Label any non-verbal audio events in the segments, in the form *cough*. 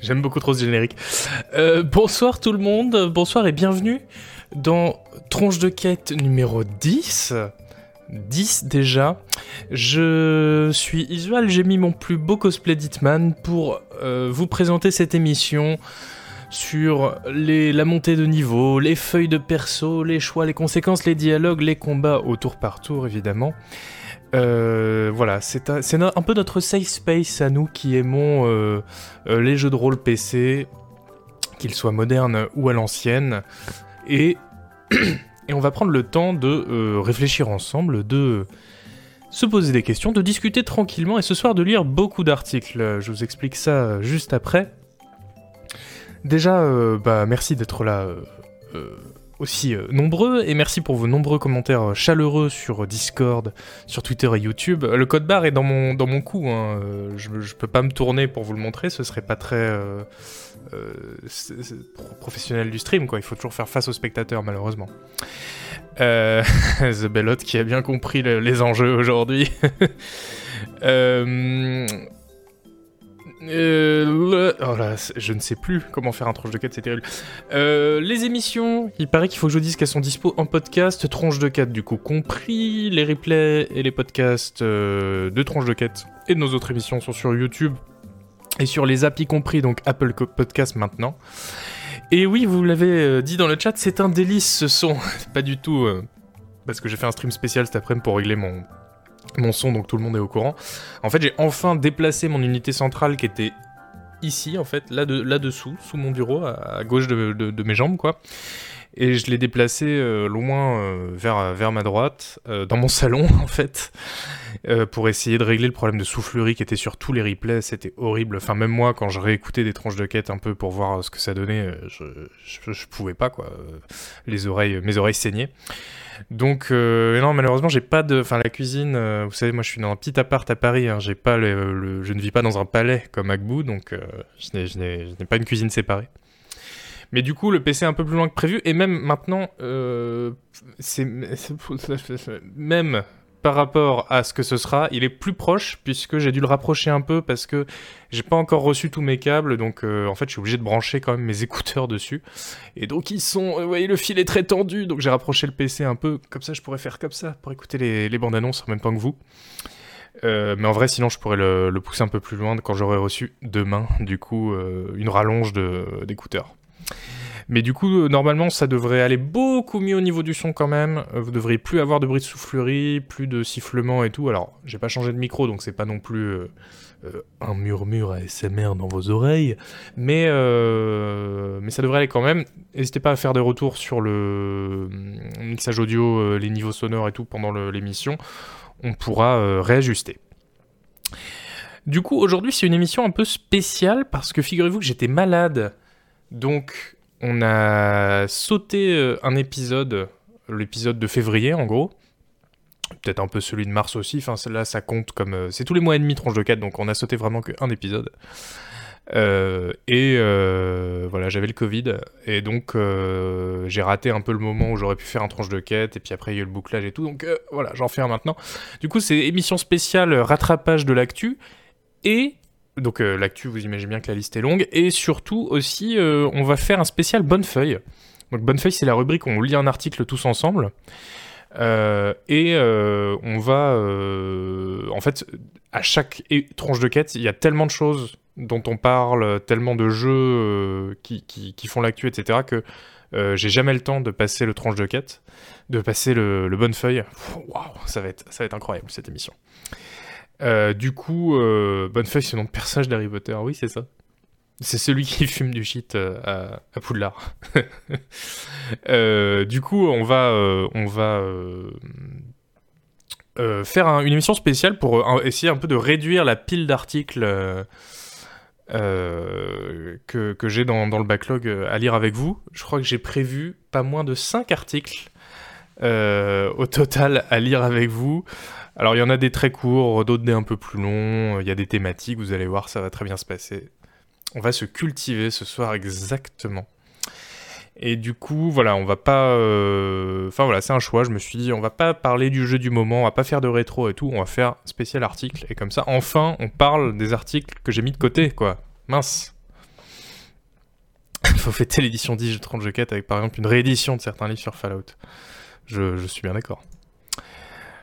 J'aime beaucoup trop ce générique. Euh, bonsoir tout le monde, bonsoir et bienvenue dans Tronche de quête numéro 10. 10 déjà. Je suis Isual, j'ai mis mon plus beau cosplay d'Hitman pour euh, vous présenter cette émission sur la montée de niveau, les feuilles de perso, les choix, les conséquences, les dialogues, les combats au tour par tour évidemment. Euh, voilà, c'est un, peu notre safe space à nous qui aimons euh, euh, les jeux de rôle PC, qu'ils soient modernes ou à l'ancienne. Et, *clears throat* et, on va prendre le temps de réfléchir ensemble, de se poser des questions, de discuter tranquillement et ce soir de lire beaucoup d'articles. Je vous explique ça juste après. Déjà, bah, merci d'être là aussi euh, nombreux et merci pour vos nombreux commentaires euh, chaleureux sur Discord, sur Twitter et YouTube. Le code barre est dans mon, dans mon cou, hein. euh, je, je, peux pas me tourner pour vous le montrer, ce serait pas très professionnel du stream, quoi. Il faut toujours faire face aux spectateurs, malheureusement. *laughs* The Bellotte qui a bien compris les enjeux aujourd'hui. *laughs* Euh, oh là, je ne sais plus comment faire un tronche de quête, c'est terrible. Euh, les émissions, il paraît qu'il faut que je dise qu'elles sont dispo en podcast, tronche de quête du coup compris, les replays et les podcasts euh, de tronche de quête et de nos autres émissions sont sur YouTube et sur les applis compris, donc Apple Podcast maintenant. Et oui, vous l'avez dit dans le chat, c'est un délice ce son, *laughs* pas du tout parce que j'ai fait un stream spécial cet après-midi pour régler mon mon son, donc tout le monde est au courant. En fait, j'ai enfin déplacé mon unité centrale qui était ici, en fait, là-dessous, sous mon bureau, à, gauche de, mes jambes, quoi. Et je l'ai déplacé euh, loin euh, vers, vers ma droite, euh, dans mon salon, *laughs* en fait, pour essayer de régler le problème de soufflerie qui était sur tous les replays. C'était horrible. Enfin, même moi, quand je réécoutais des tranches de quête un peu pour voir ce que ça donnait, je, je, je pouvais pas, quoi. Les oreilles, mes oreilles saignaient. Donc euh, non, malheureusement, j'ai pas de, enfin la cuisine. Euh, vous savez, moi, je suis dans un petit appart à Paris. Hein, j'ai pas le, je ne vis pas dans un palais comme Agbou, donc euh, je n'ai pas une cuisine séparée. Mais du coup, le PC est un peu plus loin que prévu, et même maintenant, c'est *laughs* même par rapport à ce que ce sera, il est plus proche puisque j'ai dû le rapprocher un peu parce que j'ai pas encore reçu tous mes câbles, donc euh, en fait je suis obligé de brancher quand même mes *laughs* écouteurs dessus. Et donc ils sont, euh, vous voyez le fil est très tendu, donc j'ai rapproché le PC un peu, comme ça je pourrais faire comme ça pour écouter les, bandes annonces en même temps que vous. Euh, mais en vrai, sinon, je pourrais le, pousser un peu plus loin quand j'aurai reçu demain, du coup, une rallonge d'écouteurs. Mais du coup, euh, normalement, ça devrait aller beaucoup mieux au niveau du son quand même. Euh, vous devriez plus avoir de bruit de soufflerie, plus de sifflement et tout. Alors, j'ai pas changé de micro, donc c'est pas non plus euh, un murmure ASMR dans vos oreilles. Mais, mais ça devrait aller quand même. N'hésitez pas à faire des retours sur le mixage audio, les niveaux sonores et tout pendant l'émission. On pourra réajuster. Du coup, aujourd'hui, c'est une émission un peu spéciale parce que figurez-vous que j'étais malade. Donc, on a sauté euh, un épisode, l'épisode de février en gros. Peut-être un peu celui de mars aussi. Enfin, là, ça compte comme. Euh, c'est tous les mois et demi, tranche de 4, donc on a sauté vraiment qu'un épisode. Euh, et voilà, j'avais le Covid, et donc j'ai raté un peu le moment où j'aurais pu faire un tranche de quête, et puis après il y a eu le bouclage et tout, donc voilà, j'en fais un maintenant. Du coup, c'est émission spéciale rattrapage de l'actu, et donc euh, l'actu, vous imaginez bien que la liste est longue. Et surtout aussi, euh, on va faire un spécial Bonne Feuille. Donc Bonne Feuille, c'est la rubrique où on lit un article tous ensemble. Euh, et on va... en fait, à chaque tronche de quête, il y a tellement de choses dont on parle, tellement de jeux qui, font l'actu, etc., que j'ai jamais le temps de passer le tranche de quête, de passer le, le bonne feuille. Waouh, ça va ça va être incroyable cette émission. Euh, du coup, euh, Bonnefeuille, c'est le nom personnage d'Harry Potter. Oui, c'est ça. C'est celui qui *laughs* fume du shit euh, à, Poudlard. *laughs* du coup, on va, faire une émission spéciale pour essayer un peu de réduire la pile d'articles que, que j'ai dans, dans, le backlog à lire avec vous. Je crois que j'ai prévu pas moins de 5 articles au total à lire avec vous. Alors il y en a des très courts, d'autres des un peu plus longs, il y a des thématiques, vous allez voir, ça va très bien se passer. On va se cultiver ce soir exactement. Et du coup, voilà, on va pas. Euh, enfin voilà, c'est un choix. Je me suis dit, on va pas parler du jeu du moment, on va pas faire de rétro et tout, on va faire spécial article. Et comme ça, enfin, on parle des articles que j'ai mis de côté, quoi. Mince. *laughs* faut fêter l'édition 10 de 30 jeux 4 avec par exemple une réédition de certains livres sur Fallout. Je suis bien d'accord.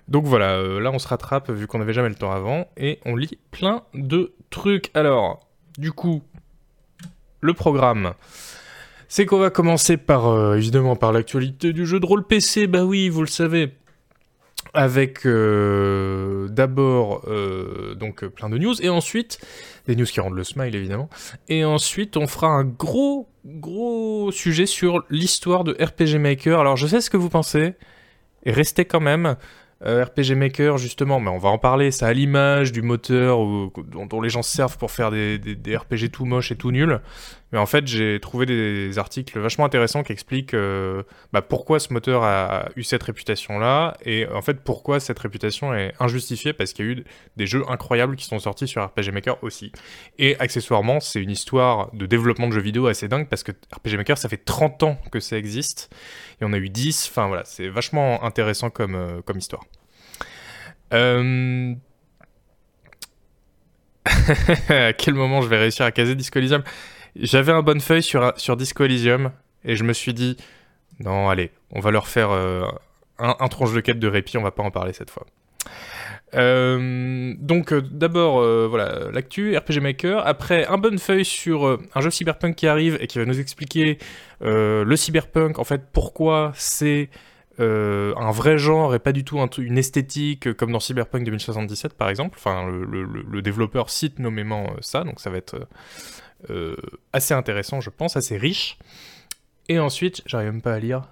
Donc voilà, euh, là on se rattrape vu qu'on n'avait jamais le temps avant et on lit plein de trucs. Alors, du coup, le programme. C'est qu'on va commencer par, euh, évidemment, par l'actualité du jeu de rôle PC. Bah oui, vous le savez. Avec euh, d'abord donc plein de news et ensuite des news qui rendent le smile évidemment et ensuite on fera un gros gros sujet sur l'histoire de RPG Maker. Alors je sais ce que vous pensez et restez quand même euh, RPG Maker, justement, mais on va en parler, ça a l'image du moteur dont, les gens servent pour faire des, RPG tout moches et tout nuls. Mais en fait, j'ai trouvé des articles vachement intéressants qui expliquent euh, bah, pourquoi ce moteur a, eu cette réputation-là, et en fait pourquoi cette réputation est injustifiée, parce qu'il y a eu des jeux incroyables qui sont sortis sur RPG Maker aussi. Et accessoirement, c'est une histoire de développement de jeux vidéo assez dingue, parce que RPG Maker, ça fait 30 ans que ça existe et on a eu 10. Enfin voilà, c'est vachement intéressant comme, euh, comme histoire. Euh, *laughs* à quel moment je vais réussir à caser Disco Elysium? J'avais un bonne feuille sur, sur Disco Elysium et je me suis dit non, allez, on va leur faire euh, un, tronche de quête de répit, on va pas en parler cette fois. Euh, donc euh, d'abord voilà l'actu RPG Maker, après un bonne feuille sur un jeu cyberpunk qui arrive et qui va nous expliquer le cyberpunk en fait pourquoi c'est un vrai genre et pas du tout une esthétique comme dans Cyberpunk 2077 par exemple. Enfin le, le développeur cite nommément ça donc ça va être assez intéressant je pense, assez riche. Et ensuite j'arrive même pas à lire.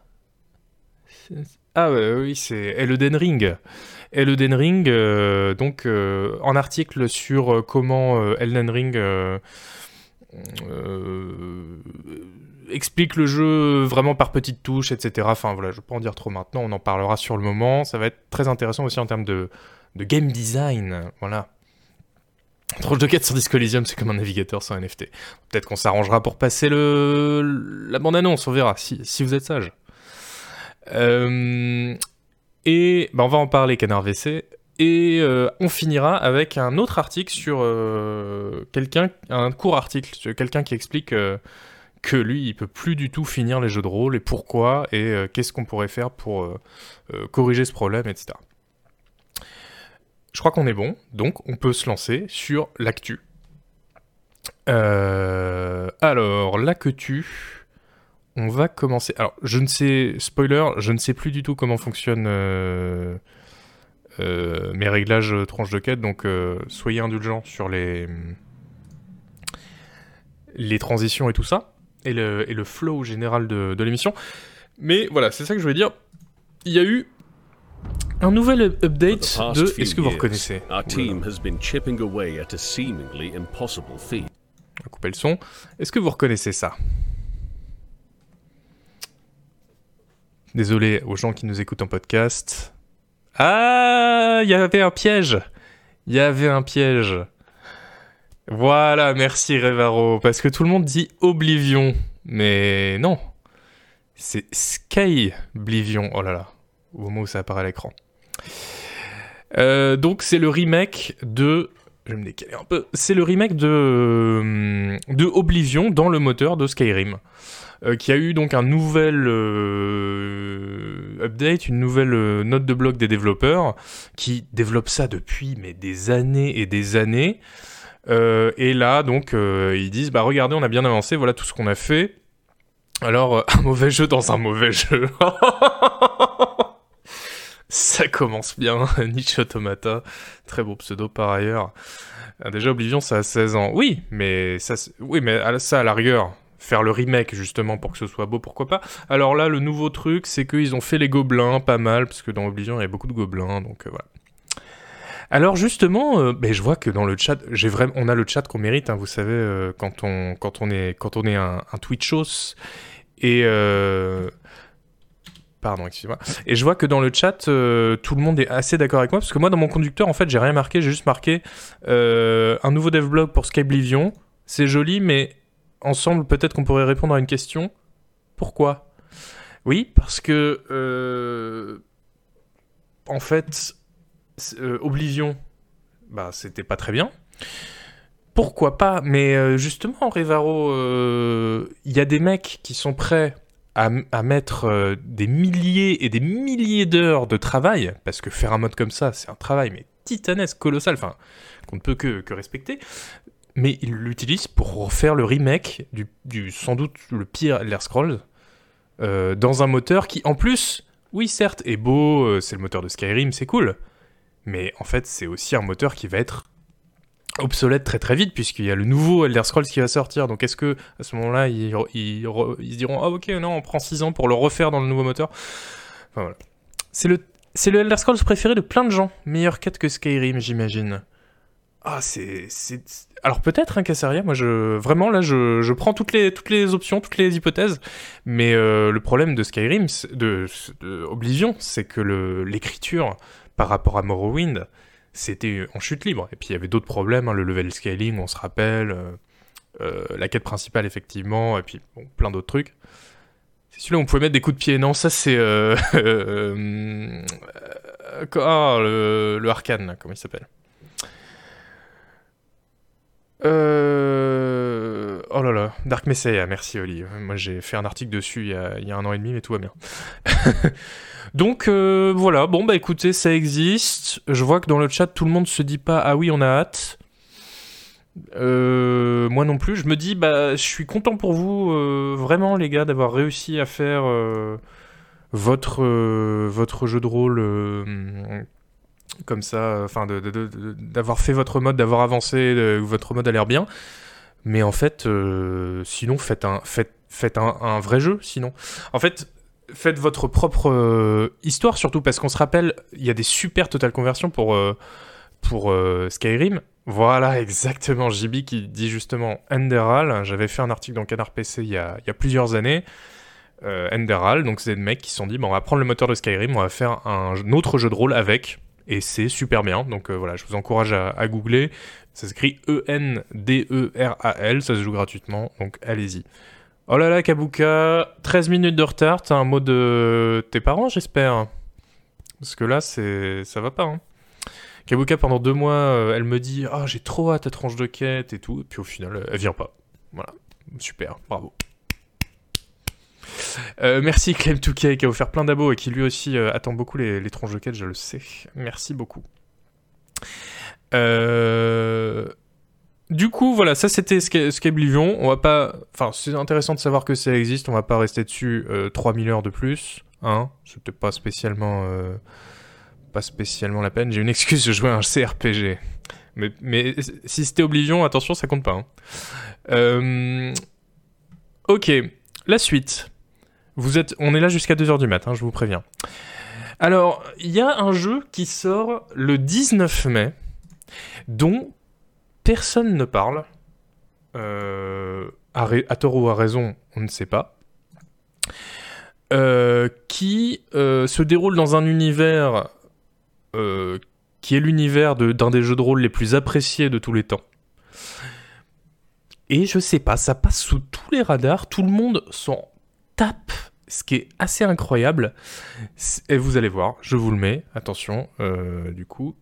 Ah oui c'est Elden Ring. Elden Ring, euh, donc euh, en article sur euh, comment Elden Ring explique le jeu vraiment par petites touches, etc. Enfin voilà, je peux pas en dire trop maintenant, on en parlera sur le moment. Ça va être très intéressant aussi en termes de, game design. Voilà. Tranche de quête sur Disco Elysium, c'est comme un navigateur sans NFT. Peut-être qu'on s'arrangera pour passer le... la bande-annonce, on verra, si, si vous êtes sage. Euh, et bah, on va en parler, Canard VC. Et euh, on finira avec un autre article sur euh, quelqu'un, un court article, sur quelqu'un qui explique que lui, il peut plus du tout finir les jeux de rôle et pourquoi et qu'est-ce qu'on pourrait faire pour corriger ce problème, etc. Je crois qu'on est bon, donc on peut se lancer sur l'actu. alors, l'actu, on va commencer. Alors, je ne sais, spoiler, je ne sais plus du tout comment fonctionnent euh, euh, mes réglages euh, tranches de quête, donc soyez indulgents sur les, les transitions et tout ça, et le, et le flow général de, de l'émission. Mais voilà, c'est ça que je voulais dire. Il y a eu un nouvel update de. Est-ce que vous reconnaissez On va couper le son. Est-ce que vous reconnaissez ça? Désolé aux gens qui nous écoutent en podcast. Ah, il y avait un piège. Il y avait un piège. Voilà, merci Revaro, parce que tout le monde dit Oblivion, mais non. C'est Sky Oblivion. Oh là là, au moment où ça apparaît à l'écran. Euh, donc c'est le remake de je vais me décaler un peu. C'est le remake de, de Oblivion dans le moteur de Skyrim. Euh, qui a eu donc un nouvel euh, update, une nouvelle euh, note de bloc des développeurs, qui développent ça depuis mais des années et des années. et là, donc, ils disent, bah regardez, on a bien avancé, voilà tout ce qu'on a fait. Alors, *laughs* un mauvais jeu dans un mauvais jeu. *laughs* ça commence bien, *laughs* Nietzsche Automata, très beau pseudo par ailleurs. Déjà, Oblivion, ça a 16 ans. Oui, mais ça, oui, mais ça, à la rigueur, faire le remake justement pour que ce soit beau, pourquoi pas. Alors là, le nouveau truc, c'est qu'ils ont fait les gobelins pas mal, parce que dans Oblivion, il y a beaucoup de gobelins, donc euh, voilà. Alors justement, euh, ben, je vois que dans le chat, on a le chat qu'on mérite, hein, vous savez, euh, quand on quand on est quand on est un, un Twitchos et pardon, excusez-moi. Et je vois que dans le chat, tout le monde est assez d'accord avec moi, parce que moi dans mon conducteur, en fait, j'ai rien marqué, j'ai juste marqué un nouveau devlog pour Skyblivion. C'est joli, mais ensemble, peut-être qu'on pourrait répondre à une question. Pourquoi? Oui, parce que euh, en fait, euh, Oblivion, bah, c'était pas très bien. pourquoi pas? Mais euh, justement, Revaro, il y a des mecs qui sont prêts à, mettre des milliers et des milliers d'heures de travail, parce que faire un mode comme ça, c'est un travail mais titanesque, colossal, enfin, qu'on ne peut que, respecter mais ils l'utilisent pour refaire le remake du, du sans doute le pire Elder Scrolls euh, dans un moteur qui, en plus, oui, certes, est beau, euh, c'est le moteur de Skyrim, c'est cool, mais en fait, c'est aussi un moteur qui va être obsolète très très vite puisqu'il y a le nouveau Elder Scrolls qui va sortir. Donc est-ce que à ce moment-là, ils, ils, se diront ah ok non, on prend 6 ans pour le refaire dans le nouveau moteur. C'est le c'est le Elder Scrolls préféré de plein de gens, meilleur quête que Skyrim, j'imagine. Ah, c'est. Alors peut-être, hein, moi je. Vraiment, là, je, je, prends toutes les, toutes les options, toutes les hypothèses. Mais euh, le problème de Skyrim, de, de Oblivion, c'est que l'écriture par rapport à Morrowind, c'était en chute libre. Et puis il y avait d'autres problèmes, hein, le level scaling, on se rappelle, euh, euh, la quête principale, effectivement, et puis plein d'autres trucs. C'est celui-là où on pouvait mettre des coups de pied. Non, ça c'est. Euh, *laughs* ah, le, Arcane, comment il s'appelle? Euh... Oh là là, Dark Messiah, merci Oli. Moi j'ai fait un article dessus il y, a, un an et demi, mais tout va bien. *laughs* Donc euh, voilà, bon bah écoutez, ça existe. Je vois que dans le chat tout le monde se dit pas ah oui on a hâte. Euh, moi non plus, je me dis bah je suis content pour vous euh, vraiment les gars d'avoir réussi à faire votre votre jeu de rôle comme ça, enfin d'avoir fait votre mode, d'avoir avancé, votre mode a l'air bien. Mais en fait, euh, sinon faites un, faites, faites un, vrai jeu. Sinon, en fait, faites votre propre euh, histoire surtout parce qu'on se rappelle, il y a des super total conversions pour euh, pour Skyrim. Voilà, *laughs* exactement. JB qui dit justement Enderal. J'avais fait un article dans Canard PC il y a, il y a plusieurs années. Enderal, donc c'est des mecs qui se sont dit on va prendre le moteur de Skyrim, on va faire un autre jeu de rôle avec et c'est super bien. Donc voilà, je vous encourage à, googler. Ça s'écrit E-N-D-E-R-A-L, ça se joue gratuitement, donc allez-y. Oh là là, Kabuka, 13 minutes de retard, t'as un mot de tes parents, j'espère Parce que là, c'est ça va pas. Hein. Kabuka, pendant deux mois, euh, elle me dit Ah, j'ai trop hâte à tranche de quête et tout, et puis au final, elle vient pas. Voilà, super, bravo. Euh, merci Clem2K qui a offert plein d'abos et qui lui aussi euh, attend beaucoup les, les tronches de quête, je le sais. Merci beaucoup. Euh, du coup, voilà, ça c'était Scablivion. On va pas. Enfin, c'est intéressant de savoir que ça existe. On va pas rester dessus 3000 heures de plus. Hein C'était pas spécialement. Pas spécialement la peine. J'ai une excuse, de jouer à un CRPG. Mais, si c'était Oblivion, attention, ça compte pas. Hein. Ok, la suite. Vous êtes, on est là jusqu'à 2h du matin, je vous préviens. Alors, il y a un jeu qui sort le 19 mai, dont personne ne parle. Euh, à, tort ou à raison, on ne sait pas. Euh, qui euh, se déroule dans un univers qui est l'univers d'un des jeux de rôle les plus appréciés de tous les temps. Et je sais pas, ça passe sous tous les radars, tout le monde s'en tape, ce qui est assez incroyable. Et vous allez voir, je vous le mets, attention, du coup,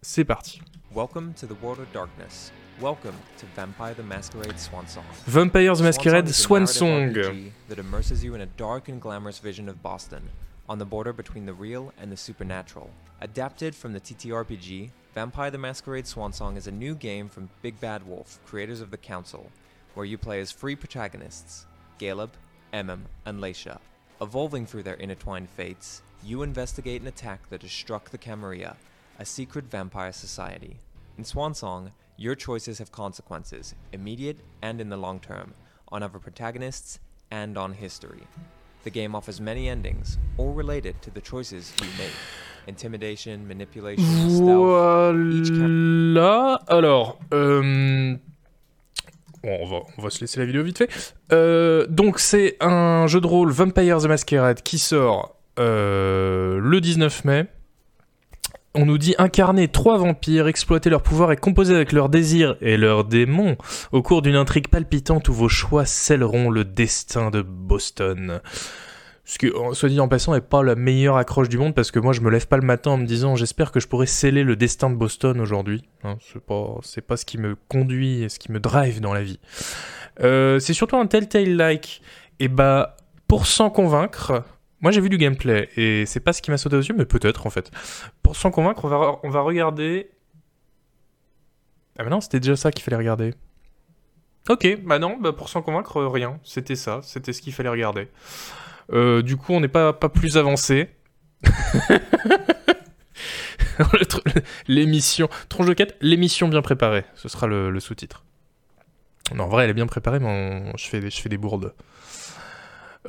c'est parti. Welcome to the world of darkness. Welcome to Vampire the Masquerade Swan Song. Vampire the Masquerade Swan Song. That immerses you in a dark and glamorous vision of Boston, on the border between the real and the supernatural. Adapted from the TTRPG, Vampire the Masquerade Swan Song is a new game from Big Bad Wolf, creators of the Council, where you play as free protagonists, Caleb, Emem, and Leisha. Evolving through their intertwined fates, you investigate an attack that has struck the Camarilla, a secret vampire society. In Swansong, your choices have consequences, immediate and in the long term, on other protagonists and on history. The game offers many endings, all related to the choices you made. Intimidation, manipulation. Voilà. Alors, euh, on va, se laisser la vidéo vite fait. Euh, donc c'est un jeu de rôle Vampire the Masquerade qui sort euh, le 19 mai. On nous dit incarner trois vampires, exploiter leurs pouvoirs et composer avec leurs désirs et leurs démons au cours d'une intrigue palpitante où vos choix scelleront le destin de Boston. Ce qui, soit dit en passant, n'est pas la meilleure accroche du monde parce que moi, je me lève pas le matin en me disant j'espère que je pourrais sceller le destin de Boston aujourd'hui. Hein, c'est pas ce qui me conduit et ce qui me drive dans la vie. Euh, c'est surtout un Telltale-like. Et bah, pour s'en convaincre, moi j'ai vu du gameplay et c'est pas ce qui m'a sauté aux yeux, mais peut-être en fait. Pour s'en convaincre, on va, on va regarder. Ah, mais non, c'était déjà ça qu'il fallait regarder. Ok, bah non, bah pour s'en convaincre, rien. C'était ça, c'était ce qu'il fallait regarder. Euh, du coup, on n'est pas, pas plus avancé. *laughs* l'émission, tronche de quête, l'émission bien préparée. Ce sera le, sous-titre. Non, en vrai, elle est bien préparée, mais je, fais je fais des bourdes.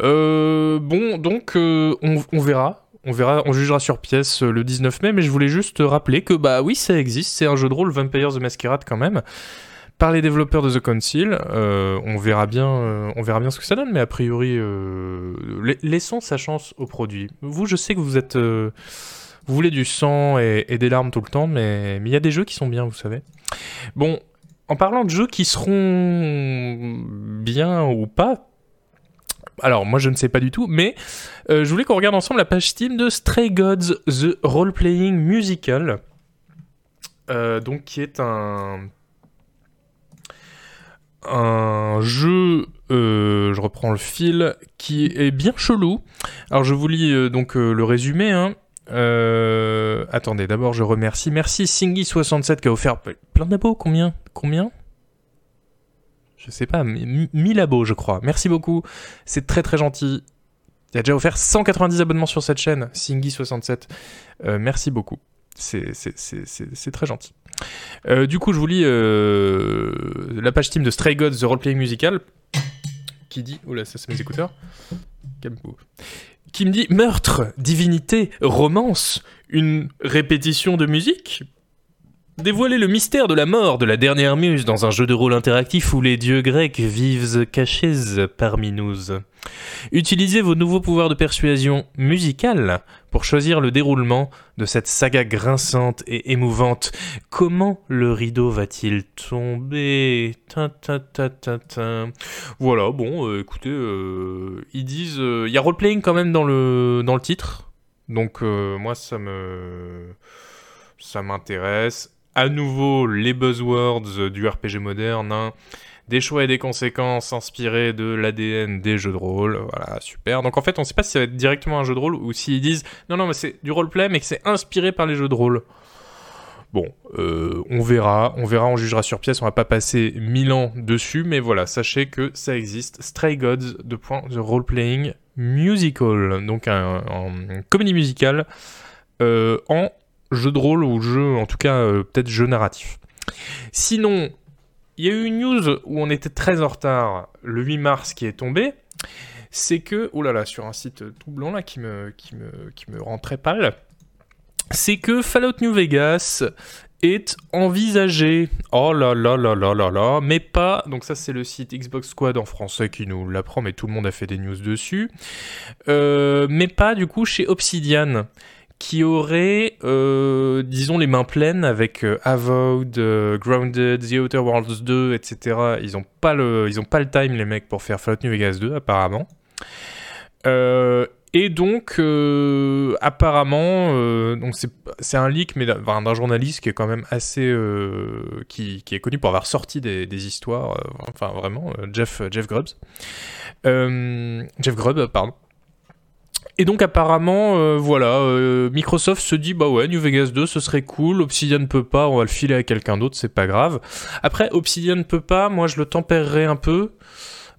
Euh, bon, donc, euh, on, verra. On verra, on jugera sur pièce le 19 mai, mais je voulais juste rappeler que, bah oui, ça existe. C'est un jeu de rôle Vampires the Masquerade quand même par les développeurs de The Council. Euh, on, verra bien, euh, on verra bien ce que ça donne, mais a priori, euh, laissons sa chance au produit. Vous, je sais que vous êtes. vous voulez du sang et, des larmes tout le temps, mais il y a des jeux qui sont bien, vous savez. Bon, en parlant de jeux qui seront bien ou pas, alors moi je ne sais pas du tout, mais je voulais qu'on regarde ensemble la page Steam de Stray Gods, The Role Playing Musical. donc qui est un un jeu, euh, je reprends le fil, qui est bien chelou. Alors je vous lis euh, donc euh, le résumé. Hein. attendez, d'abord je remercie. Merci Singy67 qui a offert plein d'abos. Combien? Combien? Je sais pas, 1000 abos je crois. Merci beaucoup. C'est très très gentil. Il a déjà offert 190 abonnements sur cette chaîne, Singy67. merci beaucoup. C'est très gentil. Euh, du coup, je vous lis euh, la page Steam de Stray Gods, The Role Playing Musical, qui dit... Oh là, ça c'est mes écouteurs. Qui me dit meurtre, divinité, romance, une répétition de musique Dévoiler le mystère de la mort de la dernière muse dans un jeu de rôle interactif où les dieux grecs vivent cachés parmi nous. Utilisez vos nouveaux pouvoirs de persuasion musicale pour choisir le déroulement de cette saga grinçante et émouvante. Comment le rideau va-t-il tomber? Voilà, bon, euh, écoutez, euh, ils disent... Euh, il y a roleplaying quand même dans le, dans le titre. Donc moi, ça me... Ça m'intéresse à nouveau les buzzwords du RPG moderne, hein. des choix et des conséquences inspirés de l'ADN des jeux de rôle. Voilà, super. Donc en fait, on ne sait pas si ça va être directement un jeu de rôle ou s'ils disent non, non, mais c'est du roleplay, mais que c'est inspiré par les jeux de rôle. Bon, euh, on verra, on verra, on jugera sur pièce, on va pas passer mille ans dessus, mais voilà, sachez que ça existe. Stray Gods, de point, The Role Playing Musical, donc un, comédie musicale euh, en jeu de rôle ou jeu, en tout cas euh, peut-être jeu narratif. Sinon, il y a eu une news où on était très en retard le 8 mars qui est tombé. C'est que, oh là là, sur un site tout blanc là qui me, qui me, qui me rend très pâle, c'est que Fallout New Vegas est envisagé. Oh là là là là là là, mais pas. Donc ça c'est le site Xbox Squad en français qui nous l'apprend, mais tout le monde a fait des news dessus. Euh, mais pas du coup chez Obsidian qui aurait, euh, disons, les mains pleines avec euh, euh, Grounded, The Outer Worlds 2, etc. Ils n'ont pas, le, ils pas le time, les mecs, pour faire Fallout New Vegas 2, apparemment. et donc, apparemment, donc c'est un leak, mais d'un journaliste qui est quand même assez. Qui, qui, est connu pour avoir sorti des, des histoires, enfin vraiment, Jeff, Jeff Grubbs. Jeff Grubb, pardon. Et donc apparemment, euh, voilà, euh, Microsoft se dit bah ouais, New Vegas 2, ce serait cool. Obsidian peut pas, on va le filer à quelqu'un d'autre, c'est pas grave. Après, Obsidian peut pas, moi je le tempérerai un peu.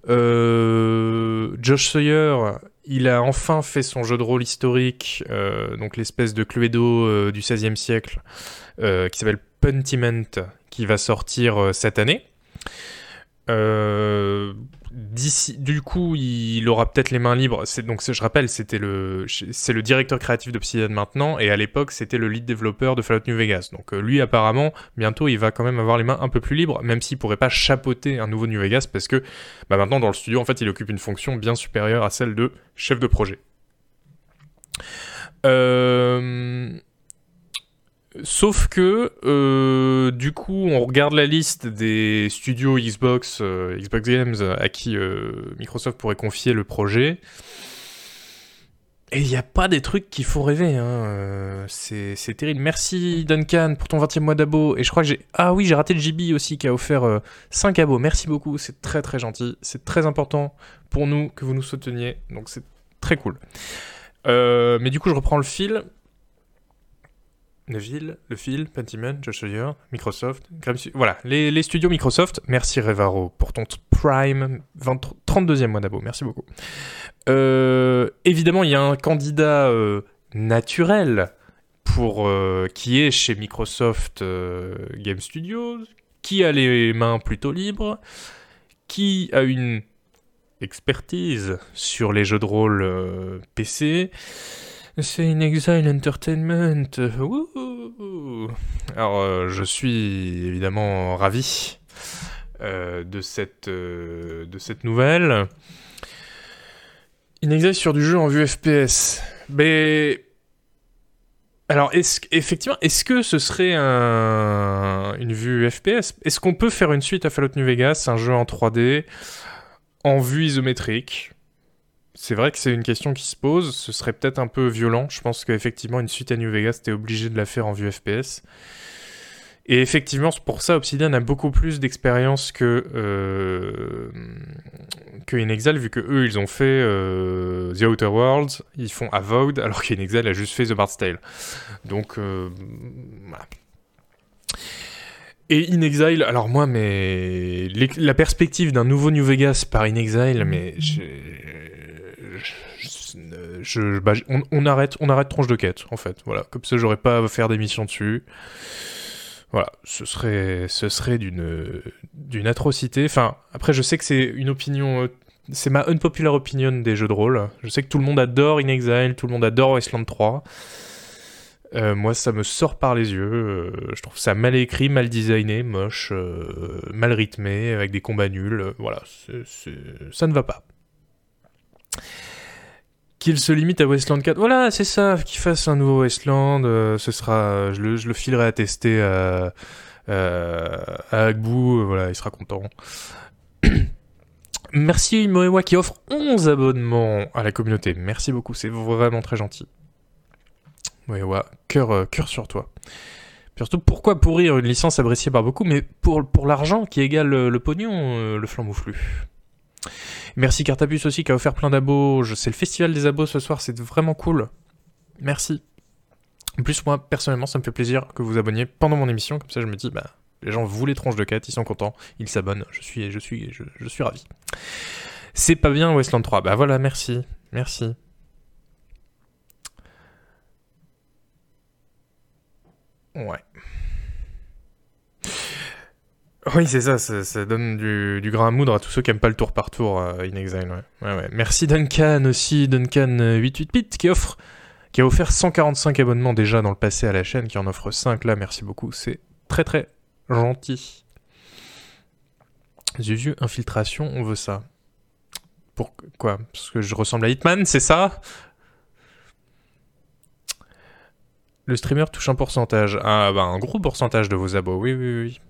Euh, Josh Sawyer, il a enfin fait son jeu de rôle historique, donc l'espèce de Cluedo du XVIe siècle, qui s'appelle Pentiment, qui va sortir cette année. Euh, d'ici, du coup, il aura peut-être les mains libres. Donc, je rappelle, c'était le, c'est le directeur créatif d'Obsidian maintenant, et à l'époque, c'était le lead développeur de Fallout New Vegas. Donc, euh, lui, apparemment, bientôt, il va quand même avoir les mains un peu plus libres, même s'il pourrait pas chapeauter un nouveau New Vegas, parce que, bah, maintenant, dans le studio, en fait, il occupe une fonction bien supérieure à celle de chef de projet. Euh, Sauf que, euh, du coup, on regarde la liste des studios Xbox, euh, Xbox Games à qui euh, Microsoft pourrait confier le projet. Et il n'y a pas des trucs qui font rêver, hein. euh, c'est terrible. Merci Duncan pour ton 20e mois d'abo. Et je crois que j'ai... Ah oui, j'ai raté le JB aussi qui a offert euh, 5 abos. Merci beaucoup, c'est très très gentil. C'est très important pour nous que vous nous souteniez. Donc c'est très cool. Euh, mais du coup, je reprends le fil. Neville, le fil, Pentiment, Josh Sawyer, Microsoft, Gramsci- voilà, les, studios Microsoft. Merci Revaro pour ton Prime, 20 32e mois d'abo, merci beaucoup. Euh, évidemment, il y a un candidat euh, naturel pour euh, qui est chez Microsoft Game Studios, qui a les mains plutôt libres, qui a une expertise sur les jeux de rôle PC. C'est In Exile Entertainment. Wouhou. Alors, euh, je suis évidemment ravi euh, de, cette, euh, de cette nouvelle. In Exile sur du jeu en vue FPS. Mais. Alors, effectivement, est-ce que ce serait un- une vue FPS Est-ce qu'on peut faire une suite à Fallout New Vegas, un jeu en 3D, en vue isométrique? C'est vrai que c'est une question qui se pose. Ce serait peut-être un peu violent. Je pense qu'effectivement, une suite à New Vegas, t'es obligé de la faire en vue FPS. Et effectivement, pour ça, Obsidian a beaucoup plus d'expérience que, euh, que vu que eux, ils ont fait euh, The Outer Worlds, ils font Avowed, alors qu'In Exile a juste fait The Bard's Tale. Donc, euh, voilà. Et In Exile, alors moi, mais la perspective d'un nouveau New Vegas par In Exile, mais bah, on, arrête, on arrête de quête, en fait. Voilà, comme ça, j'aurais pas à faire d'émission dessus. Voilà, ce serait, ce serait d'une, d'une atrocité. Enfin, après, je sais que c'est une opinion, euh, c'est ma unpopular opinion des jeux de rôle. Je sais que tout le monde adore In Exile, tout le monde adore Wasteland 3. Euh, moi, ça me sort par les yeux. euh, je trouve ça mal écrit, mal designé, moche, mal rythmé, avec des combats nuls. voilà, ça ne va pas. Qu'il se limite à Wasteland 4. Voilà, c'est ça, qu'il fasse un nouveau Wasteland. euh, ce sera, je le, je le filerai à tester à, euh, à euh, voilà, il sera content. *clears throat* Merci Moewa qui offre 11 abonnements à la communauté. Merci beaucoup, c'est vraiment très gentil. Moewa, cœur, euh, cœur sur toi. Surtout, pourquoi pourrir une licence appréciée par beaucoup, mais pour, pour l'argent qui égale le, pognon, euh, le flambouflu. Merci Cartapus aussi qui a offert plein d'abos. C'est le festival des abos ce soir, c'est vraiment cool. Merci. En plus, moi, personnellement, ça me fait plaisir que vous abonniez pendant mon émission. Comme ça, je me dis, bah, les gens voulaient tronche de 4, ils sont contents, ils s'abonnent. Je suis, je suis, je, je suis ravi. C'est pas bien Westland 3. Bah voilà, merci. Merci. Ouais. Oui, c'est ça, ça, donne du, grain à moudre à tous ceux qui aiment pas le tour par tour euh, In Exile. Ouais. Merci Duncan aussi, Duncan888 qui offre, qui a offert 145 abonnements déjà dans le passé à la chaîne, qui en offre 5 là, merci beaucoup, c'est très très gentil. Zuzu, infiltration, on veut ça. Pourquoi Parce que je ressemble à Hitman, c'est ça? Le streamer touche un pourcentage. Ah bah un gros pourcentage de vos abos, oui oui oui.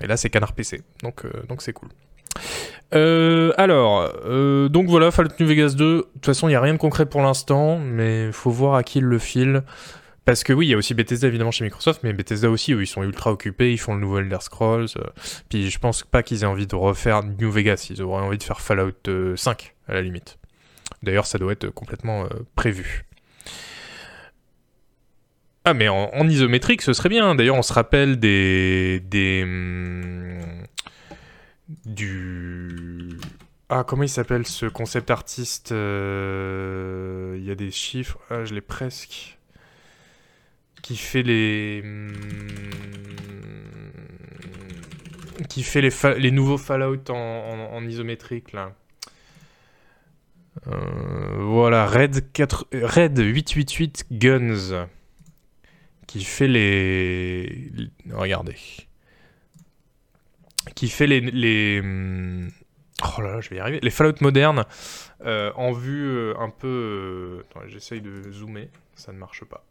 Et là c'est Canard PC, donc euh, donc c'est cool. Euh, alors, euh, donc voilà, Fallout New Vegas 2. De toute façon, il n'y a rien de concret pour l'instant, mais faut voir à qui il le file. Parce que oui, il y a aussi Bethesda évidemment chez Microsoft, mais Bethesda aussi, eux, ils sont ultra occupés, ils font le nouveau Elder Scrolls. puis je pense pas qu'ils aient envie de refaire New Vegas, ils auraient envie de faire Fallout euh, 5 à la limite. D'ailleurs, ça doit être complètement prévu. Ah, mais en, isométrique, ce serait bien. D'ailleurs, on se rappelle des. des. hum, du. Ah, comment il s'appelle ce concept artiste euh, Il y a des chiffres. Ah, je l'ai presque. Qui fait les. hum, Qui fait les, les nouveaux Fallout en, isométrique, là. Euh, voilà, Red, 4... Red 888 Guns qui fait les... Regardez. Qui fait les... les... hum, Oh là là, je vais y arriver. Les Fallout modernes euh, en vue euh, un peu... euh, Attends, j'essaye de zoomer, ça ne marche pas.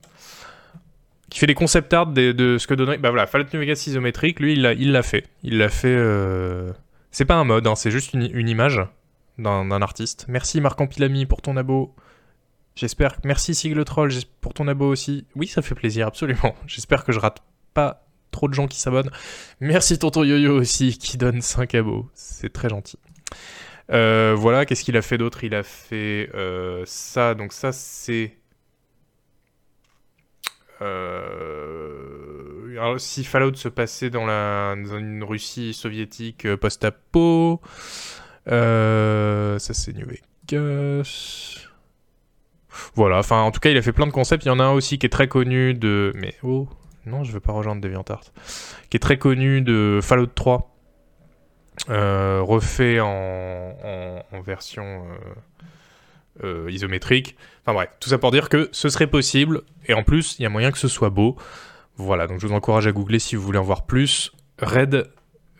Qui fait les concept art de, ce que donnerait... Bah voilà, Fallout New Vegas isométrique, lui, il l'a il fait. Il l'a fait... C'est pas un mode, hein, c'est juste une, une image d'un d'un artiste. Merci Marc Ampilami pour ton abo. J'espère. Merci Sigle Troll pour ton abo aussi. Oui, ça fait plaisir, absolument. *laughs* J'espère que je rate pas trop de gens qui s'abonnent. Merci Tonton Yo-Yo aussi qui donne 5 abos. C'est très gentil. Euh, voilà, qu'est-ce qu'il a fait d'autre? Il a fait euh, ça. Donc ça, c'est... Euh, alors, si Fallout se passait dans, la, une Russie soviétique post-apo, ça c'est New Vegas. Voilà, enfin en tout cas il a fait plein de concepts. Il y en a un aussi qui est très connu de... Mais oh, non je veux pas rejoindre DeviantArt. Qui est très connu de Fallout 3. Euh, refait en, version euh, euh, isométrique. Enfin bref, tout ça pour dire que ce serait possible. Et en plus, il y a moyen que ce soit beau. Voilà, donc je vous encourage à googler si vous voulez en voir plus. Red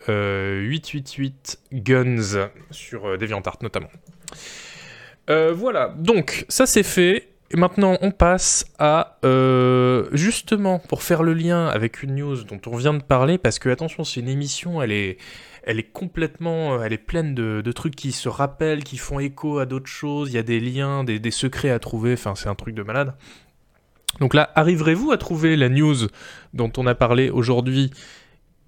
888 Guns sur DeviantArt notamment. Euh, voilà, donc ça c'est fait. Et maintenant on passe à euh, justement pour faire le lien avec une news dont on vient de parler parce que attention c'est une émission elle est elle est complètement elle est pleine de, trucs qui se rappellent qui font écho à d'autres choses. Il y a des liens des, des secrets à trouver. Enfin c'est un truc de malade. Donc là arriverez-vous à trouver la news dont on a parlé aujourd'hui euh,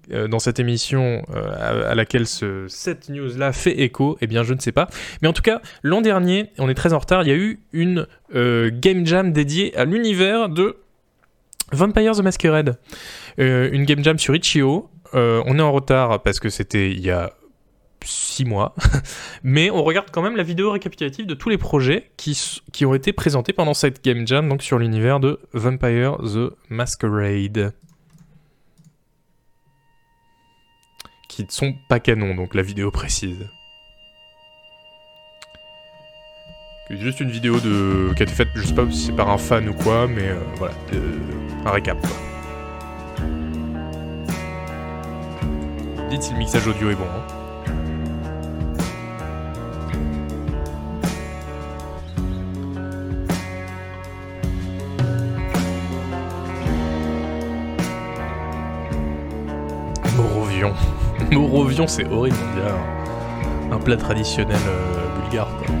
dans cette émission euh, à, laquelle ce, cette news-là fait écho, eh bien je ne sais pas. Mais en tout cas, l'an dernier, on est très en retard, il y a eu une euh, game jam dédiée à l'univers de Vampire the Masquerade. une game jam sur Itch.io. on est en retard parce que c'était il y a 6 mois, *laughs* mais on regarde quand même la vidéo récapitulative de tous les projets qui, qui ont été présentés pendant cette game jam, donc sur l'univers de Vampire the Masquerade. Qui ne sont pas canons, donc la vidéo précise. Juste une vidéo de... qui a été faite, je sais pas si c'est par un fan ou quoi, mais euh, voilà, un récap. Dites si le mixage audio est bon. Hein. Morovion. *laughs* Morovion, c'est horrible, on dirait un, plat traditionnel euh, bulgare, quoi.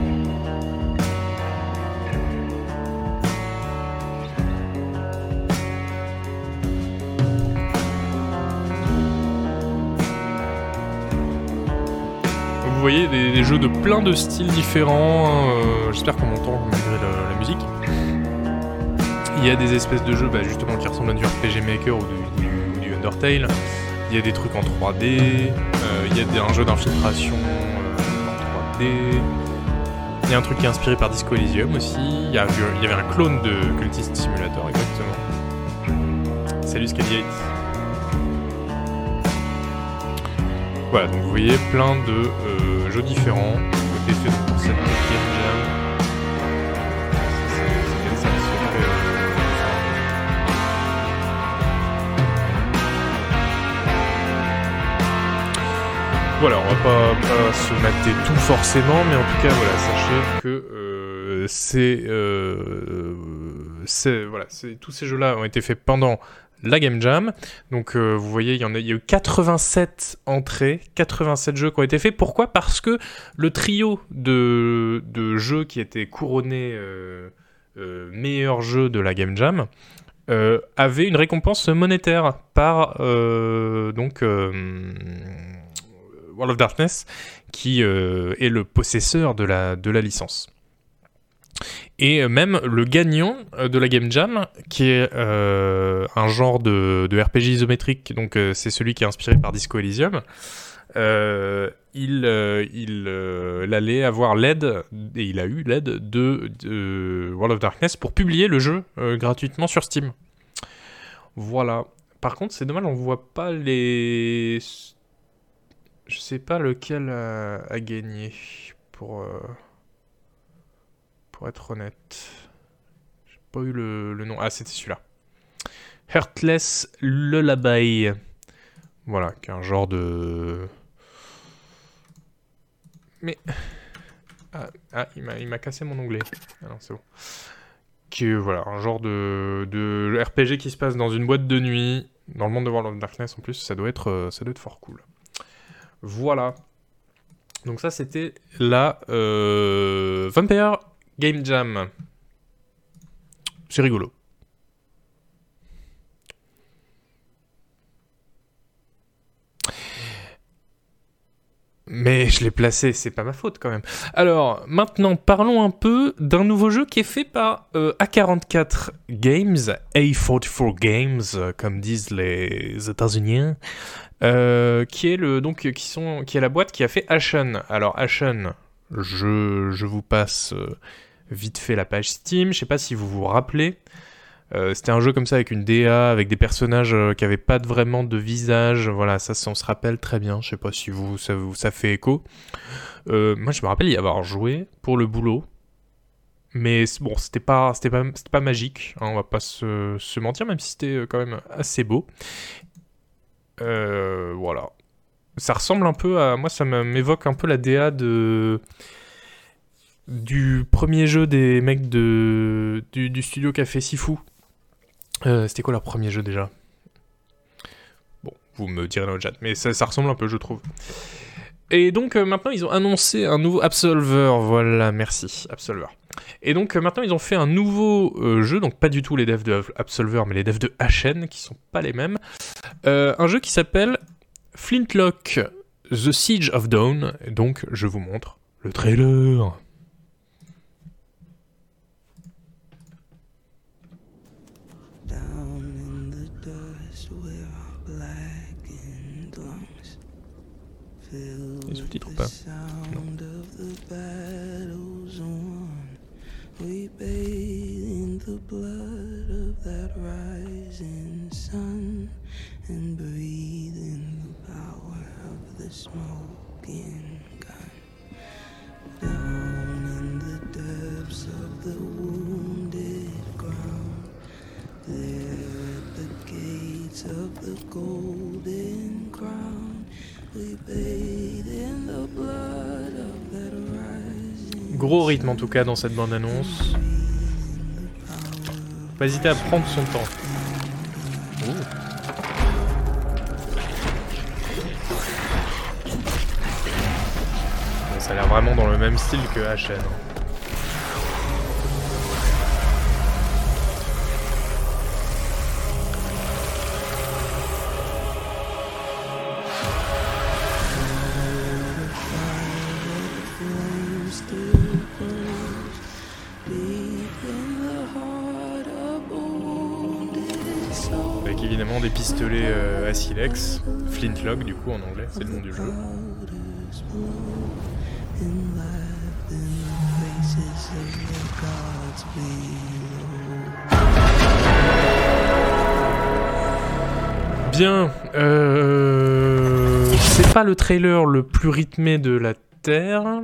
Vous voyez des, jeux de plein de styles différents. Hein, euh, j'espère qu'on m'entend malgré la, musique. Il y a des espèces de jeux bah, justement qui ressemblent à du RPG Maker ou du Undertale. Il y a des trucs en 3D, euh, il y a un jeu d'infiltration euh, en 3D. Il y a un truc qui est inspiré par Disco Elysium aussi. Il y, avait un clone de Cultist Simulator, exactement. Salut Scaliate. Voilà, donc vous voyez plein de euh, jeux différents cette Voilà, on va pas, se mater tout forcément, mais en tout cas, voilà, sachez que euh, c'est, euh, voilà, tous ces jeux-là ont été faits pendant la Game Jam. Donc euh, vous voyez, il y, a, eu 87 entrées, 87 jeux qui ont été faits. Pourquoi? Parce que le trio de, jeux qui étaient couronnés meilleur jeu de la Game Jam avait une récompense monétaire par donc World of Darkness, qui euh, est le possesseur de la, licence. Et même le gagnant euh, de la Game Jam, qui est euh, un genre de, RPG isométrique, donc c'est celui qui est inspiré par Disco Elysium, il, il, allait avoir l'aide, et il a eu l'aide de, de, World of Darkness pour publier le jeu gratuitement sur Steam. Voilà. Par contre, c'est dommage, on voit pas les je sais pas lequel a, gagné, pour, euh, pour être honnête. J'ai pas eu le, le nom. Ah, c'était celui-là. Heartless Lullaby. Voilà, qui est un genre de... Mais... Ah, ah il m'a cassé mon onglet. Ah non, c'est bon. Qui voilà, un genre de, de RPG qui se passe dans une boîte de nuit, dans le monde de World of Darkness en plus, ça doit être, euh, ça doit être fort cool. Voilà. Donc ça, c'était la euh, Vampire Game Jam. C'est rigolo. Mais je l'ai placé, c'est pas ma faute quand même. Alors, maintenant, parlons un peu d'un nouveau jeu qui est fait par euh, A44 Games, A44 Games, comme disent les États-Unis, euh, qui est le donc qui sont qui est la boîte qui a fait Ashen. Alors Ashen, je, je vous passe vite fait la page Steam. Je sais pas si vous vous rappelez. Euh, c'était un jeu comme ça avec une DA, avec des personnages euh, qui avaient pas vraiment de visage. Voilà, ça, on se rappelle très bien. Je sais pas si vous ça, vous, ça fait écho. Euh, moi, je me rappelle y avoir joué pour le boulot. Mais bon, c'était pas, pas, pas magique. Hein, on va pas se, se, mentir, même si c'était quand même assez beau. Voilà. Ça ressemble un peu à, moi, ça m'évoque un peu la DA de du premier jeu des mecs de du, du studio fait Sifu. Euh, c'était quoi leur premier jeu déjà? Bon, vous me direz dans le chat, mais ça, ressemble un peu, je trouve. Et donc euh, maintenant, ils ont annoncé un nouveau Absolver. Voilà, merci, Absolver. Et donc euh, maintenant, ils ont fait un nouveau jeu, donc pas du tout les devs de Absolver, mais les devs de HN, qui sont pas les mêmes. Un jeu qui s'appelle Flintlock The Siege of Dawn. donc, je vous montre le trailer. Les sous-titres ou pas Non. Golden crown. Gros rythme en tout cas dans cette bande annonce. Pas hésiter à prendre son temps. Ça a l'air vraiment dans le même style que HN. des pistolets euh, à silex, Flintlock du coup en anglais, c'est le nom du jeu. Bien, euh, c'est pas le trailer le plus rythmé de la Terre,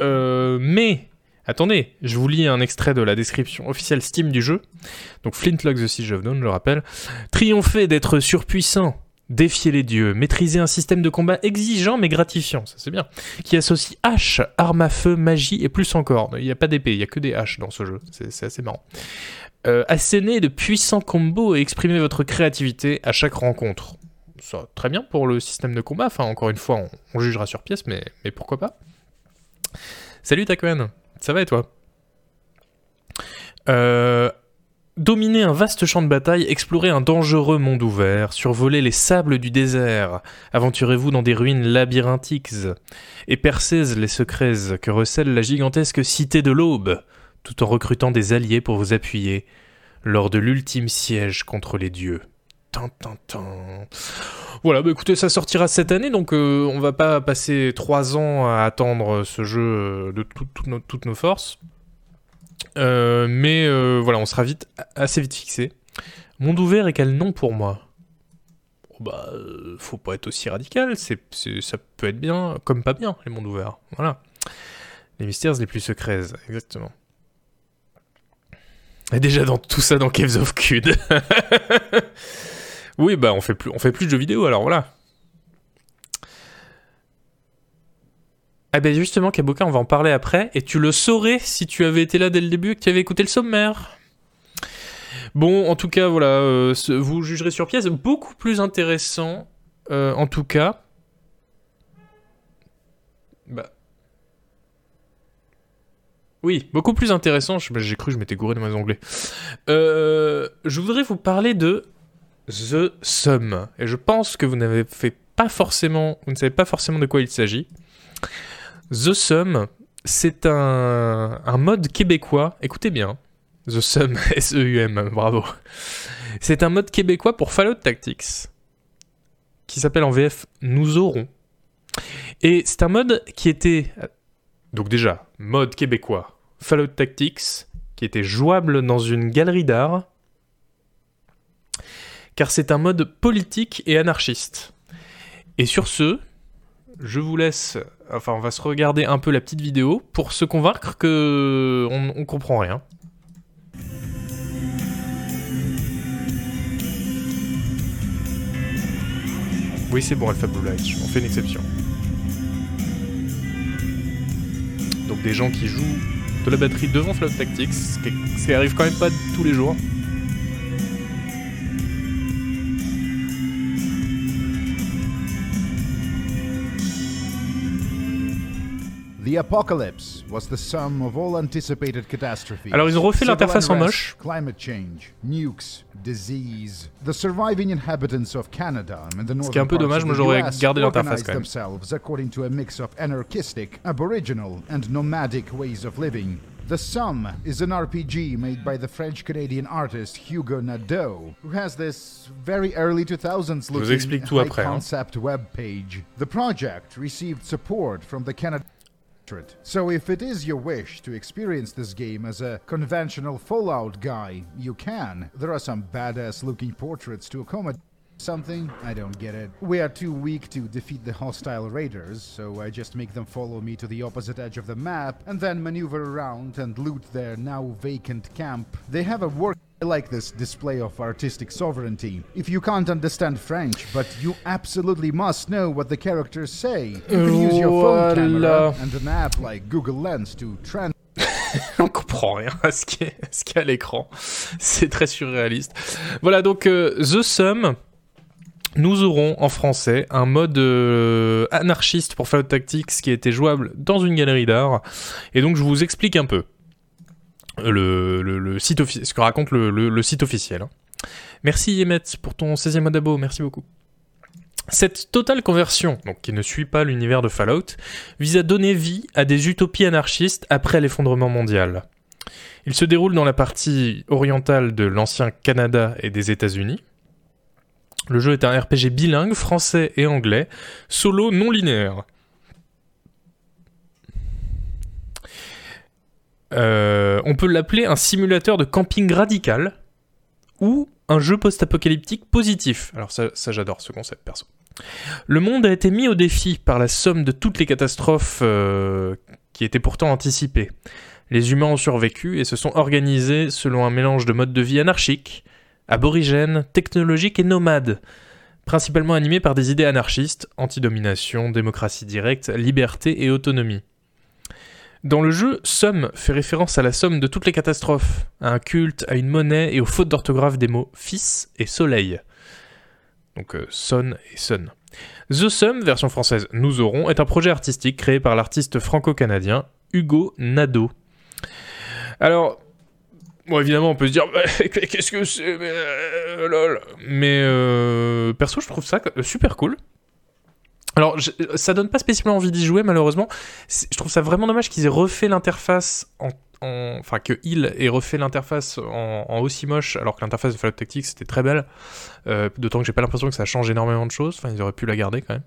euh, mais Attendez, je vous lis un extrait de la description officielle Steam du jeu. Donc Flintlock the Siege of Dawn, je le rappelle. Triompher d'être surpuissant, défier les dieux, maîtriser un système de combat exigeant mais gratifiant, ça c'est bien, qui associe hache, arme à feu, magie et plus encore. Il n'y a pas d'épée, il n'y a que des haches dans ce jeu, c'est assez marrant. Euh, de puissants combos et exprimer votre créativité à chaque rencontre. Ça, très bien pour le système de combat, enfin encore une fois, on, jugera sur pièce, mais, pourquoi pas. Salut Takuen ça va et toi? Euh, Dominer un vaste champ de bataille, explorer un dangereux monde ouvert, survoler les sables du désert, aventurez-vous dans des ruines labyrinthiques, et percez les secrets que recèle la gigantesque cité de l'aube, tout en recrutant des alliés pour vous appuyer lors de l'ultime siège contre les dieux. Voilà, bah écoutez, ça sortira cette année, donc euh, on va pas passer trois ans à attendre ce jeu euh, de toutes nos forces. Euh, mais voilà, on sera vite, assez vite fixé. Monde ouvert et quel nom pour moi? Oh, Bah, faut pas être aussi radical, c'est, ça peut être bien, comme pas bien, les mondes ouverts. Voilà. Les mystères les plus secrets, exactement. Et déjà dans tout ça dans Caves of Cud. *laughs* Oui, bah on fait plus, on fait plus de jeux vidéo, alors voilà. Ah ben justement, Kaboka, on va en parler après, et tu le saurais si tu avais été là dès le début et que tu avais écouté le sommaire. Bon, en tout cas, voilà, euh, vous jugerez sur pièce. Beaucoup plus intéressant, euh, en tout cas. Bah. Oui, beaucoup plus intéressant. Bah, J'ai cru que je m'étais gouré de mes anglais. Euh, je voudrais vous parler de The Sum. Et je pense que vous n'avez fait pas forcément, vous ne savez pas forcément de quoi il s'agit. The Sum, c'est un, un mode québécois. Écoutez bien. The Sum, *laughs* S-E-U-M, bravo. C'est un mode québécois pour Fallout Tactics. Qui s'appelle en VF Nous aurons. Et c'est un mode qui était. Donc, déjà, mode québécois. Fallout Tactics, qui était jouable dans une galerie d'art. Car c'est un mode politique et anarchiste. Et sur ce, je vous laisse. Enfin, on va se regarder un peu la petite vidéo pour se convaincre que on, comprend rien. Oui, c'est bon, Alpha Blue Light, on fait une exception. Donc des gens qui jouent de la batterie devant Fallout Tactics, ce qui arrive quand même pas tous les jours. The apocalypse was the sum of all anticipated catastrophes. Alors, ils ont refait l'interface en moche. Climate change, nukes, disease. The surviving inhabitants of Canada and the Ce qui est un northern peu parts dommage, of moi the j'aurais US gardé l'interface organized quand même. themselves according to a mix of anarchistic, aboriginal, and nomadic ways of living. The Sum is an RPG made by the French-Canadian artist Hugo Nadeau, who has this very early 2000s vous looking tout après, hein. high-concept web page. The project received support from the Canada so if it is your wish to experience this game as a conventional Fallout guy, you can. There are some badass looking portraits to accommodate something. I don't get it. We are too weak to defeat the hostile raiders, so I just make them follow me to the opposite edge of the map and then maneuver around and loot their now vacant camp. They have a work I like this display of artistic sovereignty. If you can't understand French, but you absolutely must know what the characters say, you can use your phone camera and an app like Google Lens to translate. *laughs* on comprend rien à ce qui est, à ce qu'il y a à l'écran. C'est très surréaliste. Voilà, donc euh, The Sum, nous aurons en français un mode euh, anarchiste pour Fallout Tactics qui était jouable dans une galerie d'art. Et donc je vous explique un peu le, ce que raconte le, site officiel. hein. Merci Yemet pour ton 16e mode abo, merci beaucoup. Cette totale conversion, qui ne suit pas l'univers de Fallout, vise à donner vie à des utopies anarchistes après l'effondrement mondial. Il se déroule dans la partie orientale de l'ancien Canada et des États-Unis. Le jeu est un RPG bilingue, français et anglais, solo non linéaire. Euh, on peut l'appeler un simulateur de camping radical ou un jeu post-apocalyptique positif. Alors ça, j'adore ce concept perso. Le monde a été mis au défi par la somme de toutes les catastrophes euh, qui étaient pourtant anticipées. Les humains ont survécu et se sont organisés selon un mélange de modes de vie anarchiques, aborigènes, technologiques et nomades, principalement animés par des idées anarchistes, anti-domination, démocratie directe, liberté et autonomie. Dans le jeu, Somme fait référence à la somme de toutes les catastrophes, à un culte, à une monnaie et aux fautes d'orthographe des mots fils et soleil. Donc euh, son et sun. The Sum, version française Nous aurons, est un projet artistique créé par l'artiste franco-canadien Hugo Nadeau. Alors, bon, évidemment, on peut se dire, bah, *laughs* qu'est-ce que c'est mais, euh, lol. Mais euh, perso, je trouve ça euh, super cool. Alors, je- ça donne pas spécialement envie d'y jouer, malheureusement. Je trouve ça vraiment dommage qu'ils aient refait l'interface en. en- Enfin, que il ait refait l'interface en, aussi moche, alors que l'interface de Fallout Tactics c'était très belle. Euh, D'autant que j'ai pas l'impression que ça change énormément de choses. Enfin, ils auraient pu la garder quand même.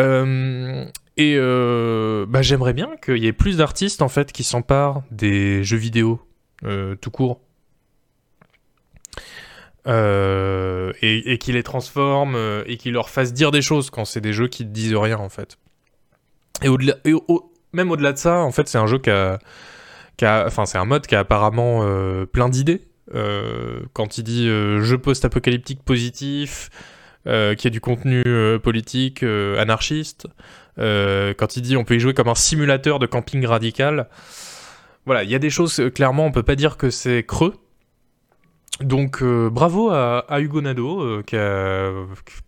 Euh, et euh, bah, j'aimerais bien qu'il y ait plus d'artistes en fait qui s'emparent des jeux vidéo euh, tout court. Euh, et, qui les transforment euh, et qui leur fassent dire des choses quand c'est des jeux qui ne disent rien en fait. Et, au- au- même au-delà de ça, en fait, c'est un jeu qui a, enfin, c'est un mode qui a apparemment euh, plein d'idées. Euh, quand il dit euh, jeu post-apocalyptique positif, euh, qui a du contenu euh, politique, euh, anarchiste, euh, quand il dit on peut y jouer comme un simulateur de camping radical, voilà, il y a des choses, euh, clairement, on peut pas dire que c'est creux. Donc euh, bravo à, à Hugo Nadeau euh, qui a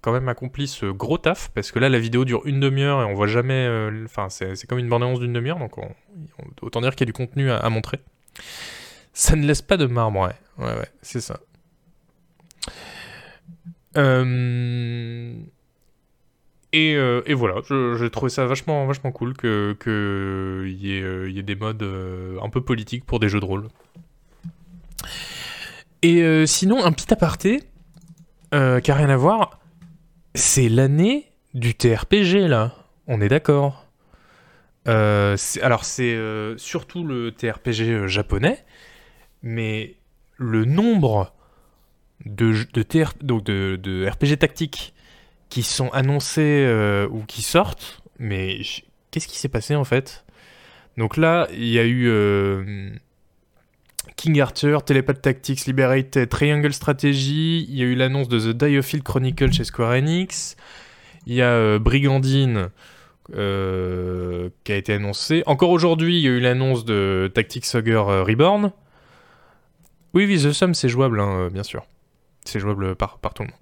quand même accompli ce gros taf parce que là la vidéo dure une demi-heure et on voit jamais. Enfin c'est comme une bande-annonce d'une demi-heure donc on- Autant dire qu'il y a du contenu à, montrer. Ça ne laisse pas de marbre, ouais. Ouais, ouais, c'est ça. Euh, euh, et, voilà, j'ai trouvé ça vachement, vachement cool qu'il que y, ait, des modes un peu politiques pour des jeux de rôle. Et sinon, un petit aparté, qui a rien à voir, c'est l'année du TRPG là, on est d'accord. Euh, alors c'est euh, surtout le TRPG euh, japonais, mais le nombre de, de, donc de, RPG tactiques qui sont annoncés ou qui sortent, mais qu'est-ce qui s'est passé en fait? Donc là, il y a eu King Arthur, Telepath Tactics, Liberated, Triangle Strategy, il y a eu l'annonce de The Diofield Chronicle chez Square Enix, il y a Brigandine euh, qui a été annoncé. Encore aujourd'hui, il y a eu l'annonce de Tactics Ogre euh, Reborn. Oui, oui, The Sum, c'est jouable, hein, euh, bien sûr. C'est jouable par, par tout le monde.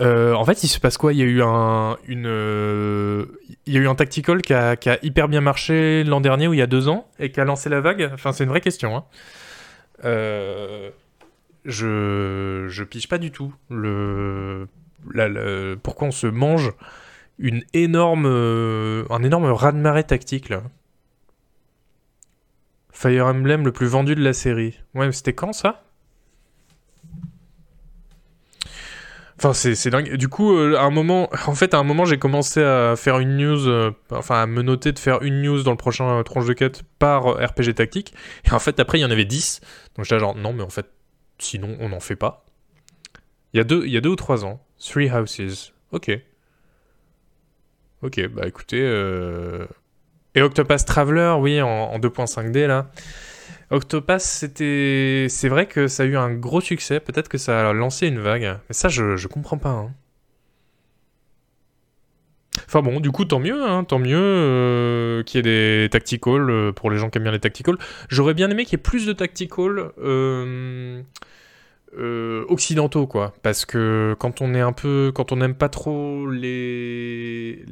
En fait, il se passe quoi? Il y a eu un, une, il y a eu un tactical qui a, hyper bien marché l'an dernier ou il y a deux ans et qui a lancé la vague? Enfin, c'est une vraie question. Hein. je, je pige pas du tout le, pourquoi on se mange une énorme, euh, un énorme raz-de-marée tactique. Fire Emblem le plus vendu de la série. Ouais, c'était quand ça? Enfin, c'est dingue. Du coup, euh, à un moment, en fait, à un moment, j'ai commencé à faire une news, euh, enfin, à me noter de faire une news dans le prochain tronche de quête par RPG tactique. Et en fait, après, il y en avait 10. Donc j'étais genre, non, mais en fait, sinon, on n'en fait pas. Il y, a deux, il y a deux ou trois ans. Three Houses. Ok. Ok, bah écoutez. Euh... Et Octopath Traveler, oui, en, 2.5D là. Octopath, c'était. C'est vrai que ça a eu un gros succès. Peut-être que ça a lancé une vague. Mais ça, je, je comprends pas. Hein. Enfin bon, du coup, tant mieux, hein, tant mieux euh, qu'il y ait des tacticals euh, pour les gens qui aiment bien les tacticals. J'aurais bien aimé qu'il y ait plus de tacticals. Euh, euh, occidentaux quoi. Parce que quand on est un peu quand on n'aime pas trop les,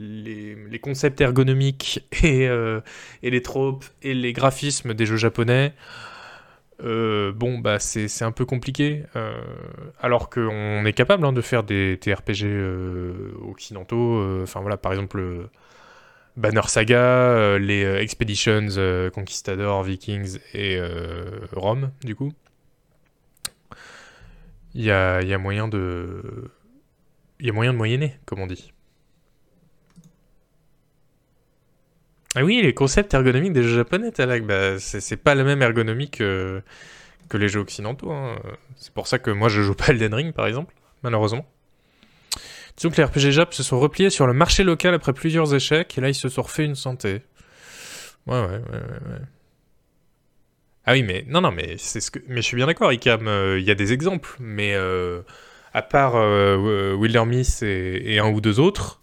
concepts ergonomiques *laughs* et, euh, et, les tropes et les graphismes des jeux japonais euh, bon bah c'est un peu compliqué alors qu'on est capable hein, de faire des TRPG occidentaux enfin voilà par exemple Banner Saga les Expeditions Conquistador Vikings et Rome du coup il y a, moyen de. Il y a moyen de moyenner, comme on dit. Ah oui, les concepts ergonomiques des jeux japonais, Talak, bah, c'est pas la même ergonomie que, les jeux occidentaux. Hein. C'est pour ça que moi je joue pas Elden Ring, par exemple, malheureusement. Disons que les RPG Jap se sont repliés sur le marché local après plusieurs échecs, et là ils se sont refait une santé. Ouais, ouais, ouais, ouais. Ah oui, mais non, non, mais c'est ce que. Mais je suis bien d'accord, Icam. Euh, il y a des exemples, mais euh, à part euh, Wildermyth et, et, un ou deux autres,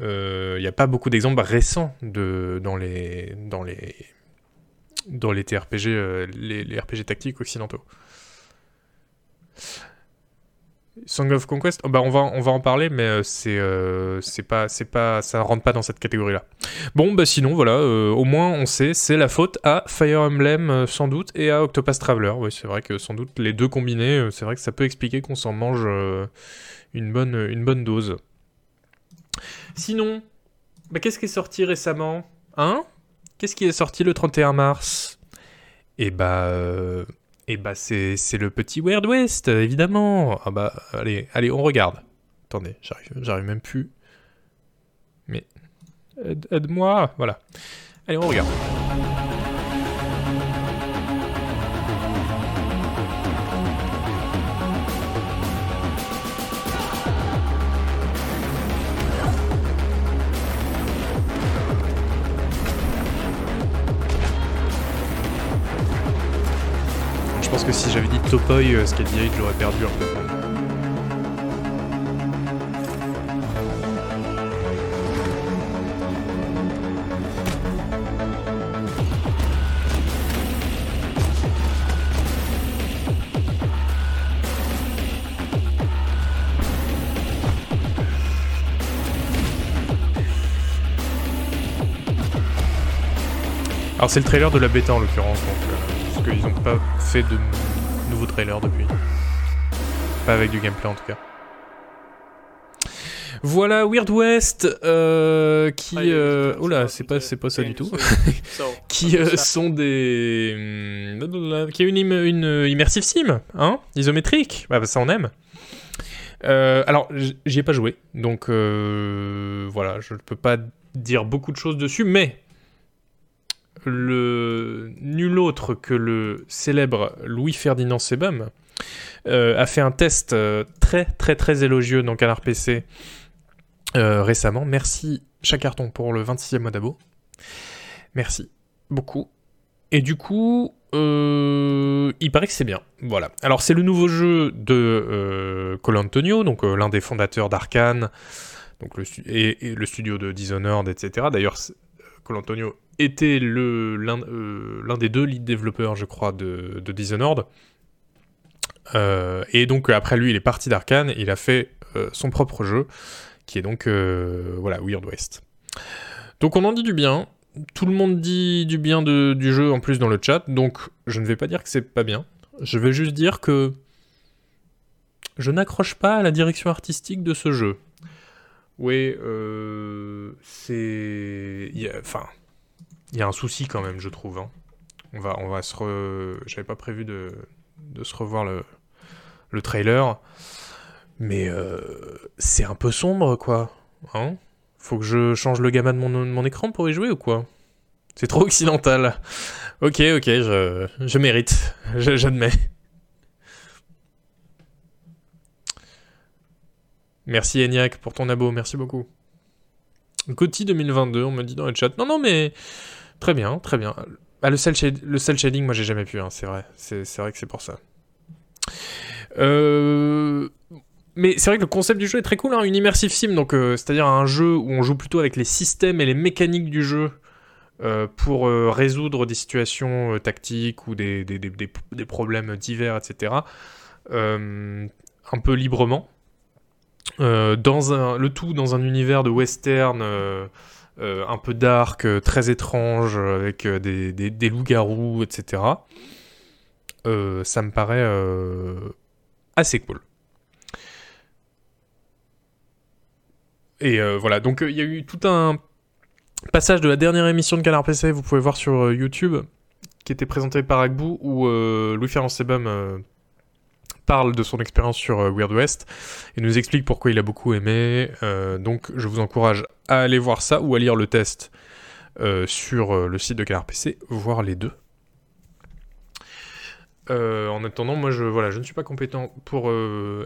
il n'y a pas beaucoup d'exemples récents de dans les dans les dans les TRPG, les RPG tactiques occidentaux. Song of Conquest, oh, bah on va en parler, mais euh, c'est euh, pas rentre pas dans cette catégorie-là. Bon bah sinon voilà, euh, au moins on sait, c'est la faute à Fire Emblem sans doute et à Octopath Traveler. Oui c'est vrai que sans doute les deux combinés, c'est vrai que ça peut expliquer qu'on s'en mange une bonne dose. Sinon, bah, qu'est-ce qui est sorti récemment, hein? Qu'est-ce qui est sorti le 31 mars? Eh bah et bah c'est, le petit Weird West, évidemment. Ah bah allez, allez, on regarde. Attendez, j'arrive, j'arrive même plus. Mais aide-moi, voilà. Allez, on regarde. si j'avais dit Topoy, euh, ce qu'elle dirige, j'aurais perdu un peu. Alors c'est le trailer de la bêta en l'occurrence, donc euh, parce qu'ils n'ont pas fait de trailers depuis. Pas avec du gameplay en tout cas. Voilà Weird West euh, qui Ah, euh, oula c'est pas c'est- pas ça du tout. So, *laughs* qui euh, sont des hum, qui a une, im- une immersive sim hein isométrique. Bah, ça on aime. Euh, alors j'y ai pas joué donc euh, voilà je ne peux pas dire beaucoup de choses dessus mais le nul autre que le célèbre Louis Ferdinand Sebum euh, a fait un test euh, très très très élogieux dans Canard PC récemment. Merci Chacarton pour le 26e mois d'abo. Merci beaucoup. Et du coup, euh, il paraît que c'est bien. Voilà. Alors c'est le nouveau jeu de euh, Col Antonio, donc l'un des fondateurs d'Arkane, le et, et le studio de Dishonored, etc. D'ailleurs, c'est- Col Antonio était euh, l'un des deux lead développeurs, je crois, de, de Dishonored. Euh, et donc après lui, il est parti d'Arkane, il a fait euh, son propre jeu, qui est donc voilà Weird West. Donc on en dit du bien. Tout le monde dit du bien du jeu en plus dans le chat, donc je ne vais pas dire que c'est pas bien. Je vais juste dire que je n'accroche pas à la direction artistique de ce jeu. Oui, euh, c'est, enfin, il y a un souci quand même, je trouve. hein. On va, on va se, re... j'avais pas prévu de, se revoir le, le trailer, mais euh, c'est un peu sombre, quoi. Hein Faut que je change le gamma de mon, écran pour y jouer ou quoi? C'est trop occidental. Ok, ok, je, je mérite. Je- J'admets. Merci Eniac pour ton abo, merci beaucoup. Gauthier 2022, on me dit dans le chat. Non, non, mais très bien, très bien. Ah, le cel shade- le cel shading, moi j'ai jamais pu, hein, c'est vrai. C'est vrai que c'est pour ça. Euh, Mais c'est vrai que le concept du jeu est très cool, hein, une immersive sim, euh, c'est-à-dire un jeu où on joue plutôt avec les systèmes et les mécaniques du jeu euh, pour résoudre des situations tactiques ou des, problèmes divers, etc. un peu librement. Euh, dans le tout dans un univers de western euh, euh, un peu dark, très étrange, avec des, loups-garous, etc. Ça me paraît assez cool. Et voilà, donc il y a eu tout un passage de la dernière émission de Canard PC, vous pouvez voir sur YouTube, qui était présenté par Agbou, où Louis-Ferrand Sebum parle de son expérience sur euh, Weird West et nous explique pourquoi il a beaucoup aimé. Euh, donc je vous encourage à aller voir ça ou à lire le test euh, sur le site de Canard voir les deux. En attendant, moi je, voilà, je ne suis pas compétent pour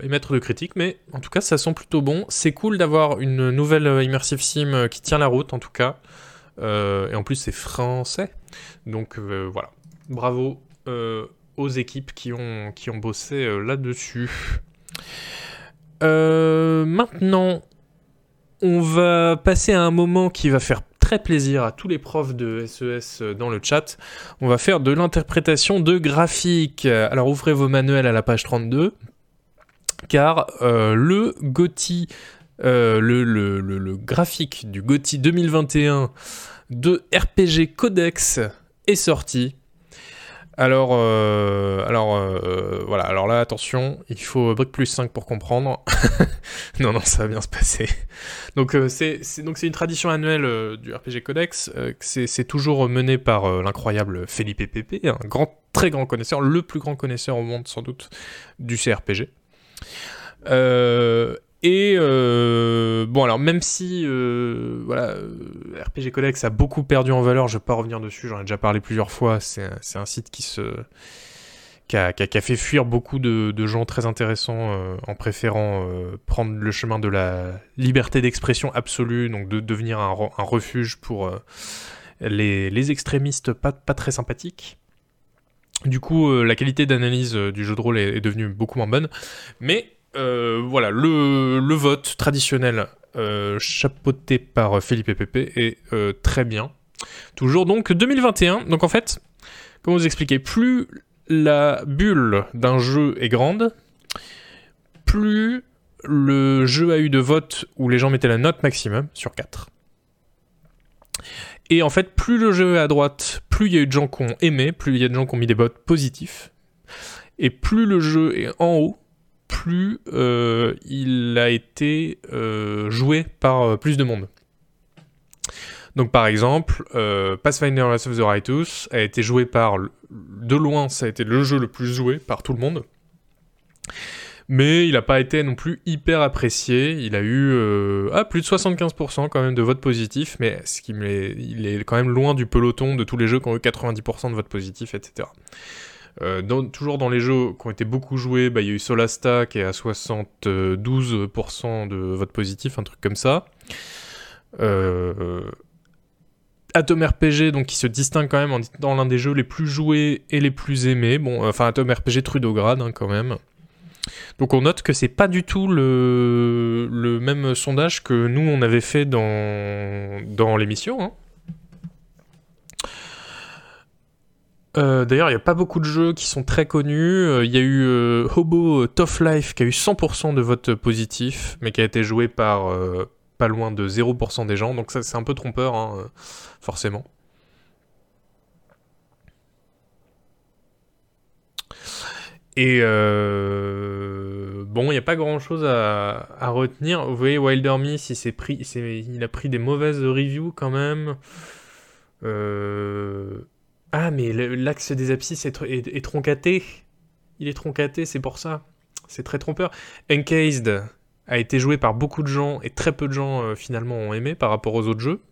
émettre de critiques, mais en tout cas ça sent plutôt bon. C'est cool d'avoir une nouvelle immersive sim qui tient la route en tout cas. Et en plus c'est français. Donc voilà. Bravo aux équipes qui ont, qui ont bossé euh, là-dessus. Euh, maintenant, on va passer à un moment qui va faire très plaisir à tous les profs de SES euh, dans le chat. On va faire de l'interprétation de graphique. Alors ouvrez vos manuels à la page 32, car le GOTY, le, le- le- le graphique du GOTY 2021 de RPG Codex est sorti. Alors, euh, alors euh, voilà, alors là, attention, il faut brick plus 5 pour comprendre. *laughs* non, non, ça va bien se passer. Donc, euh, c'est une tradition annuelle euh, du RPG Codex. euh, c'est toujours mené par euh, l'incroyable Felipe Pepe, un grand, très grand connaisseur, le plus grand connaisseur au monde sans doute du CRPG. Et euh, bon, alors même si euh, voilà, euh, RPG Codex a beaucoup perdu en valeur, je vais pas revenir dessus, j'en ai déjà parlé plusieurs fois. C'est un- site qui se qui a, qui a- fait fuir beaucoup de, gens très intéressants en préférant prendre le chemin de la liberté d'expression absolue, donc de devenir un, re- un refuge pour les, les extrémistes pas, pas très sympathiques. Du coup, la qualité d'analyse du jeu de rôle est, est devenue beaucoup moins bonne. Mais euh, voilà, le, vote traditionnel euh, chapeauté par Philippe et Pépé est euh, très bien. Toujours donc 2021. Donc en fait, comment vous expliquer Plus la bulle d'un jeu est grande, plus le jeu a eu de votes où les gens mettaient la note maximum sur 4. Et en fait, plus le jeu est à droite, plus il y a eu de gens qui ont aimé, plus il y a de gens qui ont mis des votes positifs. Et plus le jeu est en haut, plus euh, il a été euh, joué par euh, plus de monde. Donc par exemple, Pathfinder Wrath of the Righteous a été joué par, de loin, ça a été le jeu le plus joué par tout le monde. Mais il n'a pas été non plus hyper apprécié. Il a eu ah, plus de 75% quand même de votes positifs, mais il est quand même loin du peloton de tous les jeux qui ont eu 90% de votes positifs, etc. Euh, toujours dans les jeux qui ont été beaucoup joués, bah, il y a eu Solasta qui est à 72% de vote positif, un truc comme ça. Euh, Atom RPG, donc qui se distingue quand même dans l'un des jeux les plus joués et les plus aimés. Bon, enfin Atom RPG Trudograd hein, quand même. Donc on note que c'est pas du tout le, même sondage que nous on avait fait dans, dans l'émission. Hein. Euh, d'ailleurs, il n'y a pas beaucoup de jeux qui sont très connus. Euh, il y a eu euh, Hobo Tough Life qui a eu 100% de votes positifs, mais qui a été joué par pas loin de 0% des gens. Donc ça, c'est un peu trompeur, hein, forcément. Et bon, il n'y a pas grand chose à, retenir. Vous voyez, Wilder Miss, il, pris, il a pris des mauvaises reviews quand même. Euh. Ah, mais l'axe des abscisses est, troncaté. Il est troncaté, c'est pour ça. C'est très trompeur. Encased a été joué par beaucoup de gens et très peu de gens euh, finalement ont aimé par rapport aux autres jeux.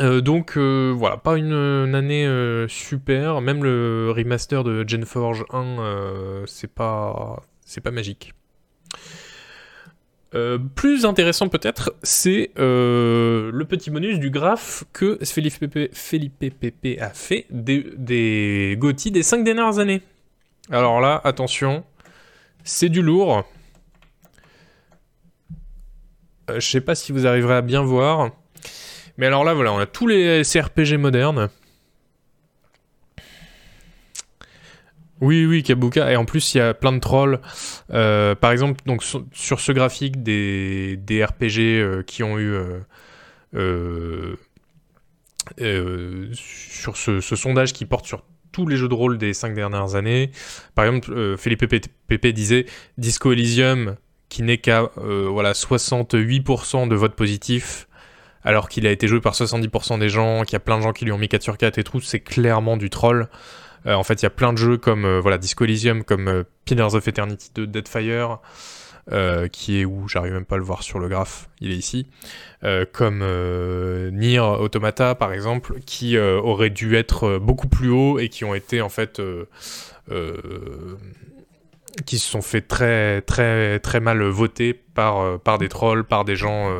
Euh, donc euh, voilà, pas une, année super. Même le remaster de Genforge 1, c'est c'est pas magique. Euh, plus intéressant peut-être, c'est euh, le petit bonus du graphe que Felipe Pepe, a fait des, des des 5 dernières années. Alors là, attention, c'est du lourd. Euh, je sais pas si vous arriverez à bien voir. Mais alors là, voilà, on a tous les CRPG modernes. Oui, oui, Kabuka. Et en plus, il y a plein de trolls. Euh, par exemple, donc, sur, ce graphique des, RPG euh, qui ont eu. Euh, sur ce, sondage qui porte sur tous les jeux de rôle des cinq dernières années. Par exemple, Philippe Pépé disait Disco Elysium, qui n'est qu'à voilà, 68% de votes positifs, alors qu'il a été joué par 70% des gens, qu'il y a plein de gens qui lui ont mis 4 sur 4 et tout, c'est clairement du troll. Euh, en fait, il y a plein de jeux comme euh, voilà Disco Elysium, comme euh, Pillars of Eternity de Deadfire, qui est où j'arrive même pas à le voir sur le graphe, il est ici, comme Nier Automata par exemple, qui auraient dû être beaucoup plus haut et qui ont été en fait qui se sont fait très très très mal voter par par des trolls, par des gens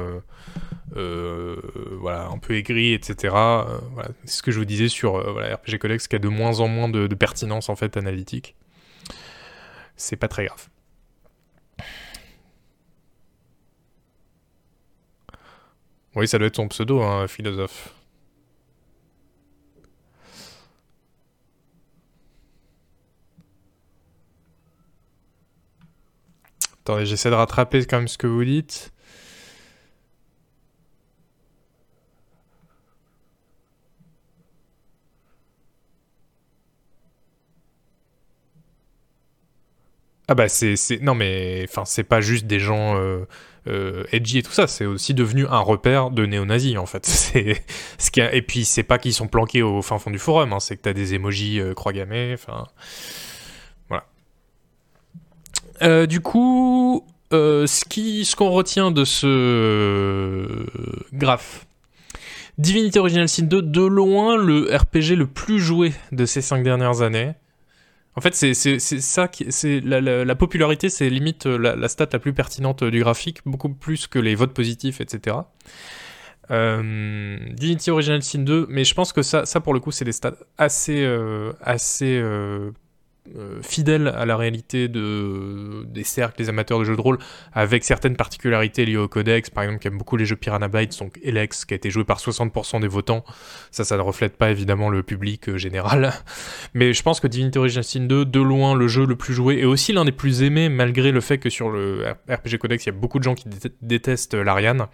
euh, voilà, un peu aigri, etc. Euh, voilà, c'est ce que je vous disais sur euh, voilà, RPG Collex qui a de moins en moins de, pertinence en fait analytique. C'est pas très grave. Oui, ça doit être son pseudo, hein, philosophe. Attendez, j'essaie de rattraper quand même ce que vous dites. Ah bah c'est non mais c'est pas juste des gens euh, euh, edgy et tout ça, c'est aussi devenu un repère de néo-nazis en fait. *laughs* Ce et puis c'est pas qu'ils sont planqués au fin fond du forum, hein, c'est que t'as des emojis euh, croix gammées, enfin voilà. du coup, ce ce qu'on retient de ce graphe. Divinity Original Sin 2, de loin le RPG le plus joué de ces cinq dernières années. En fait, c'est ça qui. c'est la, popularité, c'est limite euh, la, stat la plus pertinente du graphique, beaucoup plus que les votes positifs, etc. Euh, Divinity Original Sin 2, mais je pense que ça, ça pour le coup, c'est des stats assez, euh, assez euh, fidèle à la réalité de, des cercles, des amateurs de jeux de rôle, avec certaines particularités liées au codex. Par exemple, aime beaucoup les jeux Piranha Bytes, donc Elex, qui a été joué par 60% des votants. Ça, ça ne reflète pas évidemment le public euh, général. *laughs* Mais je pense que Divinity Original Sin 2, de loin, le jeu le plus joué, et aussi l'un des plus aimés, malgré le fait que sur le RPG Codex, il y a beaucoup de gens qui détestent l'Ariane.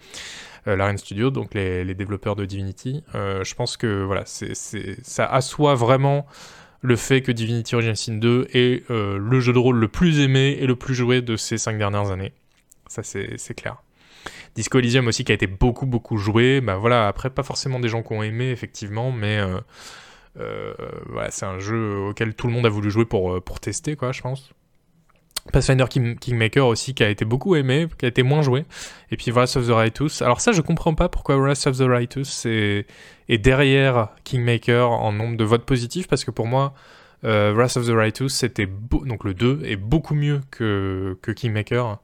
Larian Studio, donc les, développeurs de Divinity. je pense que voilà, ça assoit vraiment le fait que Divinity Original Sin 2 est le jeu de rôle le plus aimé et le plus joué de ces cinq dernières années. Ça, c'est clair. Disco Elysium aussi qui a été beaucoup beaucoup joué. Bah voilà, après pas forcément des gens qui ont aimé effectivement, mais euh, euh, voilà, c'est un jeu auquel tout le monde a voulu jouer pour, euh, pour tester quoi, je pense. Pathfinder Kingmaker aussi qui a été beaucoup aimé, qui a été moins joué. Et puis Wrath of the Righteous. Alors ça je comprends pas pourquoi Wrath of the Righteous est, est derrière Kingmaker en nombre de votes positifs parce que pour moi Wrath of the Righteous c'était donc le 2 est beaucoup mieux que, que Kingmaker.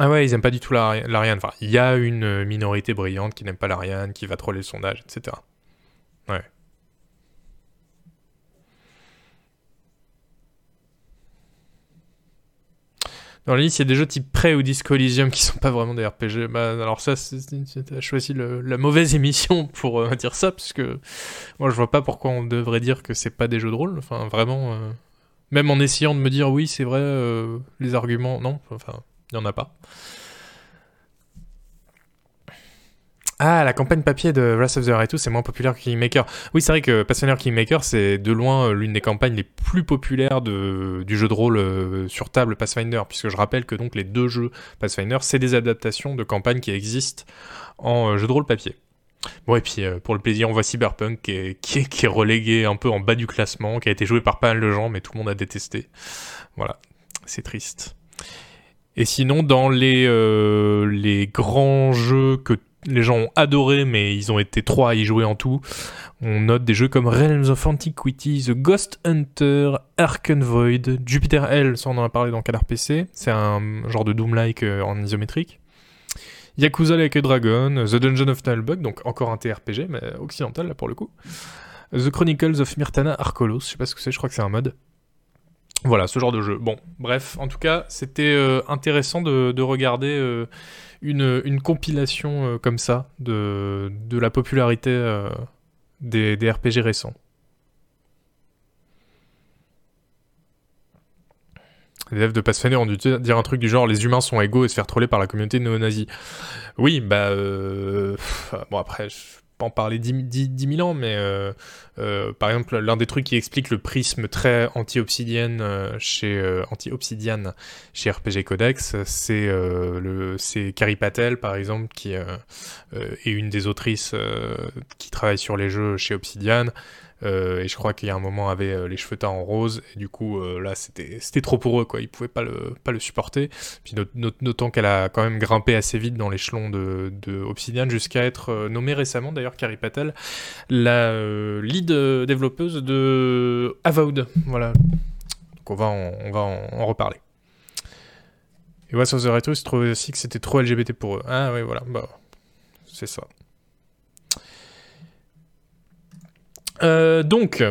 Ah ouais, ils aiment pas du tout l'Ariane. Enfin, il y a une minorité brillante qui n'aime pas l'Ariane, qui va troller le sondage, etc. Ouais. Dans la liste, il y a des jeux type Prey ou Disco Elysium qui sont pas vraiment des RPG. Bah, alors ça, tu as choisi la mauvaise *laughs* émission pour euh, dire ça, parce que moi je vois pas pourquoi on devrait dire que c'est pas des jeux de rôle. Enfin, vraiment, euh, même en essayant de me dire oui, c'est vrai, euh, les arguments, non. Enfin, il n'y en a pas. Ah, la campagne papier de Wrath of the Righteous c'est moins populaire que Kingmaker. Oui, c'est vrai que Pathfinder Kingmaker, c'est de loin euh, l'une des campagnes les plus populaires de, du jeu de rôle euh, sur table Pathfinder, puisque je rappelle que donc les deux jeux Pathfinder, c'est des adaptations de campagnes qui existent en euh, jeu de rôle papier. Bon, et puis pour le plaisir, on voit Cyberpunk qui est, relégué un peu en bas du classement, qui a été joué par pas mal de gens, mais tout le monde a détesté. Voilà, c'est triste. Et sinon, dans les, les grands jeux que les gens ont adoré, mais ils ont été trois à y jouer en tout, on note des jeux comme Realms of Antiquity, The Ghost Hunter, Arken Void, Jupiter Hell, ça on en a parlé dans Canard PC, c'est un genre de Doom-like euh, en isométrique. Yakuza Like a Dragon, The Dungeon of Nullbug, donc encore un TRPG, mais occidental là pour le coup. The Chronicles of Myrtana Arcolos, je sais pas ce que c'est, je crois que c'est un mode. Voilà, ce genre de jeu. Bon, bref, en tout cas, c'était euh, intéressant de, regarder euh, une, compilation euh, comme ça de, de la popularité des, des, RPG récents. Les devs de Pathfinder ont dû dire un truc du genre les humains sont égaux et se faire troller par la communauté néo-nazie. Oui, bah. bon, après, en parler 10, 000 ans, mais euh, euh, par exemple, l'un des trucs qui explique le prisme très anti-obsidienne euh, chez anti-obsidian chez RPG Codex, c'est le c'est Carrie Patel par exemple qui est une des autrices qui travaille sur les jeux chez Obsidian. Euh, et je crois qu'il y a un moment avait euh, les cheveux teints en rose et du coup euh, là c'était c'était trop pour eux quoi. Ils pouvaient pas le pas le supporter. Puis notons qu'elle a quand même grimpé assez vite dans l'échelon de, de Obsidian jusqu'à être nommée récemment d'ailleurs Carrie Patel la lead développeuse de Avowed. Voilà. Donc on va en, on va en, reparler. Et ouais sur The Retro ils trouvaient aussi que c'était trop LGBT pour eux. Ah oui voilà. Bah c'est ça Euh, donc,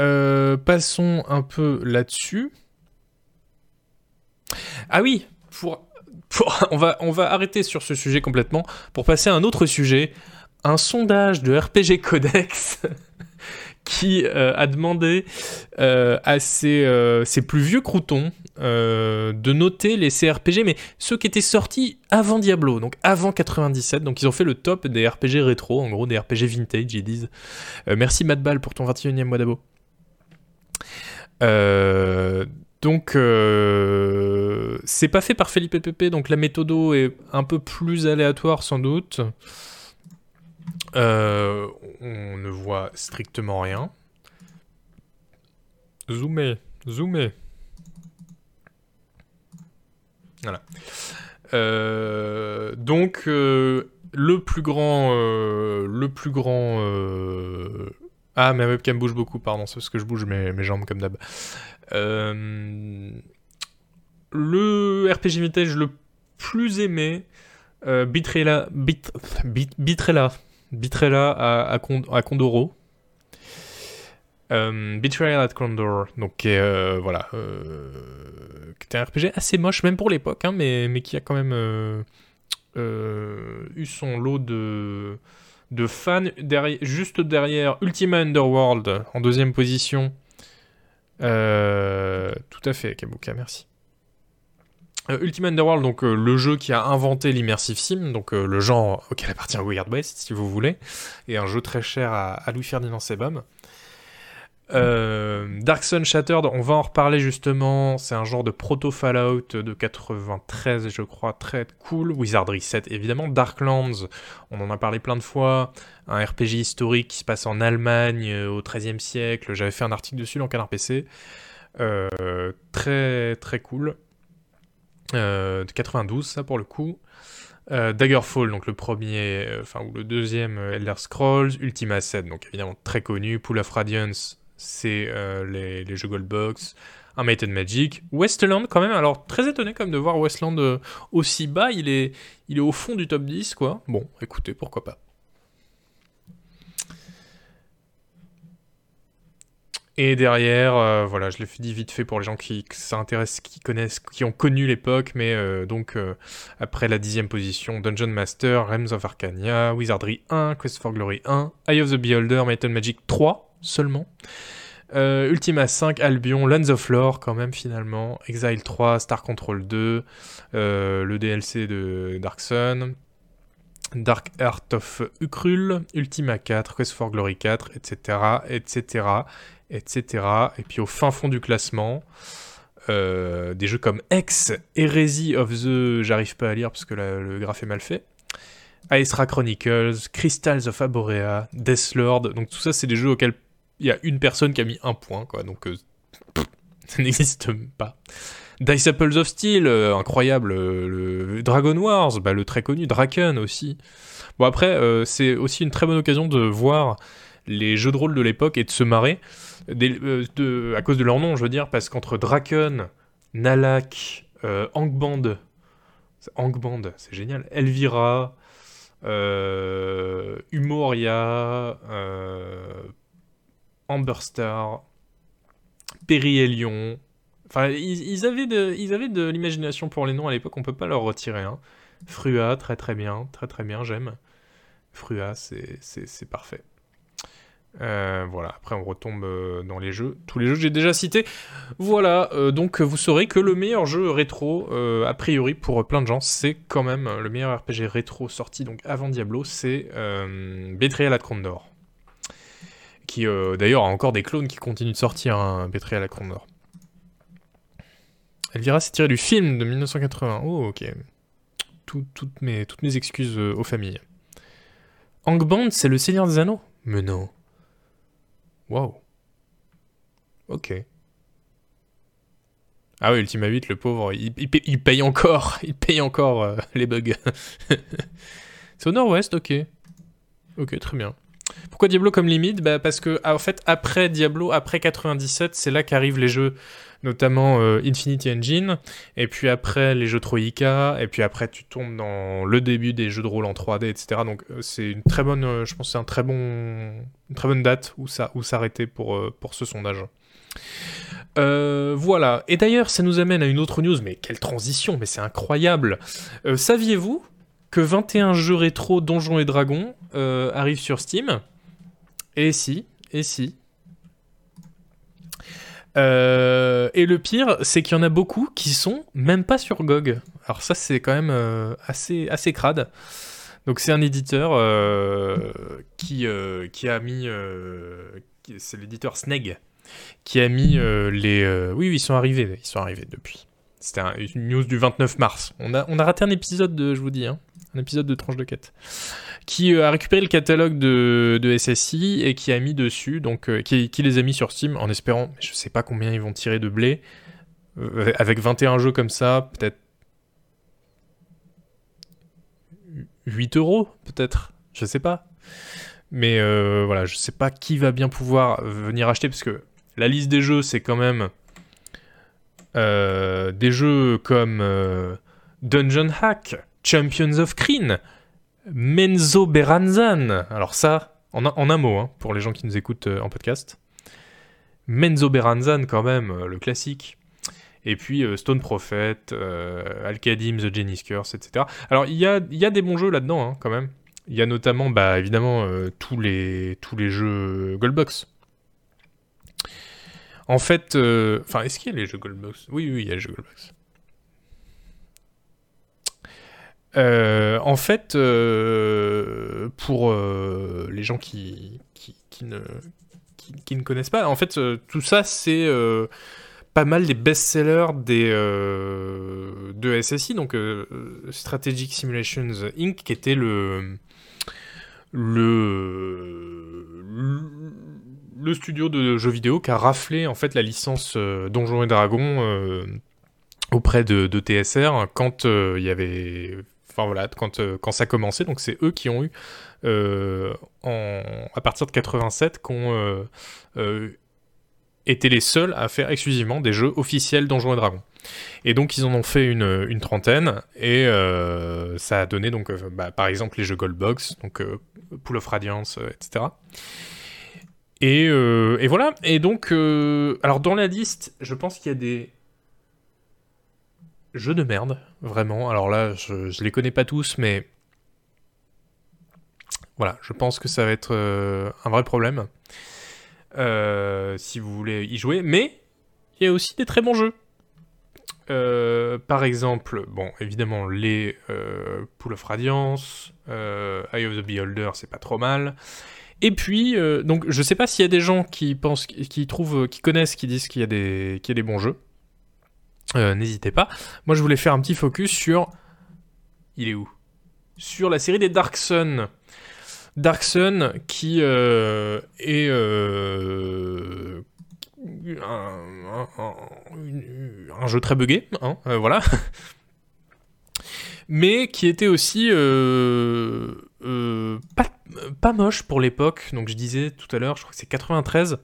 euh, passons un peu là-dessus. Ah oui, pour, *laughs* on, va, on va arrêter sur ce sujet complètement pour passer à un autre sujet. Un sondage de RPG Codex *laughs* qui euh, a demandé à ses, ses, plus vieux croutons euh, de noter les CRPG, mais ceux qui étaient sortis avant Diablo, donc avant 97. Donc ils ont fait le top des RPG rétro, en gros des RPG vintage, ils disent. Euh, merci Madball pour ton 21e mois d'abo. Euh, donc, c'est pas fait par Felipe Pepe, donc la méthode est un peu plus aléatoire sans doute. on ne voit strictement rien. Zoomé, zoomé. Voilà. Euh, donc euh, le plus grand, euh, le plus grand. Ah, ma webcam bouge beaucoup, pardon, c'est parce que je bouge mes, jambes comme d'hab. le RPG vintage le plus aimé, Bitrella, Bit, Bitrella, Bitrella à, à Condoro. Euh, Betrayal at Condor, donc euh, voilà, euh, qui était un RPG assez moche même pour l'époque, hein, mais, qui a quand même eu son lot de, de fans juste derrière Ultima Underworld en deuxième position. tout à fait, Kabuka, merci. Euh, Ultima Underworld, donc euh, le jeu qui a inventé l'immersive sim, donc euh, le genre auquel appartient Weird West, si vous voulez, et un jeu très cher à, Louis-Ferdinand Sebum. Dark Shattered, on va en reparler justement, c'est un genre de proto-Fallout de 93, je crois, très cool. Wizardry 7, évidemment. Darklands, on en a parlé plein de fois, un RPG historique qui se passe en Allemagne au XIIIe siècle, j'avais fait un article dessus dans Canard PC. très très cool. Euh, de 92, ça pour le coup. Euh, Daggerfall, donc le premier, euh, enfin, ou le deuxième Elder Scrolls. Ultima 7, donc évidemment très connu. Pool of Radiance, c'est les, les, jeux Goldbox. Un Might Magic. Westland, quand même, alors très étonné comme de voir Westland aussi bas. Il est, il est au fond du top 10, quoi. Bon, écoutez, pourquoi pas. Et derrière, euh, voilà, je l'ai dit vite fait pour les gens qui, s'intéressent, qui connaissent, qui ont connu l'époque, mais euh, donc euh, après la dixième position, Dungeon Master, Realms of Arcania, Wizardry 1, Quest for Glory 1, Eye of the Beholder, Metal Magic 3 seulement, Ultima 5, Albion, Lands of Lore quand même finalement, Exile 3, Star Control 2, le DLC de Dark Sun, Dark Art of Ukrul, Ultima 4, Quest for Glory 4, etc., etc etc. Et puis au fin fond du classement, euh, des jeux comme X, Heresy of the... J'arrive pas à lire parce que le graphe est mal fait. Aesra Chronicles, Crystals of Aborea, Deathlord. Donc tout ça, c'est des jeux auxquels il y a une personne qui a mis un point, quoi. Donc euh, *laughs* ça n'existe pas. Disciples of Steel, euh, incroyable. le Dragon Wars, bah, le très connu. Draken aussi. Bon après, c'est aussi une très bonne occasion de voir les jeux de rôle de l'époque et de se marrer. Euh, à cause de leur nom, je veux dire, parce qu'entre Draken, Nalak, euh, Angband, Angband, c'est génial, Elvira, euh, Amberstar, Périhélion. Enfin, ils, avaient de, ils avaient de l'imagination pour les noms à l'époque, on peut pas leur retirer. Hein. Frua, très très bien, très très bien, j'aime. Frua, c'est parfait. Euh, voilà, après on retombe euh, dans les jeux, tous les jeux que j'ai déjà cités. Voilà, euh, donc vous saurez que le meilleur jeu rétro, a priori pour plein de gens, c'est quand même le meilleur RPG rétro sorti donc avant Diablo, c'est Betrayal at Condor. Qui d'ailleurs a encore des clones qui continuent de sortir, hein, Betrayal at Condor. Elvira s'est tiré du film de 1980. Oh ok. toutes, mes, excuses aux familles. Angband, c'est le Seigneur des Anneaux? Mais non. Wow. Ok. Ah oui, Ultima 8, le pauvre, il, paye encore, *laughs* il paye encore euh, les bugs. *laughs* c'est au nord-ouest, ok. Ok, très bien. Pourquoi Diablo comme limite bah Parce que, ah, en fait, après Diablo, après 97, c'est là qu'arrivent les jeux notamment euh, Infinity Engine, et puis après les jeux Troika, et puis après tu tombes dans le début des jeux de rôle en 3D, etc. Donc euh, c'est une très bonne, euh, je pense c'est un très bon, très bonne date où ça, où s'arrêter pour pour ce sondage. voilà. Et d'ailleurs, ça nous amène à une autre news. Mais quelle transition Mais c'est incroyable. Saviez-vous que 21 jeux rétro Donjons et Dragons arrivent sur Steam Et si Et si euh, et le pire, c'est qu'il y en a beaucoup qui sont même pas sur GOG. Alors ça, c'est quand même euh, assez, assez crade. Donc c'est un éditeur euh, qui, qui a mis... c'est l'éditeur Sneg qui a mis les... oui, ils sont arrivés, ils sont arrivés depuis. C'était une news du 29 mars. On a, on a raté un épisode, de, je vous dis, hein, un épisode de tranche de quête qui euh, a récupéré le catalogue de, SSI et qui a mis dessus, donc euh, qui, les a mis sur Steam en espérant, je sais pas combien ils vont tirer de blé, euh, avec 21 jeux comme ça, peut-être 8 euros, peut-être, je sais pas. Mais voilà, je sais pas qui va bien pouvoir venir acheter parce que la liste des jeux, c'est quand même des jeux comme Dungeon Hack, Champions of Kreen, Menzo Beranzan. Alors ça, en, un mot, hein, pour les gens qui nous écoutent euh, en podcast. Menzo Beranzan, quand même, euh, le classique. Et puis euh, Stone Prophet, Alcadim, The Genius Curse, etc. Alors il y a, y a, des bons jeux là-dedans, hein, quand même. Il y a notamment, bah, évidemment, tous, les, tous les jeux Goldbox. En fait, enfin, est-ce qu'il y a les jeux Goldbox? Oui, oui, il y a les jeux Goldbox. En fait, pour les gens qui, qui, ne, qui, ne connaissent pas, en fait, tout ça, c'est pas mal des best-sellers des, de SSI, donc Strategic Simulations Inc., qui était le, le, le studio de jeux vidéo qui a raflé en fait la licence Donjons et Dragons auprès de, TSR quand euh, il y avait enfin voilà, quand, euh, quand ça commençait. Donc c'est eux qui ont eu, euh, à partir de 87, qu'on été les seuls à faire exclusivement des jeux officiels Donjons et Dragons. Et donc ils en ont fait une, une trentaine, et ça a donné donc bah, par exemple les jeux Goldbox, donc Pool of Radiance, etc. Et, et, voilà. Et donc, alors dans la liste, je pense qu'il y a des jeux de merde, vraiment. Alors là, je, les connais pas tous, mais voilà, je pense que ça va être euh, un vrai problème euh, si vous voulez y jouer. Mais il y a aussi des très bons jeux. Euh, par exemple, bon, évidemment, les Pool of Radiance, Eye of the Beholder, c'est pas trop mal. Et puis, donc, je sais pas s'il y a des gens qui pensent, qui trouvent, qui connaissent, qui disent qu'il y a des, qu'il y a des bons jeux. Euh, n'hésitez pas. Moi, je voulais faire un petit focus sur. Il est où? Sur la série des Dark Sun. Dark Sun qui euh, est euh, un, jeu très buggé, hein, voilà. *laughs* Mais qui était aussi pas, pas, moche pour l'époque. Donc je disais tout à l'heure, je crois que c'est 93.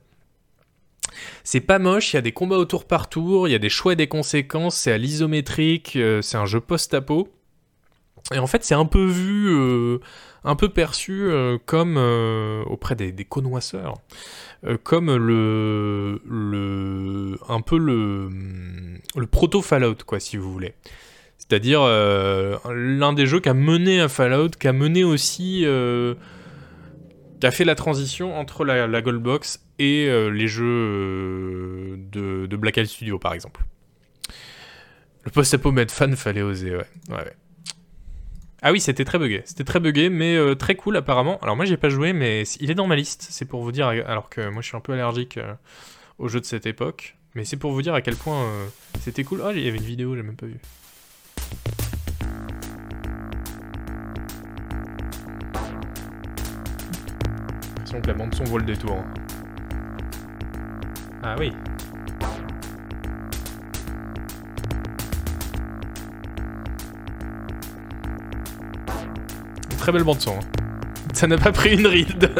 C'est pas moche, il y a des combats au tour par tour, il y a des choix et des conséquences, c'est à l'isométrique, euh, c'est un jeu post-apo. Et en fait, c'est un peu vu, euh, un peu perçu euh, comme auprès des, des connoisseurs, comme le, le, un peu le, le proto Fallout, quoi, si vous voulez. C'est-à-dire l'un des jeux qui a mené à Fallout, qui a mené aussi a fait la transition entre la, la Goldbox et euh, les jeux euh, de, Black Studio, par exemple. Le post-apo fan, fallait oser, ouais. Ah oui, c'était très buggé. C'était très buggé, mais euh, très cool apparemment. Alors moi, j'ai pas joué, mais il est dans ma liste. C'est pour vous dire, alors que moi, je suis un peu allergique aux jeux de cette époque. Mais c'est pour vous dire à quel point c'était cool. Ah, il y avait une vidéo, j'ai même pas vu. Que la bande son vaut le détour. Ah oui. très belle bande son. Hein. Ça n'a pas pris une ride.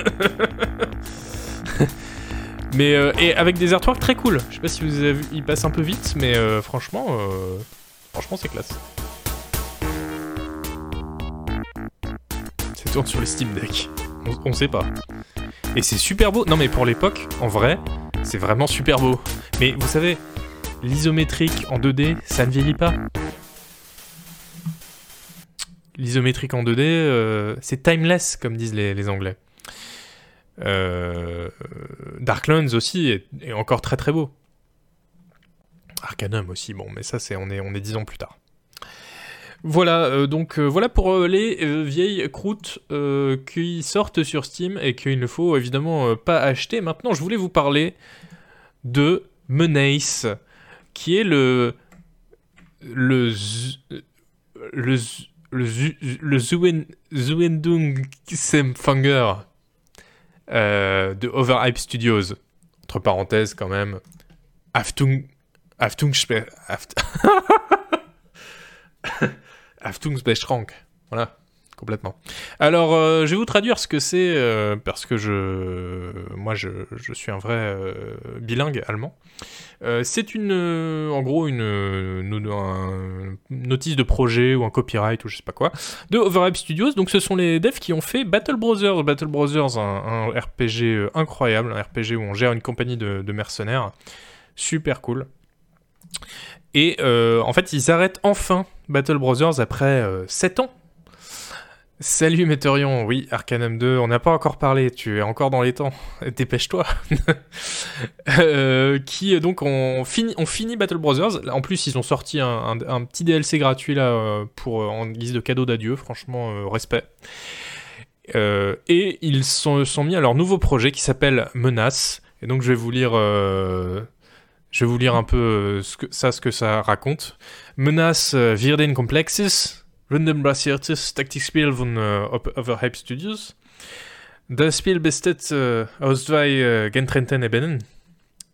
*laughs* mais euh, et avec des artworks très cool. Je sais pas si vous avez vu, il passe un peu vite, mais euh, franchement, euh, franchement c'est classe. C'est tourne sur le Steam Deck. On, on sait pas. Et c'est super beau. Non mais pour l'époque, en vrai, c'est vraiment super beau. Mais vous savez, l'isométrique en 2D, ça ne vieillit pas. L'isométrique en 2D, euh, c'est timeless, comme disent les, Anglais. Euh, Darklands aussi est, encore très très beau. Arcanum aussi, bon, mais ça c'est on est on est dix ans plus tard. Voilà, euh, donc euh, voilà pour euh, les vieilles croûtes qui sortent sur Steam et qu'il ne faut évidemment pas acheter. Maintenant, je voulais vous parler de Menace, qui est le le le le, Zuendung Semfanger de Overhype Studios. Entre parenthèses, quand même. Aftung. Aftung. *laughs* *laughs* Aftungsbeschrank. Voilà, complètement. Alors, euh, je vais vous traduire ce que c'est, euh, parce que je, moi, je, suis un vrai euh, bilingue allemand. c'est une, en gros, une, notice de projet ou un copyright ou je sais pas quoi de Overhype Studios. Donc, ce sont les devs qui ont fait Battle Brothers. Battle Brothers, un, RPG incroyable, un RPG où on gère une compagnie de mercenaires. Super cool. Et en fait, ils arrêtent enfin Battle Brothers après 7 euh, ans. Salut Météorion, oui, Arcanum 2, on n'a pas encore parlé, tu es encore dans les temps, *laughs* dépêche-toi. *laughs* Euh, qui donc on finit, on finit Battle Brothers, en plus ils ont sorti un, petit DLC gratuit là euh, pour en guise de cadeau d'adieu, franchement respect. et ils se sont, mis à leur nouveau projet qui s'appelle Menace, et donc je vais vous lire, je vais vous lire un peu ce que, ça, ce que ça raconte. Menace Virden Complexes Random baseerd tactiekspel van uh, op Overhype Studios. Dat spel bestaat uh, aus twee uh, gentrenten ebenen.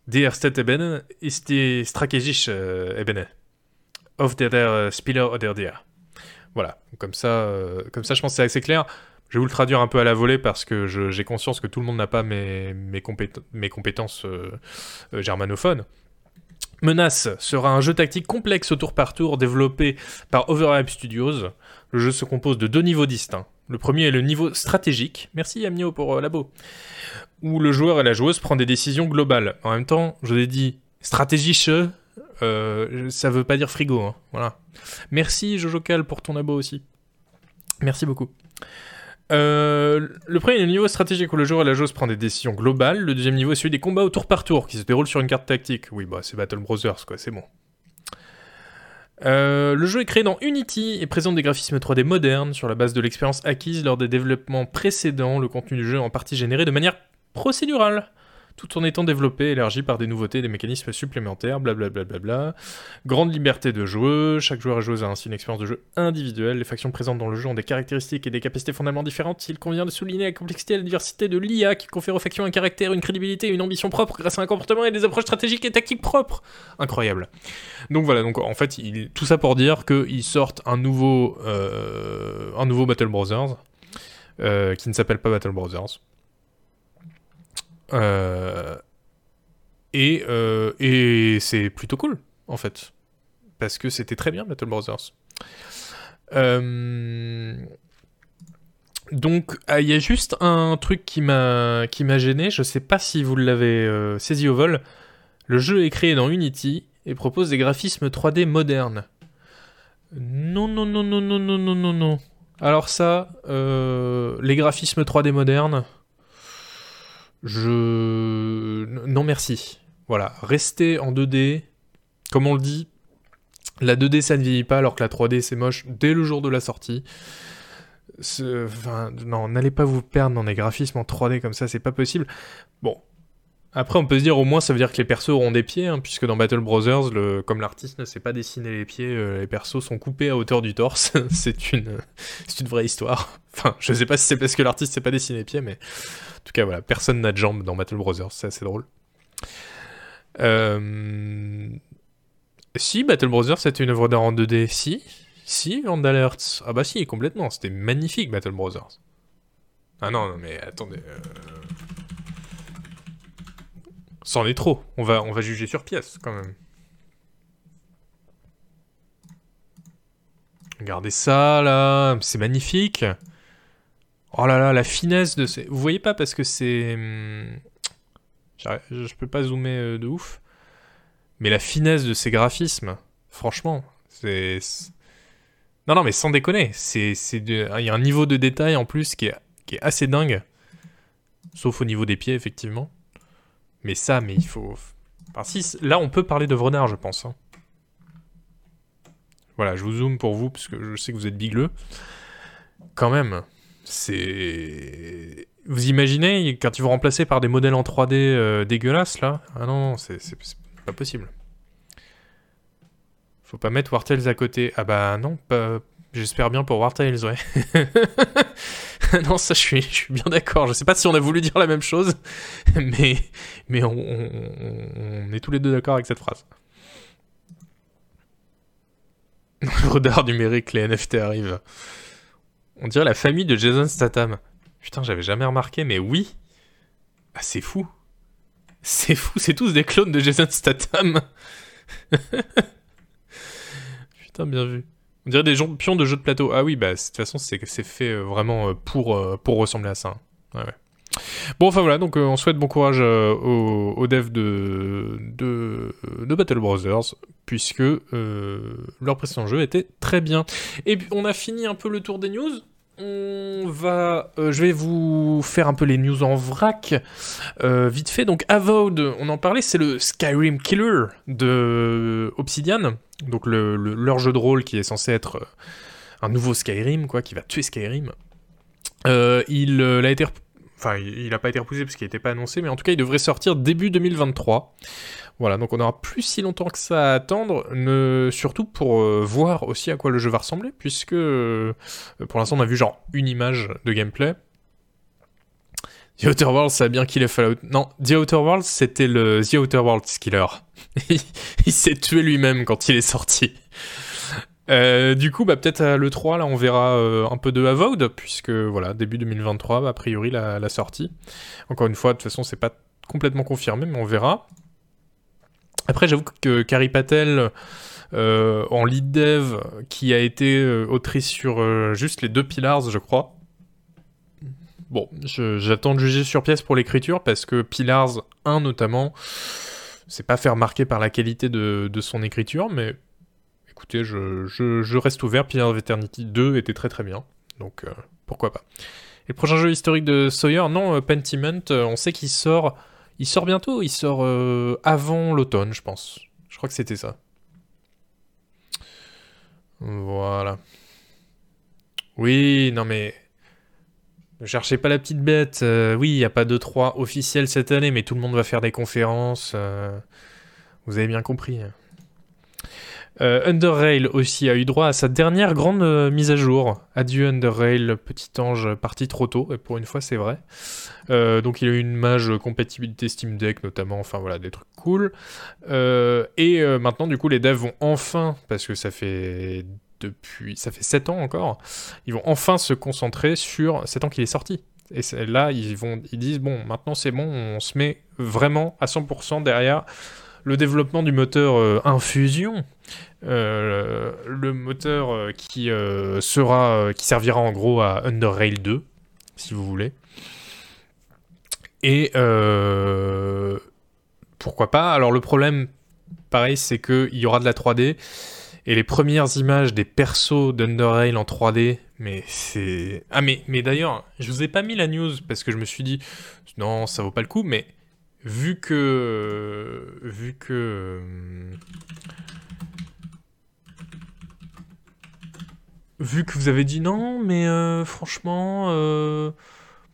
De eerste ebenen is de stratégisch uh, ebenen. Of de der spieler oder der. Voilà, comme ça, euh, comme ça je pense que c'est assez clair. Je vais vous le traduire un peu à la volée parce que j'ai conscience que tout le monde n'a pas mes, mes, mes compétences euh, euh, germanophones. Menace sera un jeu tactique complexe au tour par tour développé par Overhype Studios. Le jeu se compose de deux niveaux distincts. Le premier est le niveau stratégique, merci Amnio pour euh, labo, où le joueur et la joueuse prennent des décisions globales. En même temps, je l'ai dit, stratégique, euh, ça veut pas dire frigo. Hein. Voilà. Merci Jojocal pour ton abo aussi. Merci beaucoup. Euh, le premier est le niveau stratégique où le joueur et la joueuse prend des décisions globales. Le deuxième niveau est celui des combats au tour par tour qui se déroulent sur une carte tactique. Oui, bah c'est Battle Brothers, quoi, c'est bon. Euh, le jeu est créé dans Unity et présente des graphismes 3D modernes sur la base de l'expérience acquise lors des développements précédents. Le contenu du jeu est en partie généré de manière procédurale tout en étant développé élargi par des nouveautés des mécanismes supplémentaires, blablabla. Grande liberté de joueur, chaque joueur et joueuse a ainsi une expérience de jeu individuelle, les factions présentes dans le jeu ont des caractéristiques et des capacités fondamentalement différentes, il convient de souligner la complexité et la diversité de l'IA qui confère aux factions un caractère, une crédibilité et une ambition propre grâce à un comportement et des approches stratégiques et tactiques propres. Incroyable. Donc voilà, donc en fait, il, tout ça pour dire qu'ils sortent un nouveau, euh, un nouveau Battle Brothers, euh, qui ne s'appelle pas Battle Brothers. Euh, et, euh, et c'est plutôt cool, en fait. Parce que c'était très bien, Battle Brothers. Euh, donc, ah, il y a juste un truc qui m'a gêné. Je sais pas si vous l'avez saisi au vol. Le jeu est créé dans Unity et propose des graphismes 3D modernes. Non, non, non, non, non, non, non, non, non. Alors ça, les graphismes 3D modernes, je... Non merci. Voilà, rester en 2D, comme on le dit, la 2D ça ne vieillit pas alors que la 3D c'est moche dès le jour de la sortie. Enfin, non, n'allez pas vous perdre dans des graphismes en 3D comme ça, c'est pas possible. Bon. Après, on peut se dire au moins ça veut dire que les persos auront des pieds, hein, puisque dans Battle Brothers, comme l'artiste ne sait pas dessiner les pieds, euh, les persos sont coupés à hauteur du torse. *laughs* c'est une... vraie histoire. *laughs* Enfin, je sais pas si c'est parce que l'artiste sait pas dessiner les pieds, mais en tout cas, voilà, personne n'a de jambes dans Battle Brothers, c'est assez drôle. Euh... Si, Battle Brothers, c'était une œuvre d'art en 2D, si. Si, Vandal. Ah bah si, complètement, c'était magnifique, Battle Brothers. Ah non, non mais attendez... Euh... C'en est trop, on va, juger sur pièce, quand même. Regardez ça, là, c'est magnifique. Oh là là, la finesse de ces... Vous voyez pas parce que c'est... Hmm, je peux pas zoomer euh, de ouf. Mais la finesse de ces graphismes, franchement, c'est... Non, non, mais sans déconner, c'est, il y a un niveau de détail en plus qui est assez dingue. Sauf au niveau des pieds, effectivement. Mais ça, mais il faut... Là, on peut parler de renard, je pense. Hein. Voilà, je vous zoome pour vous, parce que je sais que vous êtes bigleux. Quand même, c'est. Vous imaginez quand ils vont remplacer par des modèles en 3D euh, dégueulasses là? Ah non, c'est pas possible. Faut pas mettre War à côté. Ah bah non, j'espère bien pour War ouais. *laughs* *laughs* non, ça je suis, bien d'accord. Je sais pas si on a voulu dire la même chose, *laughs* mais, on, on est tous les deux d'accord avec cette phrase. *laughs* Le radar numérique, les NFT arrivent. On dirait la famille de Jason Statham. Putain, j'avais jamais remarqué, mais oui. Ah, c'est fou. C'est fou, c'est tous des clones de Jason Statham. Putain, bien vu. On dirait des pions de jeux de plateau. Ah oui, bah, de toute façon, c'est fait euh, vraiment euh, pour, euh, pour ressembler à ça. Ouais. Bon, enfin voilà, donc on souhaite bon courage aux, devs de, Battle Brothers, puisque leur précédent jeu était très bien. Et on a fini un peu le tour des news. On va, euh, je vais vous faire un peu les news en vrac, euh, vite fait. Donc Avowed, on en parlait, c'est le Skyrim Killer de Obsidian, donc le, leur jeu de rôle qui est censé être euh, un nouveau Skyrim, quoi, qui va tuer Skyrim. il a été, enfin, il n'a pas été repoussé parce qu'il n'était pas annoncé, mais en tout cas, il devrait sortir début 2023. Voilà, donc on n'aura plus si longtemps que ça à attendre, surtout pour euh, voir aussi à quoi le jeu va ressembler, puisque euh, pour l'instant on a vu genre une image de gameplay. The Outer Worlds, ça a bien killé Fallout. Non, The Outer Worlds, c'était le The Outer Worlds killer. *laughs* il s'est tué lui-même quand il est sorti. Euh, du coup, bah, peut-être à l'E3, là, on verra un peu de Avowed, puisque voilà, début 2023, bah, a priori, la, sortie. Encore une fois, de toute façon, c'est pas complètement confirmé, mais on verra. Après, j'avoue que Carrie Patel, euh, en lead dev, qui a été euh, autrice sur euh, juste les deux Pillars, je crois. Bon, j'attends de juger sur pièce pour l'écriture, parce que Pillars 1 notamment, c'est pas fait remarquer par la qualité de, son écriture, mais écoutez, je, reste ouvert. Pillars of Eternity 2 était très très bien, donc pourquoi pas. Et le prochain jeu historique de Sawyer, non, Pentiment, on sait qu'il sort il sort bientôt, il sort euh, avant l'automne, je pense. Je crois que c'était ça. Voilà. Oui, non mais... Ne cherchez pas la petite bête. Euh, oui, il n'y a pas de 3 officiels cette année, mais tout le monde va faire des conférences. Euh, vous avez bien compris. Euh, Underrail aussi a eu droit à sa dernière grande euh, mise à jour. Adieu Underrail, petit ange parti trop tôt, et pour une fois c'est vrai. Euh, donc il a eu une mage compatibilité Steam Deck notamment, enfin voilà, des trucs cool. et maintenant du coup les devs vont enfin, parce que ça fait depuis, ça fait 7 ans encore, ils vont enfin se concentrer sur 7 ans qu'il est sorti. Et là ils, vont, ils disent bon maintenant c'est bon, on se met vraiment à 100% derrière le développement du moteur euh, Infusion, euh, le moteur euh, qui servira en gros à Underrail 2, si vous voulez. Et pourquoi pas? Alors le problème, pareil, c'est qu'il y aura de la 3D. Et les premières images des persos d'Underrail en 3D, mais c'est... Ah mais, mais d'ailleurs, je vous ai pas mis la news parce que je me suis dit, non, ça vaut pas le coup, mais vu que vu que vu que vous avez dit non, mais euh, franchement, euh,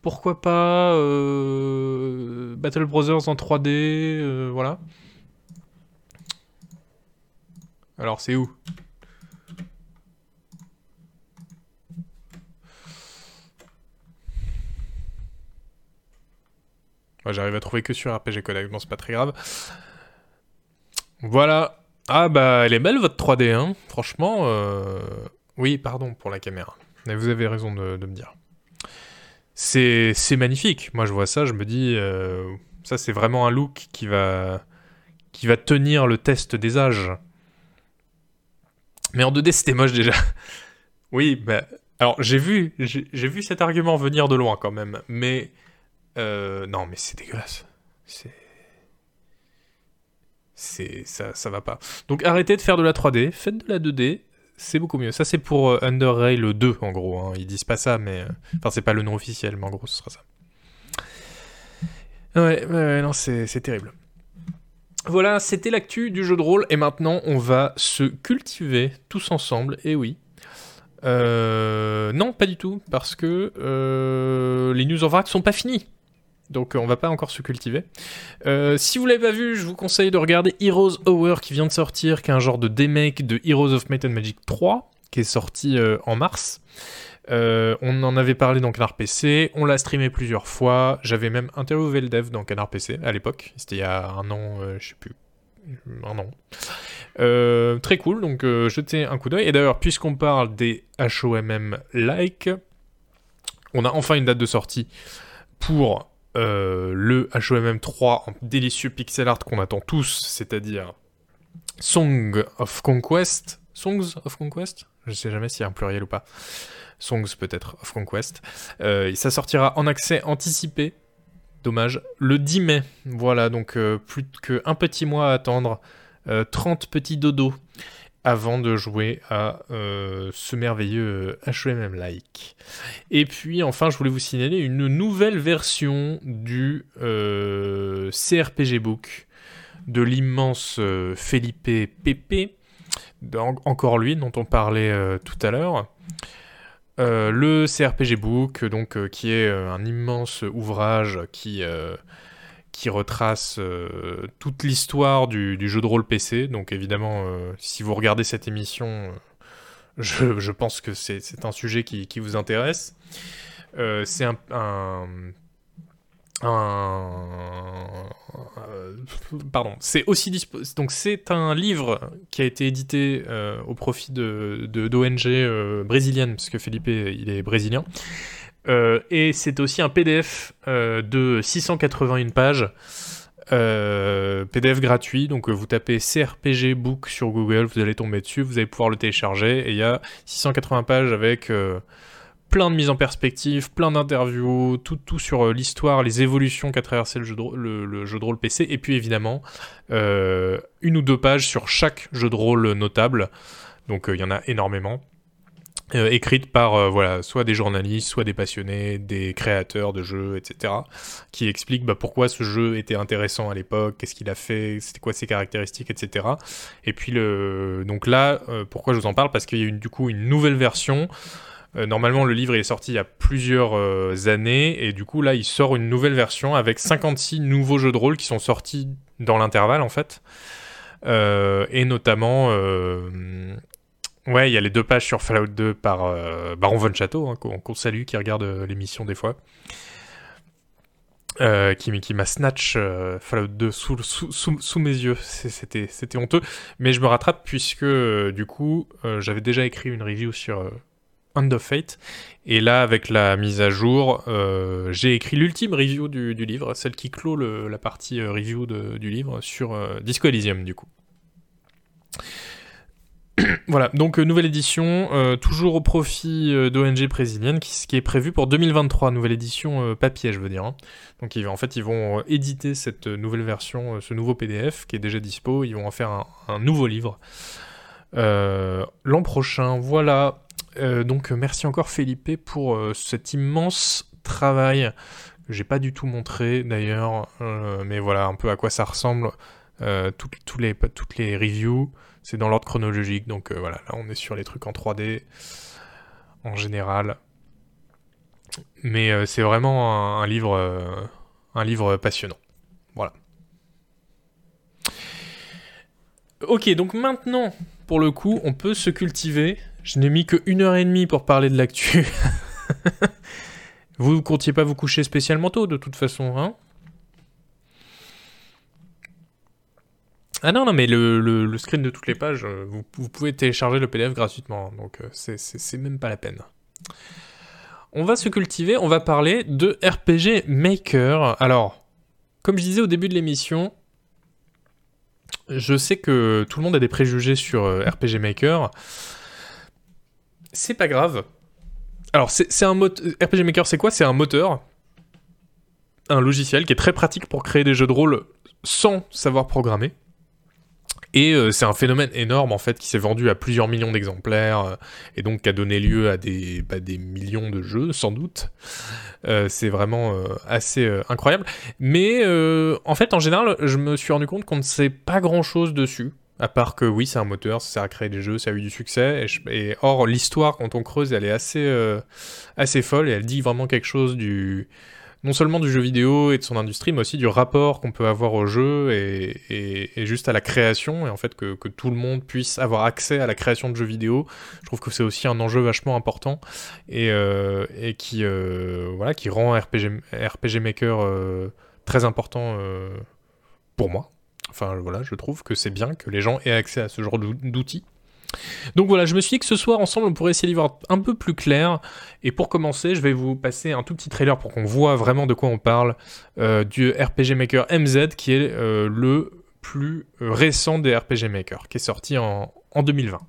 pourquoi pas euh, Battle Brothers en 3D, voilà. Alors c'est où? J'arrive à trouver que sur RPG Connect, bon c'est pas très grave. Voilà. Ah bah elle est belle votre 3D, hein. Franchement, euh... oui, pardon pour la caméra. Mais vous avez raison de, me dire. C'est magnifique. Moi je vois ça, je me dis, euh, ça c'est vraiment un look qui va, qui va tenir le test des âges. Mais en 2D c'était moche déjà. *laughs* oui, bah... Alors j'ai vu, j'ai vu cet argument venir de loin quand même, mais euh, non, mais c'est dégueulasse. C'est. C'est. Ça, ça va pas. Donc arrêtez de faire de la 3D, faites de la 2D, c'est beaucoup mieux. Ça, c'est pour euh, Underrail 2, en gros. Hein. Ils disent pas ça, mais. Euh, enfin, c'est pas le nom officiel, mais en gros, ce sera ça. Ouais, ouais, non, c'est terrible. Voilà, c'était l'actu du jeu de rôle, et maintenant, on va se cultiver tous ensemble, et oui. non, pas du tout, parce que les news en vrac sont pas finies donc on va pas encore se cultiver. Euh, si vous l'avez pas vu, je vous conseille de regarder Heroes Hour qui vient de sortir, qui est un genre de demake de Heroes of Might and Magic 3, qui est sorti euh, en mars. Euh, on en avait parlé dans Canard PC, on l'a streamé plusieurs fois, j'avais même interviewé le dev dans Canard PC à l'époque, c'était il y a un an, je sais plus, un an. très cool, donc jetez un coup d'œil. Et d'ailleurs, puisqu'on parle des HOMM-like, on a enfin une date de sortie pour euh, le HOMM 3 en délicieux pixel art qu'on attend tous, c'est-à-dire Song of Conquest. Songs of Conquest? Je sais jamais s'il y a un pluriel ou pas. Songs peut-être of Conquest. Euh, ça sortira en accès anticipé. Dommage. Le 10 mai. Voilà, donc euh, plus qu'un petit mois à attendre. 30 petits dodos. Avant de jouer à ce merveilleux HMM Like. Et puis enfin, je voulais vous signaler une nouvelle version du CRPG Book de l'immense Felipe Pepe, encore lui dont on parlait tout à l'heure. Euh, le CRPG Book, donc, euh, qui est euh, un immense ouvrage qui, qui retrace toute l'histoire du, jeu de rôle PC. Donc évidemment, si vous regardez cette émission, je, je, pense que c'est un sujet qui, vous intéresse. c'est un, un, pardon, c'est aussi donc c'est un livre qui a été édité euh, au profit de d'ONG euh, brésilienne parce que Felipe il est brésilien euh, et c'est aussi un PDF de 681 pages. PDF gratuit, donc vous tapez CRPG Book sur Google, vous allez tomber dessus, vous allez pouvoir le télécharger, et il y a 680 pages avec plein de mises en perspective, plein d'interviews, tout, tout sur euh, l'histoire, les évolutions qu'a traversé le jeu, de, le, jeu de rôle PC, et puis évidemment euh, une ou deux pages sur chaque jeu de rôle notable. Donc euh, il y en a énormément. Écrites par voilà, soit des journalistes, soit des passionnés, des créateurs de jeux, etc., qui expliquent bah, pourquoi ce jeu était intéressant à l'époque, qu'est-ce qu'il a fait, c'était quoi ses caractéristiques, etc. Et puis le, donc là, pourquoi je vous en parle? Parce qu'il y a eu du coup une nouvelle version euh, normalement, le livre est sorti il y a plusieurs euh, années, et du coup, là, il sort une nouvelle version avec 56 nouveaux jeux de rôle qui sont sortis dans l'intervalle, en fait. Euh, et notamment, ouais, il y a les deux pages sur Fallout 2 par Baron Von Chateau, hein, qu'on salue, qui regarde l'émission des fois. qui, qui m'a snatch Fallout 2 sous, sous, mes yeux. C'était honteux. Mais je me rattrape puisque, du coup, j'avais déjà écrit une review sur End of Fate. Et là, avec la mise à jour, euh, j'ai écrit l'ultime review du, livre, celle qui clôt la partie euh, review du livre sur euh, Disco Elysium, du coup. *clears throat* voilà, donc nouvelle édition, toujours au profit d'ONG brésilienne, qui, qui, est prévu pour 2023, nouvelle édition papier, je veux dire. Hein. Donc en fait, ils vont éditer cette nouvelle version, ce nouveau PDF qui est déjà dispo, ils vont en faire un, nouveau livre. L'an prochain, voilà, euh, donc merci encore Felipe pour euh, cet immense travail j'ai pas du tout montré d'ailleurs, euh, mais voilà un peu à quoi ça ressemble. toutes les reviews, c'est dans l'ordre chronologique, donc voilà, là on est sur les trucs en 3D en général. Mais c'est vraiment un, livre, un livre passionnant. Voilà. Ok, donc maintenant, pour le coup, on peut se cultiver je n'ai mis que une heure et demie pour parler de l'actu. *laughs* vous ne comptiez pas vous coucher spécialement tôt, de toute façon, hein? Ah non, non, mais le, screen de toutes les pages, euh, vous, pouvez télécharger le PDF gratuitement, donc euh, c'est même pas la peine. On va se cultiver, on va parler de RPG Maker. Alors, comme je disais au début de l'émission, je sais que tout le monde a des préjugés sur euh, RPG Maker c'est pas grave. Alors, c'est un moteur. RPG Maker, c'est quoi? C'est un moteur, un logiciel qui est très pratique pour créer des jeux de rôle sans savoir programmer. Et euh, c'est un phénomène énorme en fait qui s'est vendu à plusieurs millions d'exemplaires euh, et donc qui a donné lieu à des, bah, des millions de jeux sans doute. Euh, c'est vraiment assez incroyable. Mais en fait en général je me suis rendu compte qu'on ne sait pas grand chose dessus. À part que oui, c'est un moteur, ça sert à créer des jeux, ça a eu du succès. Et, or, l'histoire, quand on creuse, elle est assez, assez folle et elle dit vraiment quelque chose du. Non seulement du jeu vidéo et de son industrie, mais aussi du rapport qu'on peut avoir au jeu et, juste à la création. Et en fait, que, tout le monde puisse avoir accès à la création de jeux vidéo. Je trouve que c'est aussi un enjeu vachement important et, euh, qui, euh, voilà, qui rend RPG, RPG Maker très important pour moi. Enfin voilà, je trouve que c'est bien que les gens aient accès à ce genre d'outils. Donc voilà, je me suis dit que ce soir ensemble on pourrait essayer d'y voir un peu plus clair. Et pour commencer, je vais vous passer un tout petit trailer pour qu'on voit vraiment de quoi on parle euh, du RPG Maker MZ qui est euh, le plus récent des RPG Maker, qui est sorti en 2020.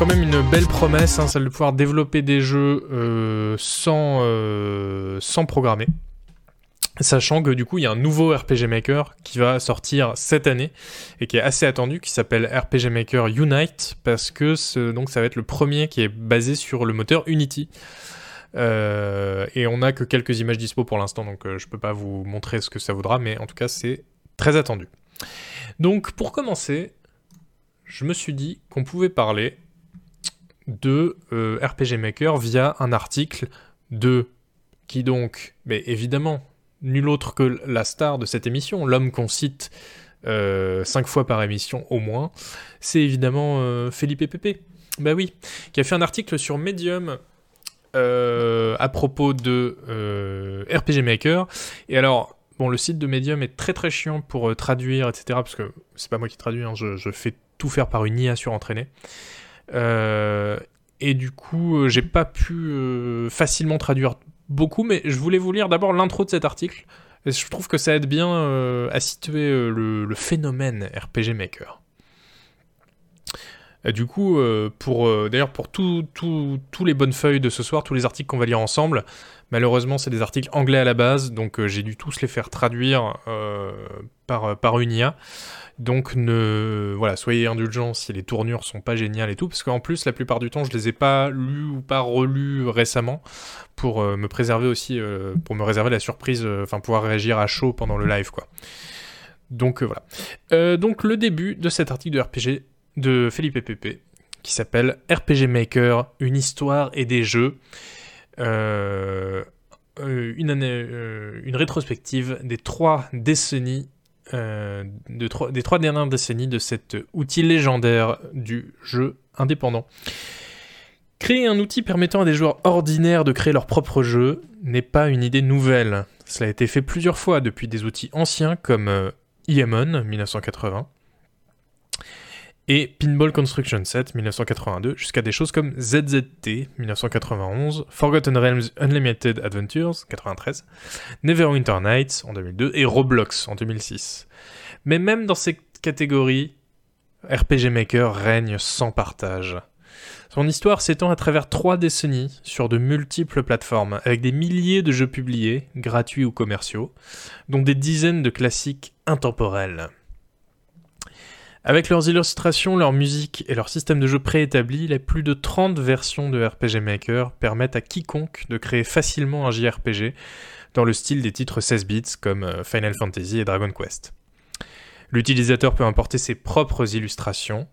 Quand même une belle promesse, hein, celle de pouvoir développer des jeux euh, sans, euh, sans programmer. Sachant que du coup, il y a un nouveau RPG Maker qui va sortir cette année et qui est assez attendu, qui s'appelle RPG Maker Unite, parce que donc ça va être le premier qui est basé sur le moteur Unity. Euh, et on n'a que quelques images dispo pour l'instant, donc je peux pas vous montrer ce que ça vaudra, mais en tout cas, c'est très attendu. Donc, pour commencer, je me suis dit qu'on pouvait parler de euh, RPG Maker via un article de qui donc, mais évidemment, nul autre que la star de cette émission, l'homme qu'on cite euh, cinq fois par émission au moins, c'est évidemment euh, Felipe Pepe. Bah oui, qui a fait un article sur Medium à propos de RPG Maker. Et alors, bon, le site de Medium est très très chiant pour traduire, etc. Parce que c'est pas moi qui traduis, hein, je, je fais tout faire par une IA surentraînée. Euh, et du coup, euh, j'ai pas pu euh, facilement traduire beaucoup, mais je voulais vous lire d'abord l'intro de cet article. Et je trouve que ça aide bien à situer le phénomène RPG Maker. Du coup, euh, pour euh, d'ailleurs pour tous les bonnes feuilles de ce soir, tous les articles qu'on va lire ensemble, malheureusement c'est des articles anglais à la base, donc euh, j'ai dû tous les faire traduire par, par une IA. Donc ne voilà, soyez indulgents si les tournures sont pas géniales et tout, parce qu'en plus la plupart du temps je les ai pas lus ou pas relus récemment pour me préserver aussi, pour me réserver la surprise, enfin pouvoir réagir à chaud pendant le live quoi. Donc voilà. Donc le début de cet article de RPG de Philippe Pepe qui s'appelle RPG Maker, une histoire et des jeux. Euh, euh, euh, une rétrospective des trois décennies, des trois dernières décennies de cet outil légendaire du jeu indépendant. Créer un outil permettant à des joueurs ordinaires de créer leur propre jeu n'est pas une idée nouvelle. Cela a été fait plusieurs fois depuis des outils anciens comme euh, Iemon 1980 et Pinball Construction Set 1982 jusqu'à des choses comme ZZT 1991, Forgotten Realms Unlimited Adventures 93, Neverwinter Nights en 2002 et Roblox en 2006. Mais même dans ces catégories, RPG Maker règne sans partage. Son histoire s'étend à travers trois décennies sur de multiples plateformes, avec des milliers de jeux publiés, gratuits ou commerciaux, dont des dizaines de classiques intemporels. Avec leurs illustrations, leur musique et leur système de jeu préétabli, les plus de 30 versions de RPG Maker permettent à quiconque de créer facilement un JRPG dans le style des titres 16 bits comme euh, Final Fantasy et Dragon Quest. L'utilisateur peut importer ses propres illustrations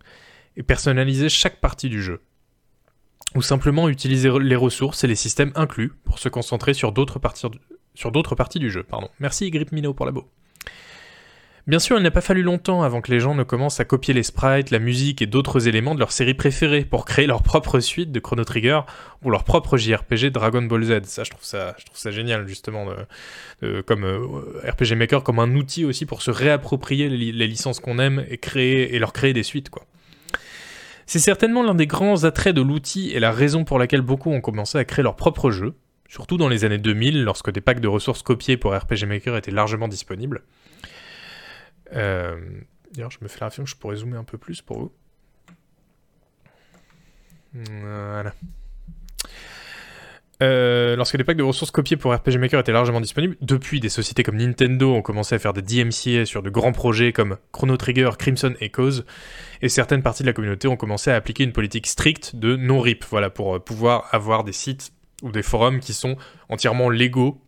et personnaliser chaque partie du jeu. Ou simplement utiliser les ressources et les systèmes inclus pour se concentrer sur d'autres parties, du jeu. Pardon. Merci Grip Mino pour la beau. Bien sûr, il n'a pas fallu longtemps avant que les gens ne commencent à copier les sprites, la musique et d'autres éléments de leur série préférée pour créer leur propre suite de Chrono Trigger ou leur propre JRPG Dragon Ball Z. Ça, je trouve ça, génial justement, comme euh, RPG Maker comme un outil aussi pour se réapproprier les, li- les licences qu'on aime et créer et leur créer des suites. C'est certainement l'un des grands attraits de l'outil et la raison pour laquelle beaucoup ont commencé à créer leur propre jeu, surtout dans les années 2000 lorsque des packs de ressources copiées pour RPG Maker étaient largement disponibles. Euh, D'ailleurs, je me fais la réflexion que je pourrais zoomer un peu plus pour vous. Voilà. Euh, lorsque des packs de ressources copiées pour RPG Maker étaient largement disponibles, depuis des sociétés comme Nintendo ont commencé à faire des DMCA sur de grands projets comme Chrono Trigger, Crimson Echoes, et certaines parties de la communauté ont commencé à appliquer une politique stricte de non-rip, voilà, pour euh, pouvoir avoir des sites ou des forums qui sont entièrement légaux,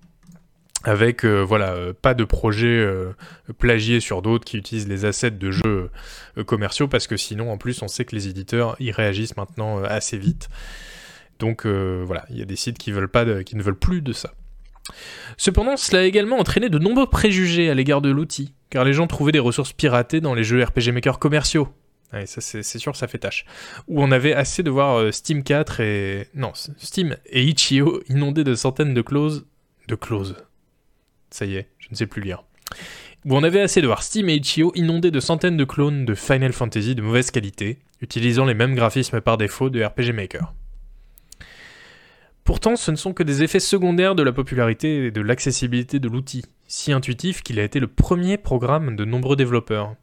avec euh, voilà, euh, pas de projets euh, plagiés sur d'autres qui utilisent les assets de jeux euh, commerciaux, parce que sinon, en plus, on sait que les éditeurs y réagissent maintenant assez vite. Donc voilà, il y a des sites qui, ne veulent plus de ça. Cependant, cela a également entraîné de nombreux préjugés à l'égard de l'outil, car les gens trouvaient des ressources piratées dans les jeux RPG Maker commerciaux. Ouais, ça c'est sûr, ça fait tâche. Où on avait assez de voir Steam 4 et... Non, Steam et Itch.io inondés de centaines de clauses... De clauses. Ça y est, je ne sais plus lire. On avait assez de voir Steam et Itch.io inondés de centaines de clones de Final Fantasy de mauvaise qualité, utilisant les mêmes graphismes par défaut de RPG Maker. Pourtant, ce ne sont que des effets secondaires de la popularité et de l'accessibilité de l'outil, si intuitif qu'il a été le premier programme de nombreux développeurs.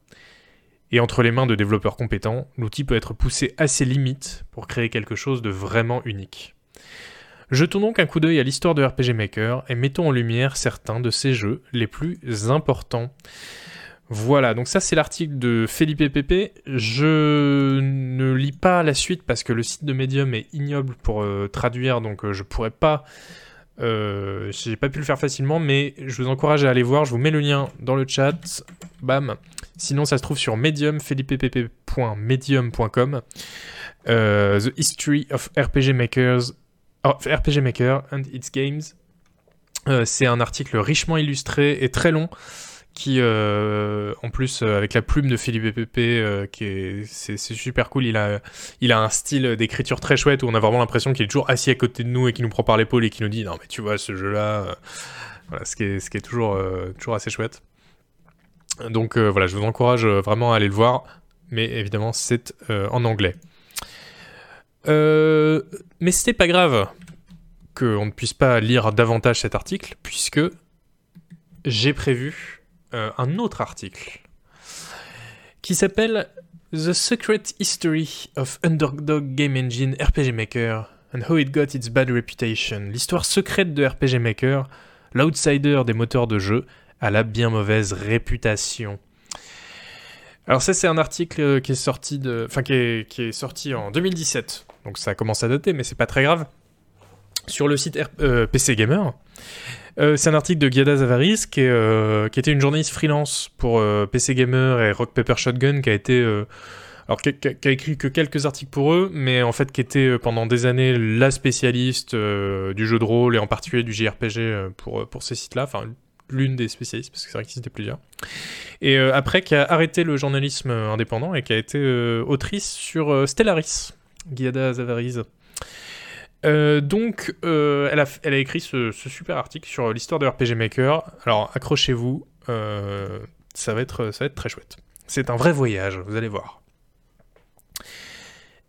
Et entre les mains de développeurs compétents, l'outil peut être poussé à ses limites pour créer quelque chose de vraiment unique. Jetons donc un coup d'œil à l'histoire de RPG Maker et mettons en lumière certains de ses jeux les plus importants. Voilà, donc ça c'est l'article de Felipe Pepe. Je ne lis pas la suite parce que le site de Medium est ignoble pour euh, traduire, donc euh, je pourrais pas. Euh, j'ai pas pu le faire facilement, mais je vous encourage à aller voir. Je vous mets le lien dans le chat. Bam. Sinon, ça se trouve sur Medium, felipepp.medium.com. The History of RPG Makers, RPG Maker and its Games. c'est un article richement illustré et très long qui euh, en plus euh, avec la plume de Philippe Pépé euh, c'est, super cool. Il a un style d'écriture très chouette où on a vraiment l'impression qu'il est toujours assis à côté de nous et qui nous prend par l'épaule et qui nous dit non mais tu vois ce jeu là voilà ce qui est ce qui est toujours toujours assez chouette. Donc voilà je vous encourage vraiment à aller le voir. Mais évidemment c'est en anglais mais c'était pas grave qu'on ne puisse pas lire davantage cet article puisque j'ai prévu euh, un autre article qui s'appelle The Secret History of Underdog Game Engine RPG Maker and How It Got Its Bad Reputation. L'histoire secrète de RPG Maker, l'outsider des moteurs de jeu, à la bien mauvaise réputation. Alors ça c'est un article euh, qui est sorti de, enfin qui est, qui est, sorti en 2017, donc ça commence à dater, mais c'est pas très grave. Sur le site euh, PC Gamer, euh, c'est un article de Giada Zavaris, qui, qui était une journaliste freelance pour PC Gamer et Rock Paper Shotgun, qui a été. alors, qui, a écrit que quelques articles pour eux, mais en fait, qui était pendant des années la spécialiste du jeu de rôle et en particulier du JRPG pour, pour ces sites-là. Enfin, l'une des spécialistes, parce que qu'il y plusieurs. Et après, qui a arrêté le journalisme indépendant et qui a été autrice sur Stellaris, Giada Zavaris. Euh, donc, euh, elle, a, elle, a, écrit ce, super article sur l'histoire de RPG Maker. Alors, accrochez-vous, euh, ça, va être, ça va être très chouette. C'est un vrai voyage, vous allez voir.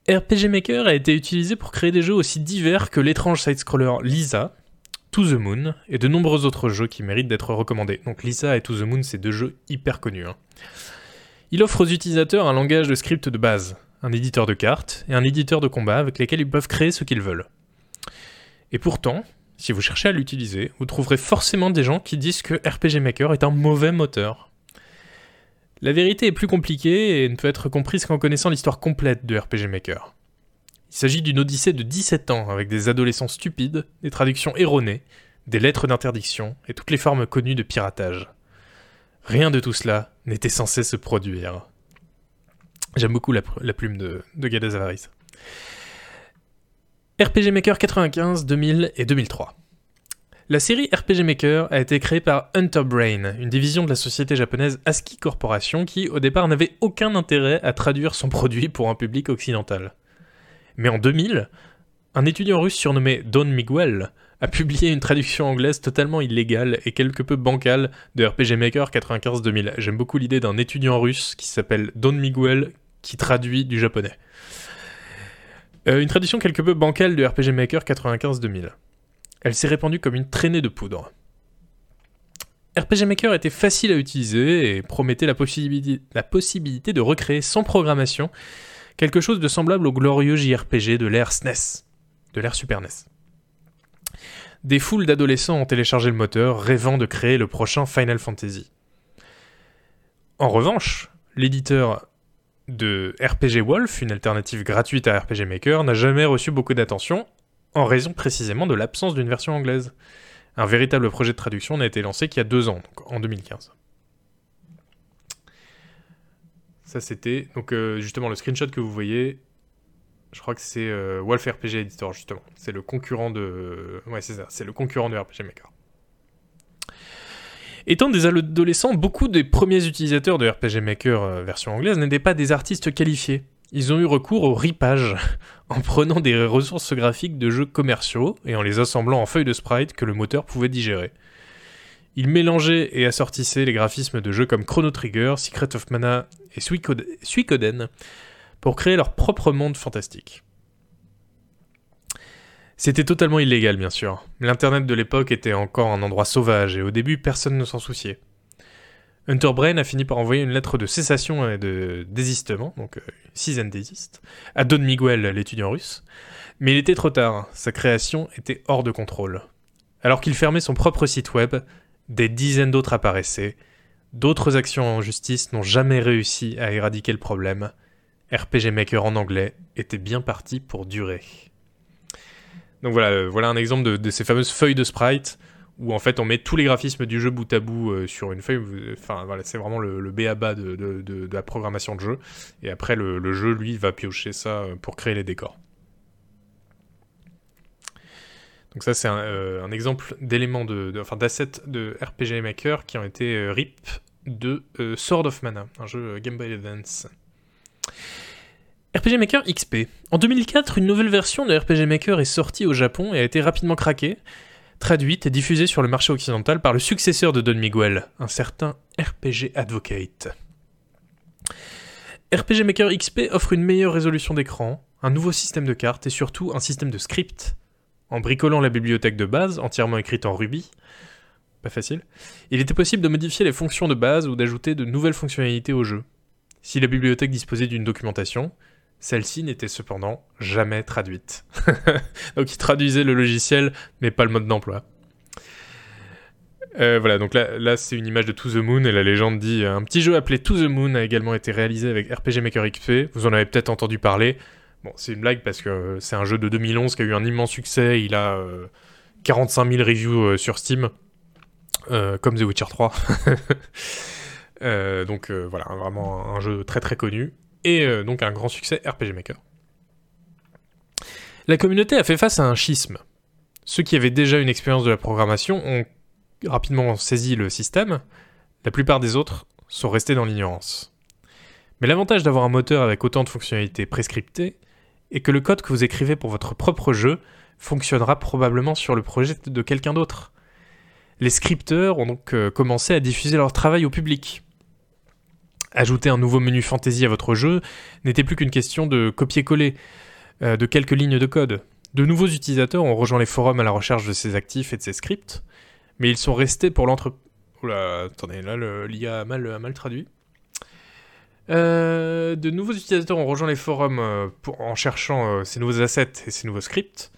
RPG Maker a été utilisé pour créer des jeux aussi divers que l'étrange side-scroller Lisa, To the Moon et de nombreux autres jeux qui méritent d'être recommandés. Donc Lisa et To the Moon, c'est deux jeux hyper connus. Hein. Il offre aux utilisateurs un langage de script de base, un éditeur de cartes et un éditeur de combat avec lesquels ils peuvent créer ce qu'ils veulent. Et pourtant, si vous cherchez à l'utiliser, vous trouverez forcément des gens qui disent que RPG Maker est un mauvais moteur. La vérité est plus compliquée et ne peut être comprise qu'en connaissant l'histoire complète de RPG Maker. Il s'agit d'une odyssée de 17 ans avec des adolescents stupides, des traductions erronées, des lettres d'interdiction et toutes les formes connues de piratage. Rien de tout cela n'était censé se produire. J'aime beaucoup la, plume de, de Gada Zavaris. RPG Maker 95, 2000 et 2003. La série RPG Maker a été créée par Hunter Brain, une division de la société japonaise ASCII Corporation qui, au départ, n'avait aucun intérêt à traduire son produit pour un public occidental. Mais en 2000, un étudiant russe surnommé Don Miguel a *laughs* publié une traduction anglaise totalement illégale et quelque peu bancale de RPG Maker 95-2000. J'aime beaucoup l'idée d'un étudiant russe qui s'appelle Don Miguel qui traduit du japonais. Euh, une traduction quelque peu bancale de RPG Maker 95-2000. Elle s'est répandue comme une traînée de poudre. RPG Maker était facile à utiliser et promettait la possibilité, la possibilité de recréer sans programmation quelque chose de semblable au glorieux JRPG de l'ère SNES, de l'ère Super NES. Des foules d'adolescents ont téléchargé le moteur, rêvant de créer le prochain Final Fantasy. En revanche, l'éditeur de RPG Wolf, une alternative gratuite à RPG Maker, n'a jamais reçu beaucoup d'attention, en raison précisément de l'absence d'une version anglaise. Un véritable projet de traduction n'a été lancé qu'il y a deux ans, en 2015. Ça c'était donc euh, justement le screenshot que vous voyez. Je crois que c'est euh, Wolf RPG Editor justement. C'est le concurrent de ouais c'est ça, c'est le concurrent de RPG Maker. Étant des adolescents, beaucoup des premiers utilisateurs de RPG Maker euh, version anglaise n'étaient pas des artistes qualifiés. Ils ont eu recours au ripage, *laughs* en prenant des ressources graphiques de jeux commerciaux et en les assemblant en feuilles de sprite que le moteur pouvait digérer. Ils mélangeaient et assortissaient les graphismes de jeux comme Chrono Trigger, Secret of Mana et pour créer leur propre monde fantastique. C'était totalement illégal, bien sûr. L'Internet de l'époque était encore un endroit sauvage et au début, personne ne s'en souciait. Hunter Brain a fini par envoyer une lettre de cessation et de désistement, donc euh, cease and desist, à Don Miguel, l'étudiant russe. Mais il était trop tard, sa création était hors de contrôle. Alors qu'il fermait son propre site web, des dizaines d'autres apparaissaient. D'autres actions en justice n'ont jamais réussi à éradiquer le problème. RPG Maker en anglais était bien parti pour durer. Donc voilà, euh, un exemple de, ces fameuses feuilles de sprite où en fait on met tous les graphismes du jeu bout à bout euh, sur une feuille. C'est vraiment le, le B.A.B.A. De, de, la programmation de jeu. Et après le, le, jeu, lui, va piocher ça euh, pour créer les décors. Donc ça c'est un, euh, exemple d'éléments de, enfin d'assets de RPG Maker qui ont été euh, RIP de euh, Sword of Mana, un jeu Game Boy Advance. RPG Maker XP. En 2004, une nouvelle version de RPG Maker est sortie au Japon et a été rapidement craquée traduite et diffusée sur le marché occidental par le successeur de Don Miguel, un certain RPG Advocate. RPG Maker XP offre une meilleure résolution d'écran, un nouveau système de cartes et surtout un système de script. En bricolant la bibliothèque de base, entièrement écrite en Ruby, pas facile, il était possible de modifier les fonctions de base ou d'ajouter de nouvelles fonctionnalités au jeu. Si la bibliothèque disposait d'une documentation, celle-ci n'était cependant jamais traduite. *laughs* donc il traduisait le logiciel, mais pas le mode d'emploi. Euh, voilà, donc là, là c'est une image de To The Moon et la légende dit un petit jeu appelé To The Moon a également été réalisé avec RPG Maker XP. Vous en avez peut-être entendu parler. Bon, c'est une blague parce que c'est un jeu de 2011 qui a eu un immense succès. Il a euh, 45 000 reviews euh, sur Steam, euh, comme The Witcher 3. *laughs* Euh, donc voilà, vraiment un jeu très très connu et euh, donc un grand succès RPG Maker. La communauté a fait face à un schisme. Ceux qui avaient déjà une expérience de la programmation ont rapidement saisi le système, la plupart des autres sont restés dans l'ignorance. Mais l'avantage d'avoir un moteur avec autant de fonctionnalités prescriptées est que le code que vous écrivez pour votre propre jeu fonctionnera probablement sur le projet de quelqu'un d'autre. Les scripteurs ont donc euh, commencé à diffuser leur travail au public. Ajouter un nouveau menu fantasy à votre jeu n'était plus qu'une question de copier-coller euh, de quelques lignes de code. De nouveaux utilisateurs ont rejoint les forums à la recherche de ces actifs et de ces scripts, mais ils sont restés pour l'entre... Oula, attendez, là l'IA a mal, a mal traduit. Euh, de nouveaux utilisateurs ont rejoint les forums euh, en cherchant euh, ces nouveaux assets et ces nouveaux scripts,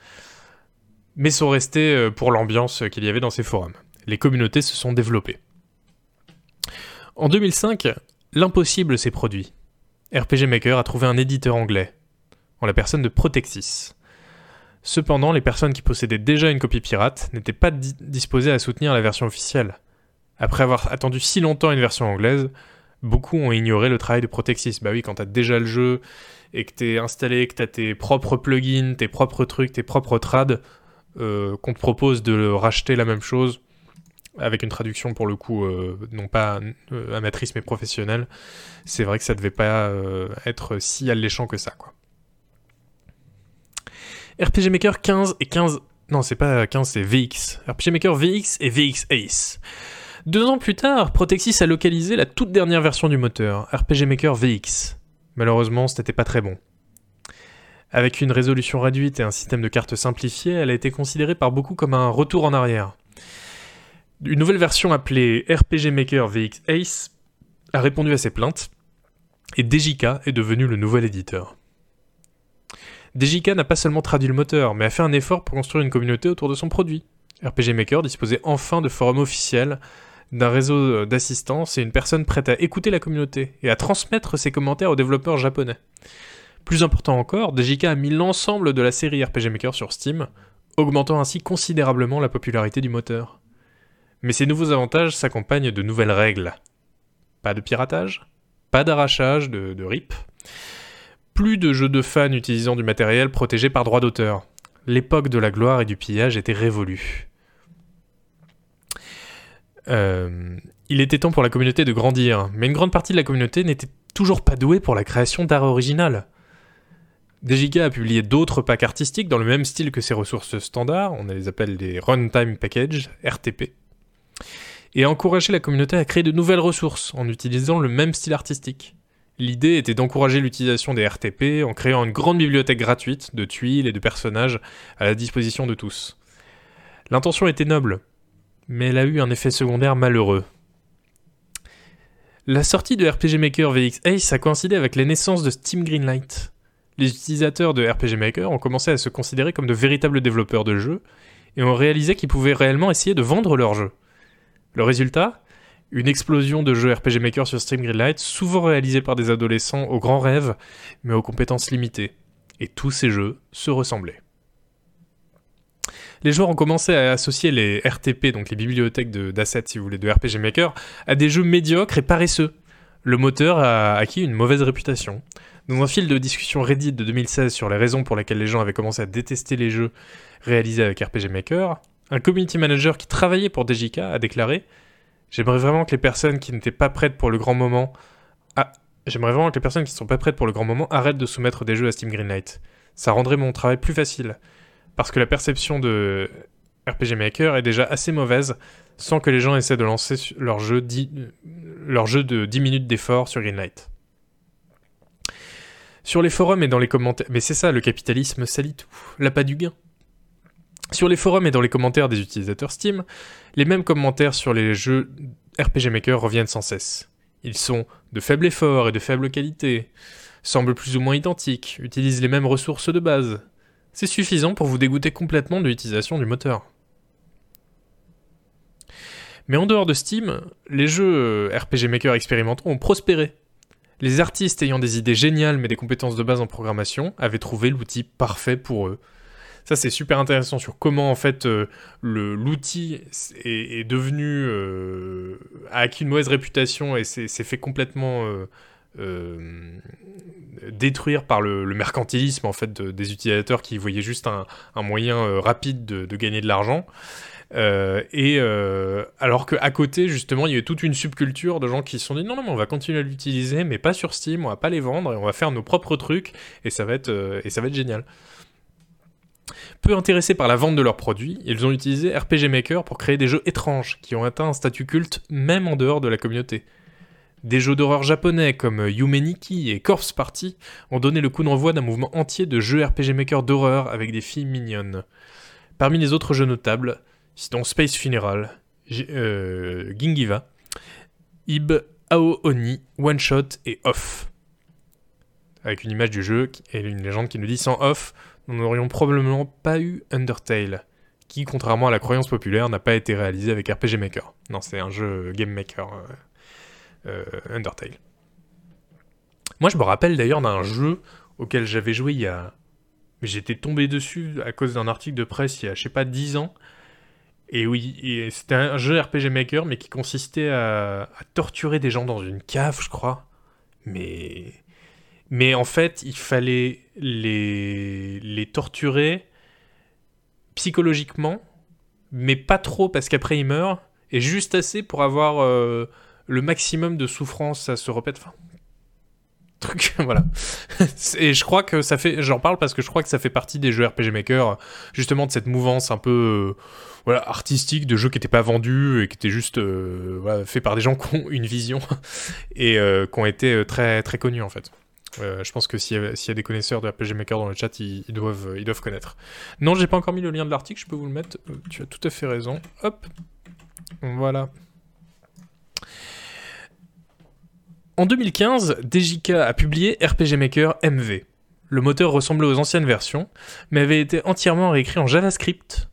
mais sont restés pour l'ambiance qu'il y avait dans ces forums. Les communautés se sont développées. En 2005, L'impossible s'est produit. RPG Maker a trouvé un éditeur anglais, en la personne de Protexis. Cependant, les personnes qui possédaient déjà une copie pirate n'étaient pas di disposées à soutenir la version officielle. Après avoir attendu si longtemps une version anglaise, beaucoup ont ignoré le travail de Protexis. Bah oui, quand t'as déjà le jeu et que t'es installé, que t'as tes propres plugins, tes propres trucs, tes propres trades, euh, qu'on te propose de racheter la même chose, avec une traduction pour le coup euh, non pas euh, amatrice mais professionnelle, c'est vrai que ça devait pas être si alléchant que ça quoi. RPG Maker 15 et 15 non c'est pas 15 c'est VX. RPG Maker VX et VX Ace. Deux ans plus tard, Protexis a localisé la toute dernière version du moteur, RPG Maker VX. Malheureusement, c'était pas très bon. Avec une résolution réduite et un système de cartes simplifié, elle a été considérée par beaucoup comme un retour en arrière. Une nouvelle version appelée RPG Maker VX Ace a répondu à ces plaintes et DJK est devenu le nouvel éditeur. DJK n'a pas seulement traduit le moteur, mais a fait un effort pour construire une communauté autour de son produit. RPG Maker disposait enfin de forums officiels, d'un réseau d'assistance et une personne prête à écouter la communauté et à transmettre ses commentaires aux développeurs japonais. Plus important encore, DJK a mis l'ensemble de la série RPG Maker sur Steam, augmentant ainsi considérablement la popularité du moteur. Mais ces nouveaux avantages s'accompagnent de nouvelles règles. Pas de piratage, pas d'arrachage de, de RIP, plus de jeux de fans utilisant du matériel protégé par droit d'auteur. L'époque de la gloire et du pillage était révolue. Euh, il était temps pour la communauté de grandir, mais une grande partie de la communauté n'était toujours pas douée pour la création d'art original. DJK a publié d'autres packs artistiques dans le même style que ses ressources standards, on les appelle des Runtime Package, RTP, et a encouragé la communauté à créer de nouvelles ressources en utilisant le même style artistique. L'idée était d'encourager l'utilisation des RTP en créant une grande bibliothèque gratuite de tuiles et de personnages à la disposition de tous. L'intention était noble, mais elle a eu un effet secondaire malheureux. La sortie de RPG Maker VX Ace a coïncidé avec la naissance de Steam Greenlight. Les utilisateurs de RPG Maker ont commencé à se considérer comme de véritables développeurs de jeux et ont réalisé qu'ils pouvaient réellement essayer de vendre leurs jeux. Le résultat? Une explosion de jeux RPG Maker sur Steam Greenlight, souvent réalisés par des adolescents aux grands rêves, mais aux compétences limitées. Et tous ces jeux se ressemblaient. Les joueurs ont commencé à associer les RTP, donc les bibliothèques d'assets, si vous voulez, de RPG Maker, à des jeux médiocres et paresseux. Le moteur a acquis une mauvaise réputation. Dans un fil de discussion Reddit de 2016 sur les raisons pour lesquelles les gens avaient commencé à détester les jeux réalisés avec RPG Maker, un community manager qui travaillait pour DJK a déclaré J'aimerais vraiment que les personnes qui n'étaient pas prêtes pour le grand moment. J'aimerais vraiment que les personnes qui ne sont pas prêtes pour le grand moment arrêtent de soumettre des jeux à Steam Greenlight. Ça rendrait mon travail plus facile parce que la perception de RPG Maker est déjà assez mauvaise sans que les gens essaient de lancer leur jeu, leur jeu de 10 minutes d'effort sur Greenlight. Sur les forums et dans les commentaires... Mais c'est ça, le capitalisme salit tout. L'appât du gain. Sur les forums et dans les commentaires des utilisateurs Steam, les mêmes commentaires sur les jeux RPG Maker reviennent sans cesse. Ils sont de faible effort et de faible qualité, semblent plus ou moins identiques, utilisent les mêmes ressources de base, c'est suffisant pour vous dégoûter complètement de l'utilisation du moteur. Mais en dehors de Steam, les jeux RPG Maker expérimentaux ont prospéré. Les artistes ayant des idées géniales mais des compétences de base en programmation avaient trouvé l'outil parfait pour eux. Ça c'est super intéressant sur comment en fait euh, l'outil est, devenu euh, a acquis une mauvaise réputation et s'est fait complètement euh, euh, détruire par le, mercantilisme en fait des utilisateurs qui voyaient juste un, moyen euh, rapide de, gagner de l'argent. Euh, et alors qu'à côté, justement, il y avait toute une subculture de gens qui se sont dit non, non, mais on va continuer à l'utiliser, mais pas sur Steam, on va pas les vendre, et on va faire nos propres trucs, et ça va être, et ça va être génial. Peu intéressés par la vente de leurs produits, ils ont utilisé RPG Maker pour créer des jeux étranges qui ont atteint un statut culte même en dehors de la communauté. Des jeux d'horreur japonais comme Yumeniki et Corpse Party ont donné le coup d'envoi d'un mouvement entier de jeux RPG Maker d'horreur avec des filles mignonnes. Parmi les autres jeux notables, citons Space Funeral, euh, Gingiva, Ib, Ao Oni, One Shot et Off. Avec une image du jeu et une légende qui nous dit sans Off, nous n'aurions probablement pas eu Undertale, qui, contrairement à la croyance populaire, n'a pas été réalisé avec RPG Maker. Non, c'est un jeu Game Maker. Euh, euh, Undertale. Moi, je me rappelle d'ailleurs d'un jeu auquel j'avais joué il y a. J'étais tombé dessus à cause d'un article de presse il y a, je sais pas, 10 ans. Et oui, c'était un jeu RPG Maker, mais qui consistait à, torturer des gens dans une cave, je crois. Mais. Mais en fait, il fallait les, les torturer psychologiquement, mais pas trop parce qu'après ils meurent, et juste assez pour avoir euh, le maximum de souffrance, ça se répète. Enfin, truc, *laughs* voilà. Et je crois que ça fait, j'en parle parce que je crois que ça fait partie des jeux RPG Maker, justement de cette mouvance un peu, euh, voilà, artistique de jeux qui n'étaient pas vendus et qui étaient juste, euh, voilà, faits par des gens *laughs* qui ont une vision *laughs* et euh, qui ont été très très connus en fait. je pense que s'il y, a des connaisseurs de RPG Maker dans le chat, ils, doivent, ils doivent connaître. Non, j'ai pas encore mis le lien de l'article, je peux vous le mettre. Tu as tout à fait raison. Hop, voilà. En 2015, DJK a publié RPG Maker MV. Le moteur ressemblait aux anciennes versions, mais avait été entièrement réécrit en JavaScript.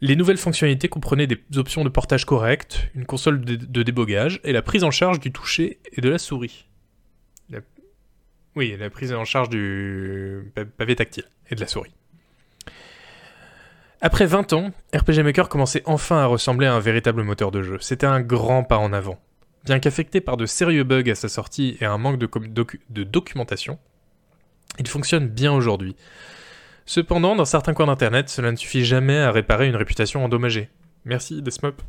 Les nouvelles fonctionnalités comprenaient des options de portage correct, une console de, débogage et la prise en charge du toucher et de la souris. Oui, la prise en charge du pavé tactile et de la souris. Après 20 ans, RPG Maker commençait enfin à ressembler à un véritable moteur de jeu. C'était un grand pas en avant. Bien qu'affecté par de sérieux bugs à sa sortie et un manque de, documentation, il fonctionne bien aujourd'hui. Cependant, dans certains coins d'internet, cela ne suffit jamais à réparer une réputation endommagée. Merci, Desmop.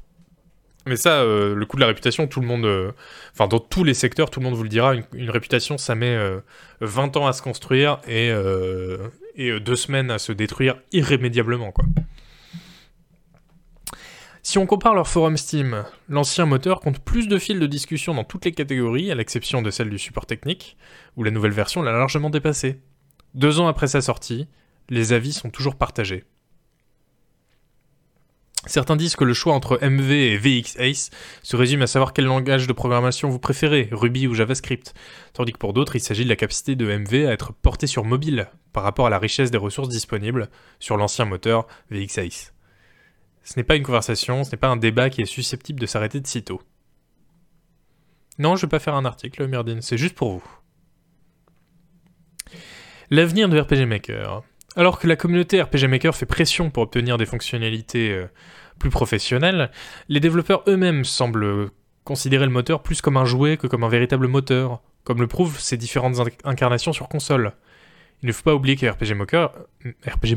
Mais ça, euh, le coup de la réputation, tout le monde, euh, enfin dans tous les secteurs, tout le monde vous le dira, une, réputation, ça met 20 euh, ans à se construire et, et deux semaines à se détruire irrémédiablement. Si on compare leur forum Steam, l'ancien moteur compte plus de fils de discussion dans toutes les catégories, à l'exception de celle du support technique, où la nouvelle version l'a largement dépassé. Deux ans après sa sortie, les avis sont toujours partagés. Certains disent que le choix entre MV et VX Ace se résume à savoir quel langage de programmation vous préférez, Ruby ou JavaScript, tandis que pour d'autres il s'agit de la capacité de MV à être portée sur mobile par rapport à la richesse des ressources disponibles sur l'ancien moteur VX Ace. Ce n'est pas une conversation, ce n'est pas un débat qui est susceptible de s'arrêter de sitôt. Non, je vais pas faire un article, Merdine, c'est juste pour vous. L'avenir de RPG Maker. Alors que la communauté RPG Maker fait pression pour obtenir des fonctionnalités euh, plus professionnelles, les développeurs eux-mêmes semblent considérer le moteur plus comme un jouet que comme un véritable moteur, comme le prouvent ses différentes incarnations sur console. Il ne faut pas oublier que RPG Maker, euh, RPG *laughs* j'ai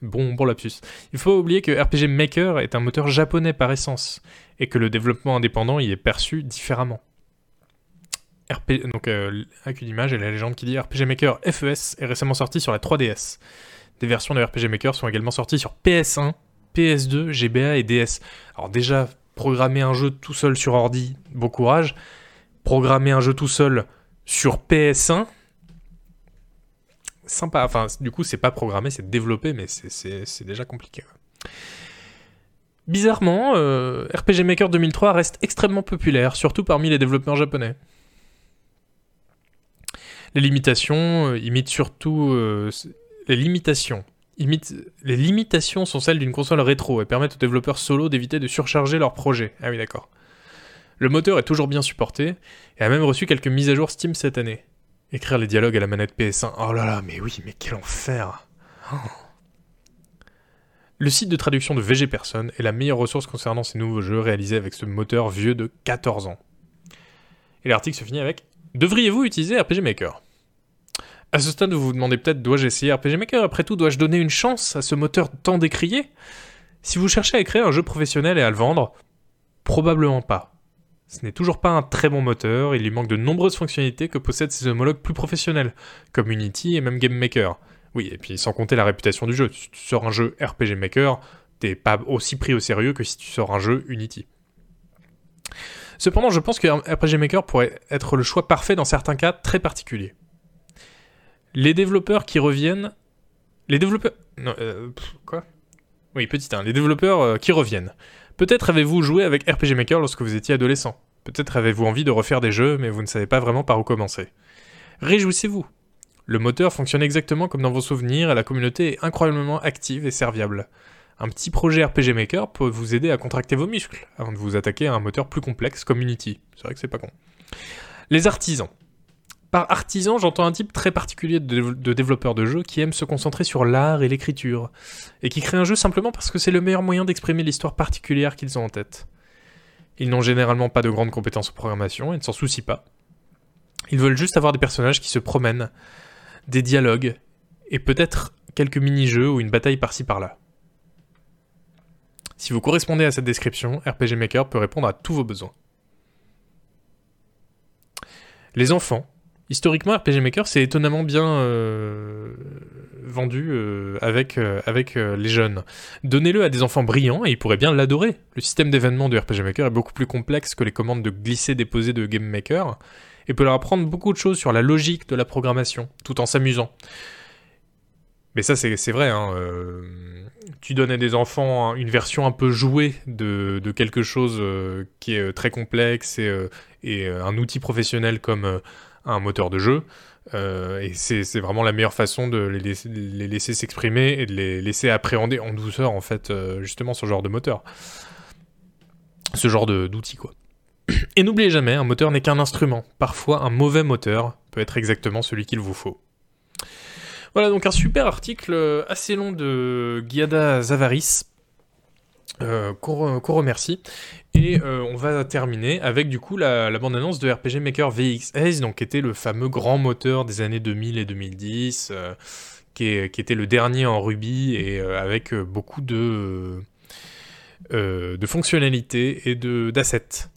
bon, lapsus. Il faut pas oublier que RPG Maker est un moteur japonais par essence, et que le développement indépendant y est perçu différemment donc euh, avec une image et la légende qui dit RPG Maker FES est récemment sorti sur la 3DS. Des versions de RPG Maker sont également sorties sur PS1, PS2, GBA et DS. Alors déjà, programmer un jeu tout seul sur ordi, bon courage. Programmer un jeu tout seul sur PS1, sympa. Enfin, du coup, c'est pas programmer, c'est développer, mais c'est déjà compliqué. Bizarrement, euh, RPG Maker 2003 reste extrêmement populaire, surtout parmi les développeurs japonais. Les limitations euh, imitent surtout... Euh, les limitations. les limitations sont celles d'une console rétro et permettent aux développeurs solo d'éviter de surcharger leur projet. Ah oui, d'accord. Le moteur est toujours bien supporté et a même reçu quelques mises à jour Steam cette année. Écrire les dialogues à la manette PS1. Oh là là, mais oui, mais quel enfer. Le site de traduction de VG Person est la meilleure ressource concernant ces nouveaux jeux réalisés avec ce moteur vieux de 14 ans. Et l'article se finit avec Devriez-vous utiliser RPG Maker? À ce stade, vous vous demandez peut-être dois-je essayer RPG Maker? Après tout, dois-je donner une chance à ce moteur tant décrié? Si vous cherchez à écrire un jeu professionnel et à le vendre, probablement pas. Ce n'est toujours pas un très bon moteur, il lui manque de nombreuses fonctionnalités que possèdent ses homologues plus professionnels, comme Unity et même Game Maker. Oui, et puis sans compter la réputation du jeu. Si tu sors un jeu RPG Maker, t'es pas aussi pris au sérieux que si tu sors un jeu Unity. Cependant, je pense que RPG Maker pourrait être le choix parfait dans certains cas très particuliers. Les développeurs qui reviennent... Les développeurs... Euh, quoi? Oui, petit 1. Les développeurs euh, qui reviennent. Peut-être avez-vous joué avec RPG Maker lorsque vous étiez adolescent. Peut-être avez-vous envie de refaire des jeux, mais vous ne savez pas vraiment par où commencer. Réjouissez-vous. Le moteur fonctionne exactement comme dans vos souvenirs et la communauté est incroyablement active et serviable. Un petit projet RPG Maker peut vous aider à contracter vos muscles avant de vous attaquer à un moteur plus complexe comme Unity. C'est vrai que c'est pas con. Les artisans. Par artisan, j'entends un type très particulier de, développeurs de jeux qui aiment se concentrer sur l'art et l'écriture, et qui créent un jeu simplement parce que c'est le meilleur moyen d'exprimer l'histoire particulière qu'ils ont en tête. Ils n'ont généralement pas de grandes compétences en programmation et ne s'en soucient pas. Ils veulent juste avoir des personnages qui se promènent, des dialogues, et peut-être quelques mini-jeux ou une bataille par-ci par-là. Si vous correspondez à cette description, RPG Maker peut répondre à tous vos besoins. Les enfants. Historiquement, RPG Maker s'est étonnamment bien euh, vendu euh, avec, euh, avec les jeunes. Donnez-le à des enfants brillants et ils pourraient bien l'adorer. Le système d'événements de RPG Maker est beaucoup plus complexe que les commandes de glisser-déposer de Game Maker et peut leur apprendre beaucoup de choses sur la logique de la programmation, tout en s'amusant. Mais ça, c'est vrai. Hein, tu donnes à des enfants une version un peu jouée de, quelque chose euh, qui est euh, très complexe et, euh, un outil professionnel comme un moteur de jeu. et c'est vraiment la meilleure façon de les laisser s'exprimer et de les laisser appréhender en douceur, en fait, justement, ce genre de moteur. Ce genre d'outil, quoi. Et n'oubliez jamais, un moteur n'est qu'un instrument. Parfois, un mauvais moteur peut être exactement celui qu'il vous faut. Voilà, donc un super article euh, assez long de Giada Zavaris. Euh, qu'on remercie. Et euh, on va terminer avec du coup la, bande-annonce de RPG Maker VXS, donc qui était le fameux grand moteur des années 2000 et 2010, qui, était le dernier en Ruby et avec beaucoup de, de fonctionnalités et d'assets.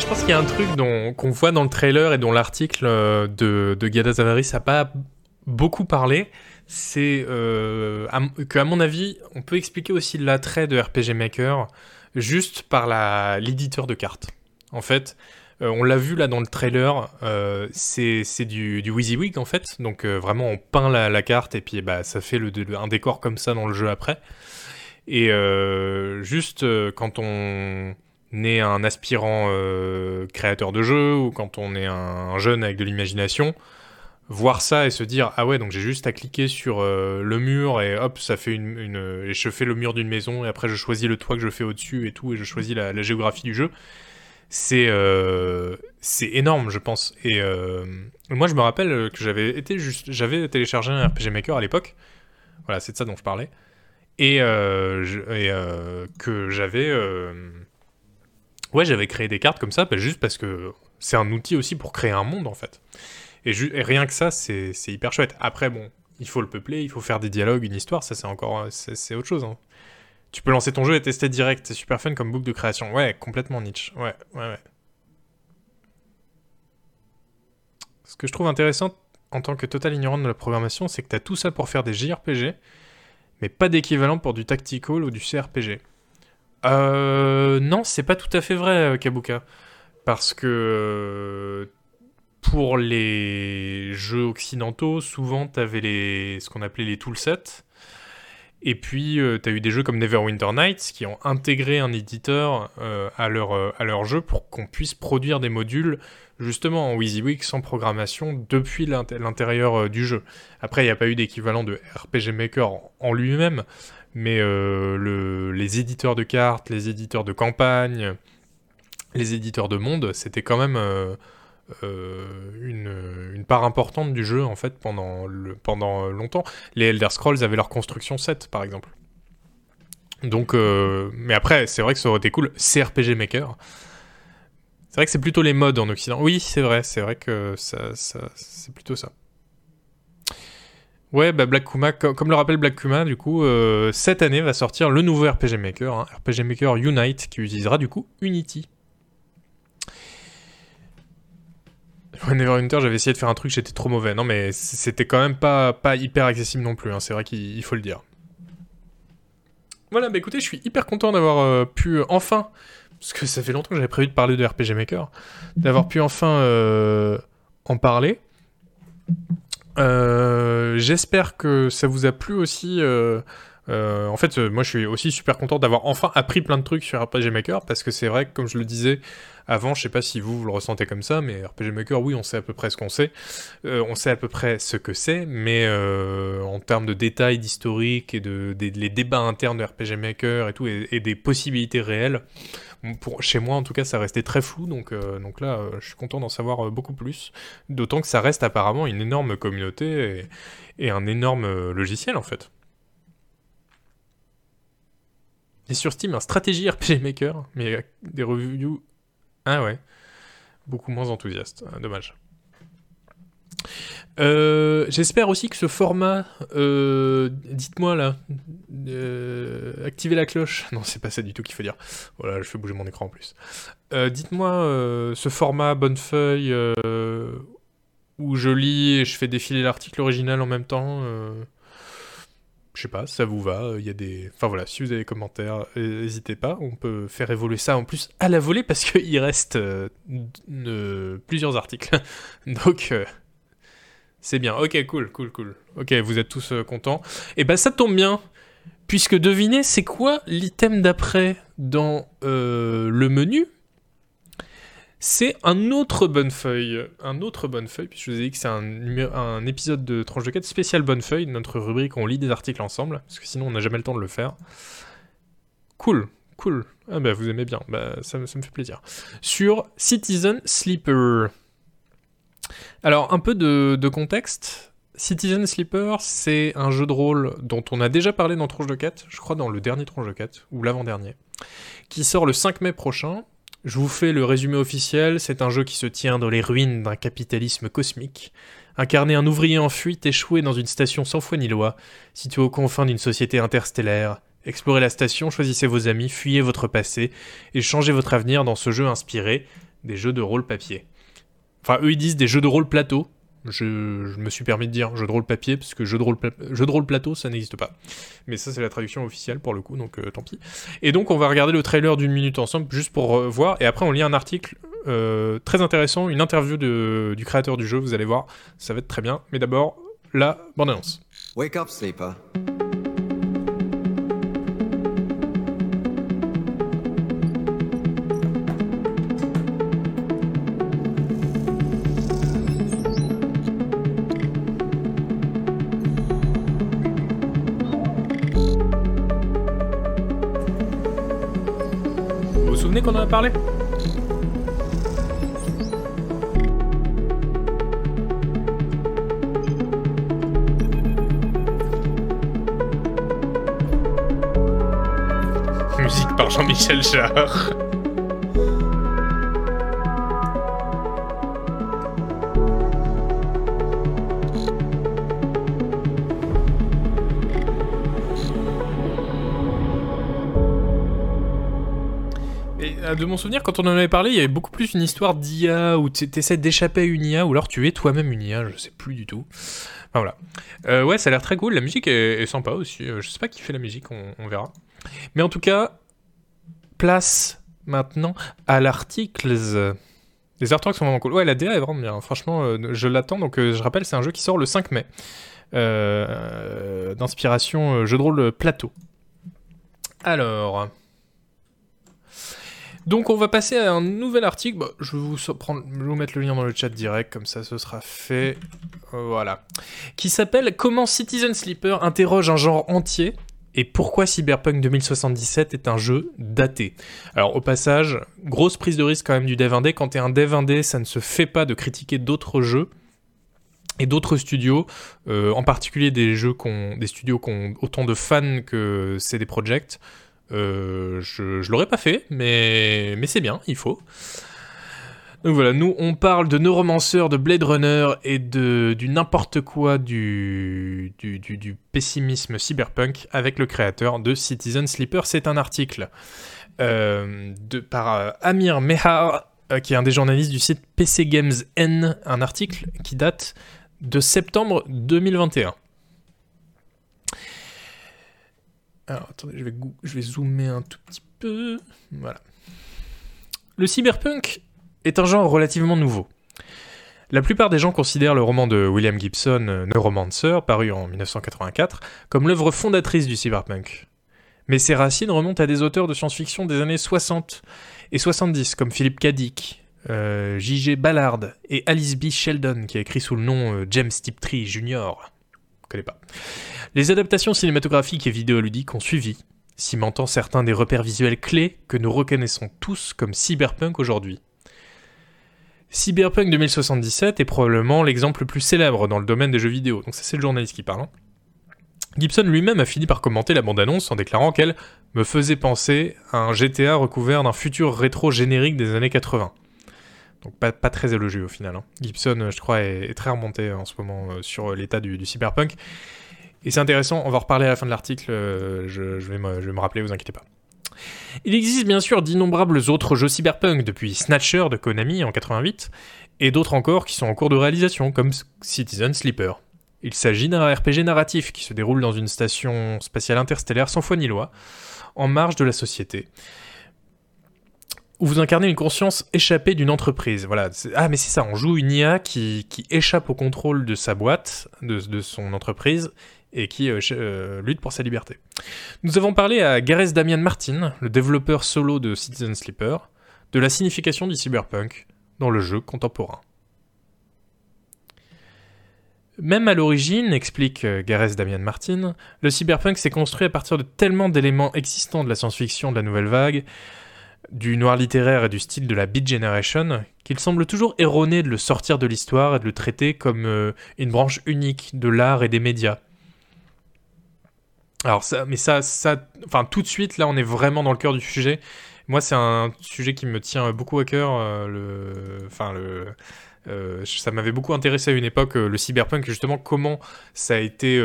Je pense qu'il y a un truc qu'on voit dans le trailer et dont l'article euh, de, de Gada Zamaris n'a pas beaucoup parlé. C'est euh, que, à mon avis, on peut expliquer aussi l'attrait de RPG Maker juste par l'éditeur de cartes. En fait, euh, on l'a vu là dans le trailer, euh, c'est, du, du WYSIWYG en fait. Donc vraiment, on peint la, carte et puis bah, ça fait un décor comme ça dans le jeu après. Et juste quand on est un aspirant euh, créateur de jeu ou quand on est un, jeune avec de l'imagination, voir ça et se dire ah ouais donc j'ai juste à cliquer sur euh, le mur et hop ça fait une, et je fais le mur d'une maison et après je choisis le toit que je fais au dessus et tout et je choisis la, géographie du jeu. C'est euh, c'est énorme je pense. Et moi je me rappelle que j'avais été juste j'avais téléchargé un RPG Maker à l'époque. Voilà c'est de ça dont je parlais. Et, que j'avais ouais j'avais créé des cartes comme ça bah, juste parce que c'est un outil aussi pour créer un monde en fait. Et, rien que ça c'est hyper chouette. Après bon il faut le peupler il faut faire des dialogues une histoire ça c'est encore c'est autre chose hein. tu peux lancer ton jeu et tester direct c'est super fun comme boucle de création. Ouais complètement niche ouais ouais ouais. Ce que je trouve intéressant en tant que total ignorant de la programmation c'est que tu as tout ça pour faire des JRPG mais pas d'équivalent pour du tactical ou du CRPG. Euh, non, c'est pas tout à fait vrai, Kabuka. Parce que euh, pour les jeux occidentaux, souvent t'avais les, ce qu'on appelait les toolsets. Et puis, euh, tu as eu des jeux comme Neverwinter Nights qui ont intégré un éditeur euh, à, leur, euh, jeu pour qu'on puisse produire des modules justement en WYSIWYG sans programmation depuis l'intérieur euh, du jeu. Après, il n'y a pas eu d'équivalent de RPG Maker en lui-même, mais euh, le, les éditeurs de cartes, les éditeurs de campagne, les éditeurs de monde, c'était quand même euh, euh, une, part importante du jeu en fait pendant, pendant longtemps. Les Elder Scrolls avaient leur construction 7 par exemple. Donc, euh, mais après, c'est vrai que ça aurait été cool. CRPG Maker. C'est vrai que c'est plutôt les modes en Occident. Oui, c'est vrai, c'est vrai que ça c'est plutôt ça. Ouais, bah Black Kuma, comme le rappelle Black Kuma, du coup, euh, cette année va sortir le nouveau RPG Maker, hein, RPG Maker Unite, qui utilisera du coup Unity. Neverwinter, j'avais essayé de faire un truc, j'étais trop mauvais. Non, mais c'était quand même pas, pas hyper accessible non plus, hein, c'est vrai qu'il faut le dire. Voilà, bah écoutez, je suis hyper content d'avoir euh, pu enfin, parce que ça fait longtemps que j'avais prévu de parler de RPG Maker, d'avoir pu enfin euh, en parler. Euh, J'espère que ça vous a plu aussi. Euh, euh, en fait, moi, je suis aussi super content d'avoir enfin appris plein de trucs sur RPG Maker parce que c'est vrai que, comme je le disais avant, je sais pas si vous, vous le ressentez comme ça, mais RPG Maker, oui, on sait à peu près ce qu'on sait, euh, on sait à peu près ce que c'est, mais euh, en termes de détails, d'historique et de, des débats internes de RPG Maker et tout, et, des possibilités réelles, chez moi en tout cas, ça restait très flou, donc, euh, donc là, je suis content d'en savoir beaucoup plus, d'autant que ça reste apparemment une énorme communauté et un énorme logiciel en fait. Et sur Steam, un stratégie RPG Maker, mais des reviews. Ah ouais. Beaucoup moins enthousiastes. Ah, dommage. Euh, J'espère aussi que ce format, euh, dites-moi là, euh, activez la cloche. *laughs* Non, c'est pas ça du tout qu'il faut dire. Voilà, je fais bouger mon écran en plus. Euh, dites-moi euh, ce format bonne feuille où je lis et je fais défiler l'article original en même temps je sais pas, ça vous va, il y a des... Enfin voilà, si vous avez des commentaires, n'hésitez pas, on peut faire évoluer ça en plus à la volée parce qu'il reste euh, euh, plusieurs articles. *laughs* Donc, euh, c'est bien. Ok, cool, cool, cool. Ok, vous êtes tous contents. Et ben ça tombe bien, puisque devinez, c'est quoi l'item d'après dans le menu? C'est un autre bonne feuille. Un autre bonne feuille, puisque je vous ai dit que c'est un, épisode de Tranche de 4 spécial bonne feuille, notre rubrique où on lit des articles ensemble, parce que sinon on n'a jamais le temps de le faire. Cool, cool. Ah bah vous aimez bien, bah ça, me fait plaisir. Sur Citizen Sleeper. Alors un peu de, de contexte. Citizen Sleeper, c'est un jeu de rôle dont on a déjà parlé dans Tranche de 4, je crois dans le dernier Tranche de 4, ou l'avant-dernier, qui sort le 5 mai prochain, je vous fais le résumé officiel, c'est un jeu qui se tient dans les ruines d'un capitalisme cosmique. Incarner un ouvrier en fuite échoué dans une station sans foi ni loi, située aux confins d'une société interstellaire. Explorez la station, choisissez vos amis, fuyez votre passé et changez votre avenir dans ce jeu inspiré des jeux de rôle papier. Enfin, eux, ils disent des jeux de rôle plateau. Je, me suis permis de dire jeu de rôle papier, parce que jeu de rôle, plateau, ça n'existe pas. Mais ça, c'est la traduction officielle pour le coup, donc euh, tant pis. Et donc, on va regarder le trailer d'une minute ensemble, juste pour euh, voir. Et après, on lit un article euh, très intéressant, une interview du créateur du jeu, vous allez voir. Ça va être très bien. Mais d'abord, la bande-annonce. Wake up, sleeper. Musique par Jean-Michel Jarre. De mon souvenir, quand on en avait parlé, il y avait beaucoup plus une histoire d'IA où tu essaies d'échapper à une IA ou alors tu es toi-même une IA, je sais plus du tout. Voilà. Euh, ouais, ça a l'air très cool. La musique est, sympa aussi. Euh, je sais pas qui fait la musique, on, verra. Mais en tout cas, place maintenant à l'article. Les artworks sont vraiment cool. Ouais, la DA est vraiment bien. Franchement, euh, je l'attends. Donc, je rappelle, c'est un jeu qui sort le 5 mai. D'inspiration jeu de rôle plateau. Alors. Donc on va passer à un nouvel article. Bah, je, vais vous prendre, vous mettre le lien dans le chat direct, comme ça ce sera fait. Voilà. Qui s'appelle Comment Citizen Sleeper interroge un genre entier et pourquoi Cyberpunk 2077 est un jeu daté. Alors au passage, grosse prise de risque quand même du dev indé. Quand t'es un dev indé, ça ne se fait pas de critiquer d'autres jeux et d'autres studios, euh, en particulier des jeux des studios qui ont autant de fans que CD Projekt. Euh, je, je l'aurais pas fait, mais, mais c'est bien, il faut. Donc voilà, nous on parle de Neuromancer, de Blade Runner et de, du n'importe quoi du, du, du, pessimisme cyberpunk avec le créateur de Citizen Sleeper. C'est un article euh, de, par euh, Amir Mehar, qui est un des journalistes du site PC Games N, un article qui date de septembre 2021. Alors attendez, je vais, zoomer un tout petit peu. Voilà. Le cyberpunk est un genre relativement nouveau. La plupart des gens considèrent le roman de William Gibson, Neuromancer, paru en 1984, comme l'œuvre fondatrice du cyberpunk. Mais ses racines remontent à des auteurs de science-fiction des années 60 et 70, comme Philip K. Dick, euh, J.G. Ballard et Alice B. Sheldon, qui a écrit sous le nom euh, James Tiptree Jr. Les adaptations cinématographiques et vidéoludiques ont suivi, cimentant certains des repères visuels clés que nous reconnaissons tous comme cyberpunk aujourd'hui. Cyberpunk 2077 est probablement l'exemple le plus célèbre dans le domaine des jeux vidéo, donc ça c'est le journaliste qui parle. Hein. Gibson lui-même a fini par commenter la bande-annonce en déclarant qu'elle me faisait penser à un GTA recouvert d'un futur rétro générique des années 80. Donc pas, très élogieux au final. Hein. Gibson, je crois, est, très remonté en ce moment euh, sur l'état du, cyberpunk. Et c'est intéressant, on va reparler à la fin de l'article, euh, je, vais me, rappeler, vous inquiétez pas. Il existe bien sûr d'innombrables autres jeux cyberpunk, depuis Snatcher de Konami en 88, et d'autres encore qui sont en cours de réalisation, comme Citizen Sleeper. Il s'agit d'un RPG narratif qui se déroule dans une station spatiale interstellaire sans foi ni loi, en marge de la société, où vous incarnez une conscience échappée d'une entreprise. Voilà. Ah, mais c'est ça, on joue une IA qui, échappe au contrôle de sa boîte, de son entreprise, et qui euh, euh, lutte pour sa liberté. Nous avons parlé à Gareth Damian Martin, le développeur solo de Citizen Sleeper, de la signification du cyberpunk dans le jeu contemporain. Même à l'origine, explique euh, Gareth Damian Martin, le cyberpunk s'est construit à partir de tellement d'éléments existants de la science-fiction de la nouvelle vague, du noir littéraire et du style de la Beat Generation, qu'il semble toujours erroné de le sortir de l'histoire et de le traiter comme une branche unique de l'art et des médias, alors ça, mais ça, ça, enfin tout de suite là, on est vraiment dans le cœur du sujet. Moi, c'est un sujet qui me tient beaucoup à cœur. Euh, le, enfin le, euh, ça m'avait beaucoup intéressé à une époque euh, le cyberpunk justement comment ça a été.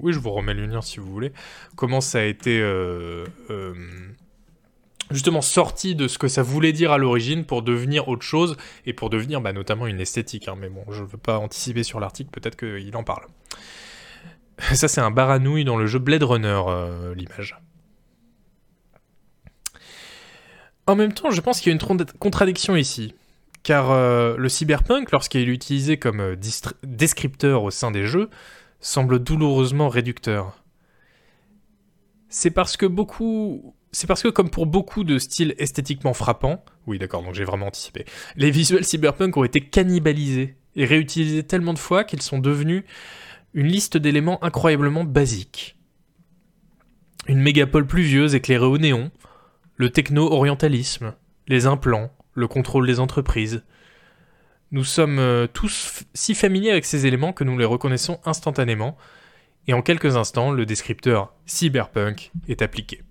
oui, je vous remets le lien si vous voulez. Comment ça a été justement sorti de ce que ça voulait dire à l'origine pour devenir autre chose et pour devenir bah, notamment une esthétique. Hein. Mais bon, je ne veux pas anticiper sur l'article, peut-être qu'il en parle. Ça, c'est un baranouille dans le jeu Blade Runner, euh, l'image. En même temps, je pense qu'il y a une contradiction ici. Car euh, le cyberpunk, lorsqu'il est utilisé comme euh, descripteur au sein des jeux, semble douloureusement réducteur. C'est parce que beaucoup c'est parce que, comme pour beaucoup de styles esthétiquement frappants, oui d'accord, donc j'ai vraiment anticipé, les visuels cyberpunk ont été cannibalisés et réutilisés tellement de fois qu'ils sont devenus une liste d'éléments incroyablement basiques. Une mégapole pluvieuse éclairée au néon, le techno-orientalisme, les implants, le contrôle des entreprises. Nous sommes euh, tous si familiers avec ces éléments que nous les reconnaissons instantanément, et en quelques instants, le descripteur cyberpunk est appliqué.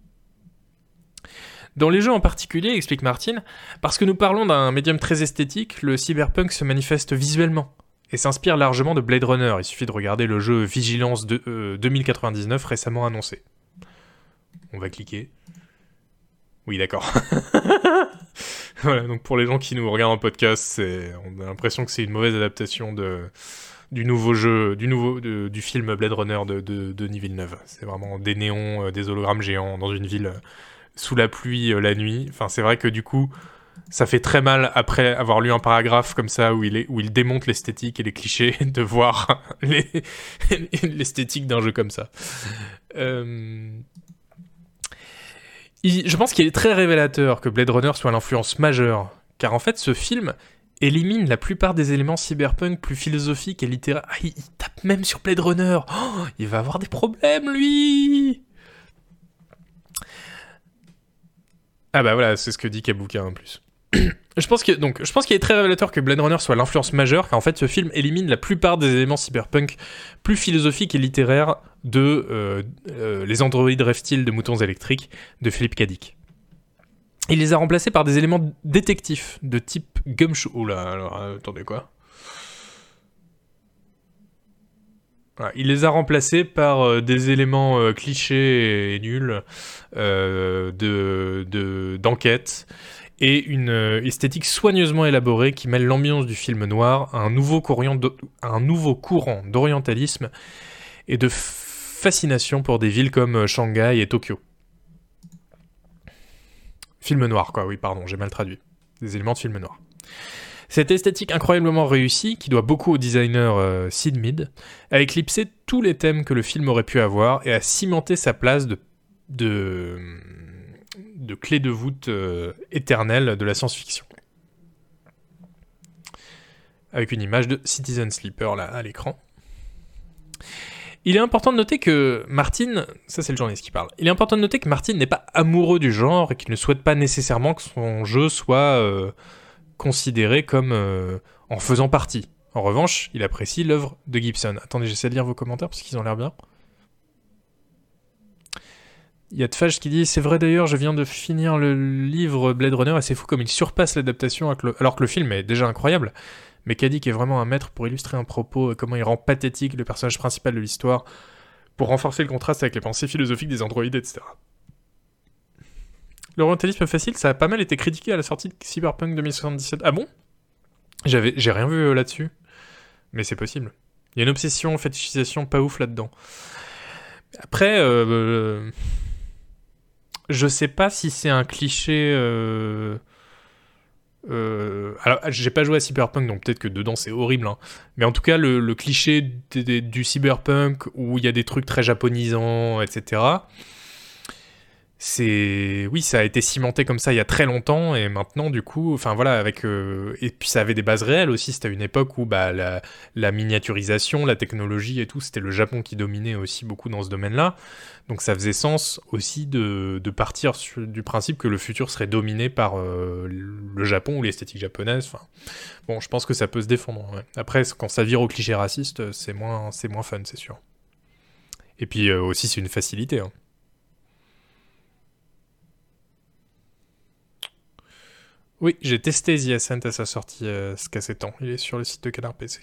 Dans les jeux en particulier, explique Martin, parce que nous parlons d'un médium très esthétique, le cyberpunk se manifeste visuellement et s'inspire largement de Blade Runner. Il suffit de regarder le jeu Vigilance de, 2099 euh, récemment annoncé. On va cliquer. Oui, d'accord. *laughs* voilà, donc pour les gens qui nous regardent en podcast, on a l'impression que c'est une mauvaise adaptation de, du nouveau jeu, du nouveau du film Blade Runner de, de, Denis Villeneuve. C'est vraiment des néons, euh, des hologrammes géants dans une ville sous la pluie euh, la nuit. Enfin, c'est vrai que du coup, ça fait très mal après avoir lu un paragraphe comme ça où il, est, où il démonte l'esthétique et les clichés *laughs* de voir *laughs* *laughs* l'esthétique d'un jeu comme ça. Euh, je pense qu'il est très révélateur que Blade Runner soit l'influence majeure, car en fait ce film élimine la plupart des éléments cyberpunk plus philosophiques et littéraires. Ah, il, tape même sur Blade Runner. Oh, il va avoir des problèmes lui. Ah bah voilà, c'est ce que dit Kabuka en plus. *clears throat* je pense que je pense qu'il est très révélateur que Blade Runner soit l'influence majeure, car en fait ce film élimine la plupart des éléments cyberpunk plus philosophiques et littéraires de euh, euh, les androïdes reptiles de moutons électriques de Philippe Dick. Il les a remplacés par des éléments détectifs de type Gumshoe. Oula, alors attendez quoi? Il les a remplacés par euh, des éléments euh, clichés et nuls euh, de, d'enquête et une esthétique soigneusement élaborée qui mêle l'ambiance du film noir à un nouveau, un nouveau courant d'orientalisme et de fascination pour des villes comme Shanghai et Tokyo. Film noir, quoi, oui, pardon, j'ai mal traduit. Des éléments de film noir. Cette esthétique incroyablement réussie, qui doit beaucoup au designer euh, Sid Mead, a éclipsé tous les thèmes que le film aurait pu avoir et a cimenté sa place de, clé de voûte euh, éternelle de la science-fiction. Avec une image de Citizen Sleeper là à l'écran. Il est important de noter que Martin, ça c'est le journaliste qui parle, il est important de noter que Martin n'est pas amoureux du genre et qu'il ne souhaite pas nécessairement que son jeu soit euh, considéré comme euh, en faisant partie. En revanche, il apprécie l'œuvre de Gibson. Attendez, j'essaie de lire vos commentaires parce qu'ils ont l'air bien. Il y a Tfage qui dit C'est vrai d'ailleurs, je viens de finir le livre Blade Runner et c'est fou comme il surpasse l'adaptation alors que le film est déjà incroyable. Mais Kadik est vraiment un maître pour illustrer un propos comment il rend pathétique le personnage principal de l'histoire pour renforcer le contraste avec les pensées philosophiques des androïdes, etc. L'orientalisme facile, ça a pas mal été critiqué à la sortie de Cyberpunk 2077. Ah bon? J'avais, J'ai rien vu euh, là-dessus. Mais c'est possible. Il y a une obsession, fétichisation pas ouf là-dedans. Après, euh, euh, je sais pas si c'est un cliché. Euh, alors, j'ai pas joué à Cyberpunk, donc peut-être que dedans c'est horrible. Hein. Mais en tout cas, le, le cliché du Cyberpunk où il y a des trucs très japonisants, etc c'est oui ça a été cimenté comme ça il y a très longtemps et maintenant du coup enfin voilà avec euh, et puis ça avait des bases réelles aussi. C'était une époque où bah la, miniaturisation la technologie et tout c'était le Japon qui dominait aussi beaucoup dans ce domaine là donc ça faisait sens aussi de, partir du principe que le futur serait dominé par euh, le Japon ou l'esthétique japonaise enfin. Bon je pense que ça peut se défendre après quand ça vire au cliché raciste c'est moins c'est moins fun c'est sûr. Et puis euh, aussi c'est une facilité hein. Oui, j'ai testé The Ascent à sa sortie euh, ce temps. Il est sur le site de Canard PC.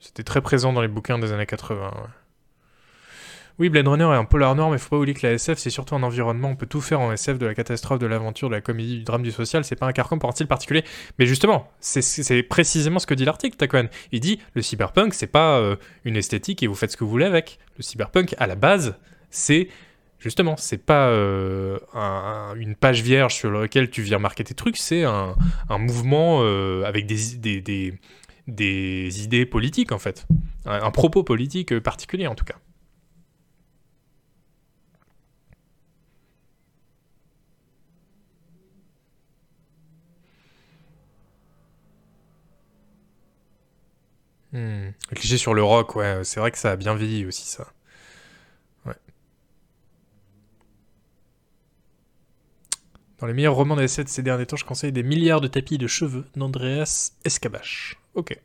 C'était très présent dans les bouquins des années 80. Oui, Blade Runner est un polar noir, mais faut pas oublier que la SF, c'est surtout un environnement. On peut tout faire en SF, de la catastrophe, de l'aventure, de la comédie, du drame, du social. C'est pas un carcan pour un style particulier. Mais justement, c'est précisément ce que dit l'article, Taquan. Il dit le cyberpunk, c'est pas euh, une esthétique et vous faites ce que vous voulez avec. Le cyberpunk, à la base, c'est justement, c'est pas euh, une page vierge sur laquelle tu viens marquer tes trucs, c'est un, mouvement euh, avec des, idées politiques en fait, un propos politique particulier en tout cas. Hmm. Cliché sur le rock, ouais, c'est vrai que ça a bien vieilli aussi, ça. Dans les meilleurs romans d'essai de ces derniers temps, je conseille des milliards de tapis de cheveux d'Andreas Escabache. Ok.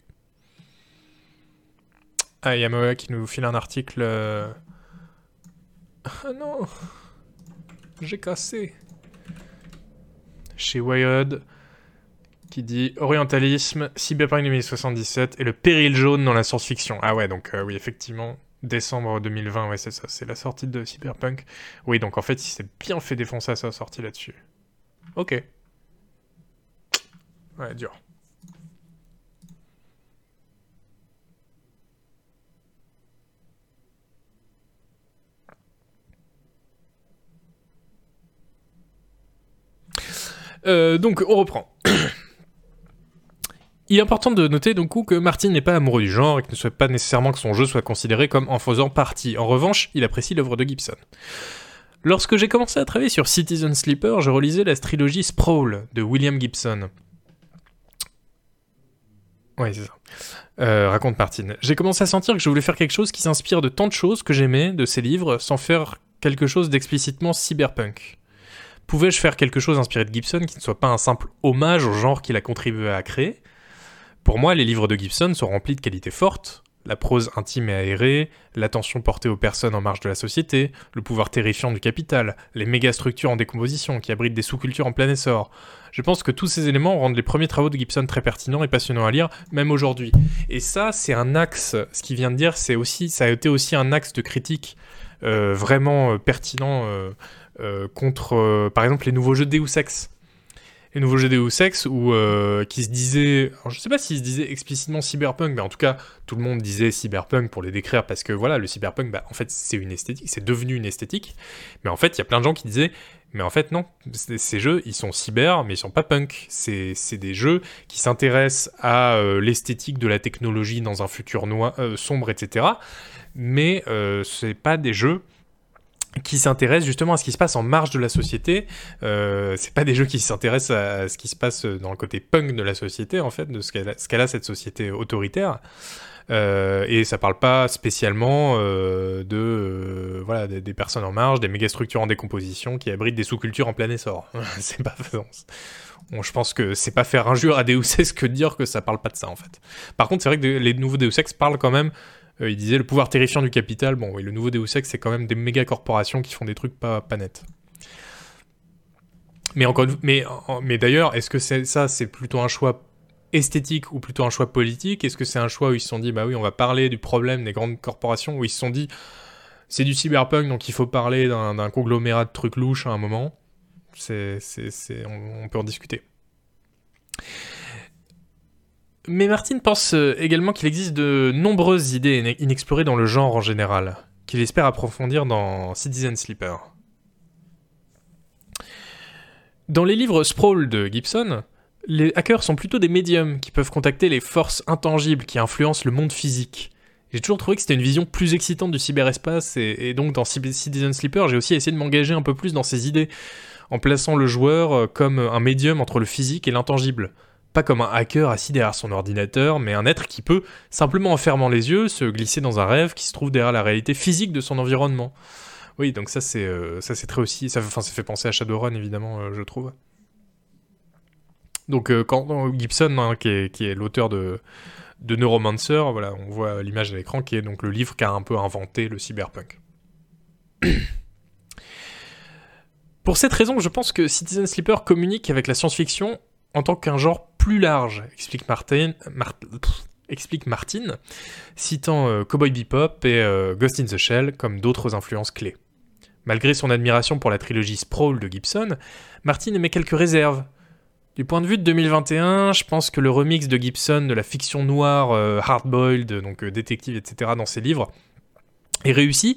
Ah, Yamoa qui nous file un article. Euh. Ah non J'ai cassé. Chez Wired qui dit Orientalisme, Cyberpunk 2077 et le péril jaune dans la science-fiction. Ah ouais, donc euh, oui, effectivement, décembre 2020, ouais, c'est ça, c'est la sortie de Cyberpunk. Oui, donc en fait, il s'est bien fait défoncer à sa sortie là-dessus. Ok. Ouais, dur. Euh, donc, on reprend. *coughs* Il est important de noter donc que Martin n'est pas amoureux du genre et qu'il ne souhaite pas nécessairement que son jeu soit considéré comme en faisant partie. En revanche, il apprécie l'œuvre de Gibson. Lorsque j'ai commencé à travailler sur Citizen Sleeper, je relisais la trilogie Sprawl de William Gibson. Ouais, c'est ça. Euh, raconte Martin. J'ai commencé à sentir que je voulais faire quelque chose qui s'inspire de tant de choses que j'aimais de ces livres sans faire quelque chose d'explicitement cyberpunk. Pouvais-je faire quelque chose inspiré de Gibson qui ne soit pas un simple hommage au genre qu'il a contribué à créer? Pour moi, les livres de Gibson sont remplis de qualités fortes, la prose intime et aérée, l'attention portée aux personnes en marge de la société, le pouvoir terrifiant du capital, les méga-structures en décomposition qui abritent des sous-cultures en plein essor. Je pense que tous ces éléments rendent les premiers travaux de Gibson très pertinents et passionnants à lire, même aujourd'hui. Et ça, c'est un axe, ce qu'il vient de dire, c'est aussi, ça a été aussi un axe de critique euh, vraiment euh, pertinent euh, contre, par exemple, les nouveaux jeux de Deus Ex les nouveaux jeux Deus Ex ou euh, qui se disaient, alors je sais pas s'ils se disaient explicitement cyberpunk, mais en tout cas tout le monde disait cyberpunk pour les décrire parce que voilà le cyberpunk, bah, en fait c'est une esthétique, c'est devenu une esthétique, mais en fait il y a plein de gens qui disaient mais en fait, non. Ces jeux, ils sont cyber, mais ils sont pas punk. C'est des jeux qui s'intéressent à euh, l'esthétique de la technologie dans un futur noir, euh, sombre, etc. Mais euh, c'est pas des jeux qui s'intéressent justement à ce qui se passe en marge de la société. Euh, c'est pas des jeux qui s'intéressent à, ce qui se passe dans le côté punk de la société, en fait, de ce qu'elle a, cette société autoritaire. Euh, et ça parle pas spécialement euh, de euh, voilà des, personnes en marge, des mégastructures en décomposition qui abritent des sous-cultures en plein essor. *laughs* c'est pas je pense que c'est pas faire injure à Deus Ex que de dire que ça parle pas de ça en fait. Par contre, c'est vrai que les nouveaux Deus Ex parlent quand même euh, il disait le pouvoir terrifiant du capital. Bon, oui, le nouveau Deus Ex, c'est quand même des méga corporations qui font des trucs pas, pas nets. Mais mais, mais d'ailleurs, est-ce que ça, c'est plutôt un choix esthétique ou plutôt un choix politique? Est-ce que c'est un choix où ils se sont dit, bah oui, on va parler du problème des grandes corporations, où ils se sont dit, c'est du cyberpunk, donc il faut parler d'un, conglomérat de trucs louches à un moment? On peut en discuter. Mais Martin pense euh, également qu'il existe de nombreuses idées inexplorées dans le genre en général, qu'il espère approfondir dans Citizen Sleeper. Dans les livres Sprawl de Gibson, les hackers sont plutôt des médiums qui peuvent contacter les forces intangibles qui influencent le monde physique. J'ai toujours trouvé que c'était une vision plus excitante du cyberespace, et, donc dans Citizen Sleeper, j'ai aussi essayé de m'engager un peu plus dans ces idées, en plaçant le joueur euh, comme un médium entre le physique et l'intangible pas comme un hacker assis derrière son ordinateur, mais un être qui peut, simplement en fermant les yeux, se glisser dans un rêve qui se trouve derrière la réalité physique de son environnement. Oui, donc ça c'est euh, très aussi, ça fait penser à Shadowrun évidemment, euh, je trouve. Donc euh, quand Gibson, hein, qui est, l'auteur de, de Neuromancer, voilà, on voit l'image à l'écran, qui est donc le livre qui a un peu inventé le cyberpunk. Pour cette raison, je pense que Citizen Sleeper communique avec la science-fiction en tant qu'un genre plus large, explique Martin, citant euh, Cowboy Bebop et euh, Ghost in the Shell comme d'autres influences clés. Malgré son admiration pour la trilogie Sprawl de Gibson, Martin émet quelques réserves. Du point de vue de 2021, je pense que le remix de Gibson de la fiction noire euh, hardboiled, donc détective, etc., dans ses livres, est réussi,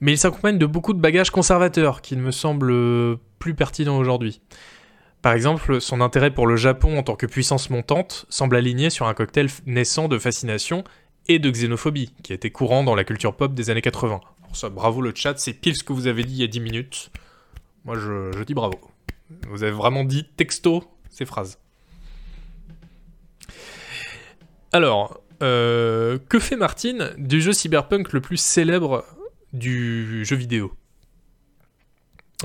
mais il s'accompagne de beaucoup de bagages conservateurs qui ne me semblent plus pertinents aujourd'hui. Par exemple, son intérêt pour le Japon en tant que puissance montante semble aligné sur un cocktail naissant de fascination et de xénophobie, qui était courant dans la culture pop des années 80. ça, bravo le chat, c'est pile ce que vous avez dit il y a 10 minutes. Moi, je, dis bravo. Vous avez vraiment dit texto ces phrases. Alors, euh, que fait Martine du jeu cyberpunk le plus célèbre du jeu vidéo?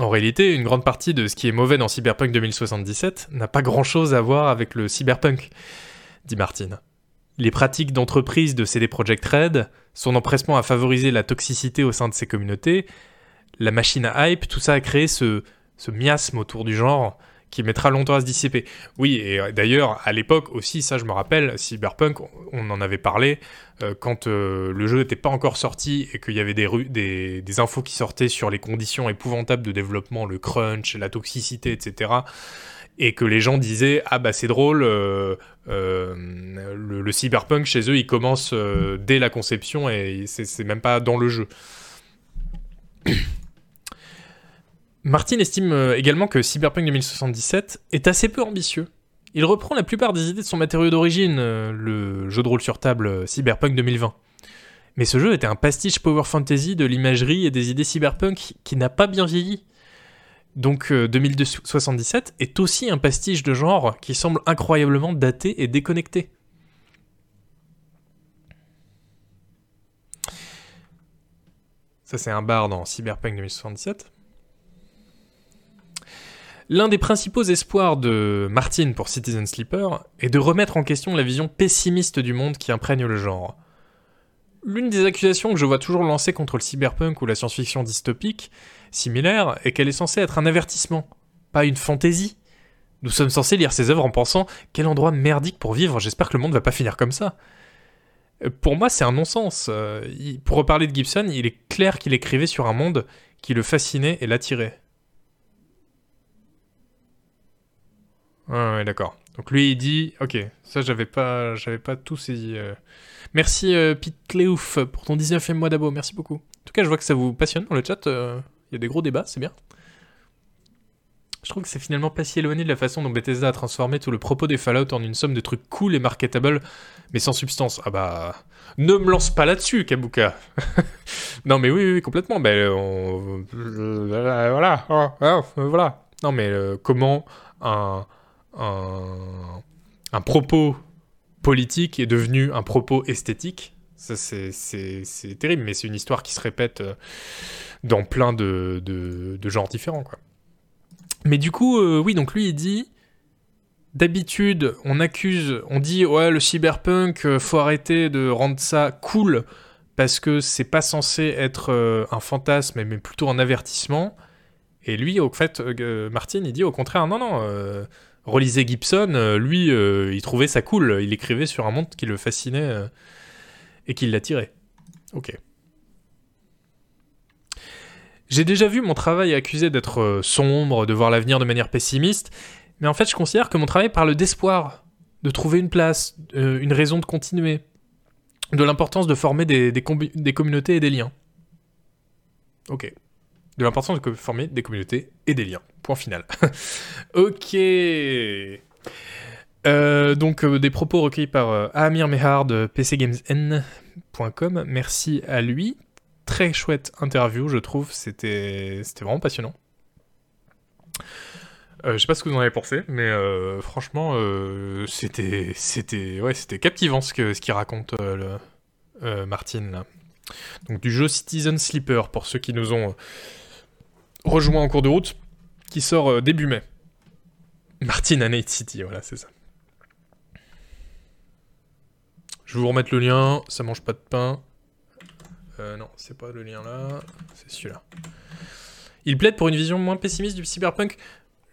En réalité, une grande partie de ce qui est mauvais dans Cyberpunk 2077 n'a pas grand-chose à voir avec le cyberpunk, dit Martin. Les pratiques d'entreprise de CD Projekt Red, son empressement à favoriser la toxicité au sein de ses communautés, la machine à hype, tout ça a créé ce, ce miasme autour du genre qui mettra longtemps à se dissiper. Oui, et euh, d'ailleurs, à l'époque aussi, ça je me rappelle, Cyberpunk, on en avait parlé, euh, quand euh, le jeu n'était pas encore sorti et qu'il y avait des, des, des, infos qui sortaient sur les conditions épouvantables de développement, le crunch, la toxicité, etc. Et que les gens disaient Ah bah c'est drôle, le, le, cyberpunk chez eux il commence dès la conception et c'est même pas dans le jeu. Martin estime euh, également que Cyberpunk 2077 est assez peu ambitieux. Il reprend la plupart des idées de son matériau d'origine, euh, le jeu de rôle sur table euh, Cyberpunk 2020. Mais ce jeu était un pastiche power fantasy de l'imagerie et des idées cyberpunk qui n'a pas bien vieilli. Donc 2077 est aussi un pastiche de genre qui semble incroyablement daté et déconnecté. Ça c'est un bar dans Cyberpunk 2077. L'un des principaux espoirs de Martin pour Citizen Sleeper est de remettre en question la vision pessimiste du monde qui imprègne le genre. L'une des accusations que je vois toujours lancées contre le cyberpunk ou la science-fiction dystopique, similaire, est qu'elle est censée être un avertissement, pas une fantaisie. Nous sommes censés lire ces œuvres en pensant quel endroit merdique pour vivre, j'espère que le monde va pas finir comme ça. Pour moi, c'est un non-sens. Euh, pour reparler de Gibson, il est clair qu'il écrivait sur un monde qui le fascinait et l'attirait. Ouais, d'accord. Donc lui, il dit, ok, ça j'avais pas, j'avais pas tout saisi. Euh. Merci euh, Pete Cléouf pour ton 19e mois d'abo, merci beaucoup. En tout cas, je vois que ça vous passionne dans le chat, euh, il y a des gros débats, c'est bien. Je trouve que c'est finalement pas si éloigné de la façon dont Bethesda a transformé tout le propos des Fallout en une somme de trucs cool et marketable, mais sans substance. Ah bah, ne me lance pas là-dessus, Kabuka. *laughs* non mais oui, oui, complètement. Ben, on... voilà, oh, oh, voilà. Non mais comment un un, propos politique est devenu un propos esthétique. Ça, c'est terrible, mais c'est une histoire qui se répète euh, dans plein de, de, genres différents. Quoi. Mais du coup, euh, oui, donc lui, il dit d'habitude, on accuse, on dit, ouais, le cyberpunk, euh, faut arrêter de rendre ça cool parce que c'est pas censé être un fantasme, mais plutôt un avertissement. Et lui, au fait, Martin, il dit au contraire, non, non relisez Gibson, euh, lui, euh, il trouvait ça cool. Il écrivait sur un monde qui le fascinait euh, et qui l'attirait. Ok. J'ai déjà vu mon travail accusé d'être sombre, de voir l'avenir de manière pessimiste, mais en fait je considère que mon travail parle d'espoir, de trouver une place, une raison de continuer, de l'importance de former des, des communautés et des liens. Ok de l'importance de former des communautés et des liens. Point final. *laughs* ok. Euh, donc euh, des propos recueillis par euh, Amir Mehar de pcgamesn.com. Merci à lui. Très chouette interview, je trouve. C'était vraiment passionnant. je sais pas ce que vous en avez pensé, mais franchement, c'était c'était ouais, c'était captivant ce que ce qu'il raconte le, Martin là. Donc du jeu Citizen Sleeper pour ceux qui nous ont rejoint en cours de route, qui sort euh, début mai. Martin à Night City, voilà, c'est ça. Je vais vous remettre le lien, ça mange pas de pain. Euh, non, c'est pas le lien là, c'est celui-là. Il plaide pour une vision moins pessimiste du cyberpunk.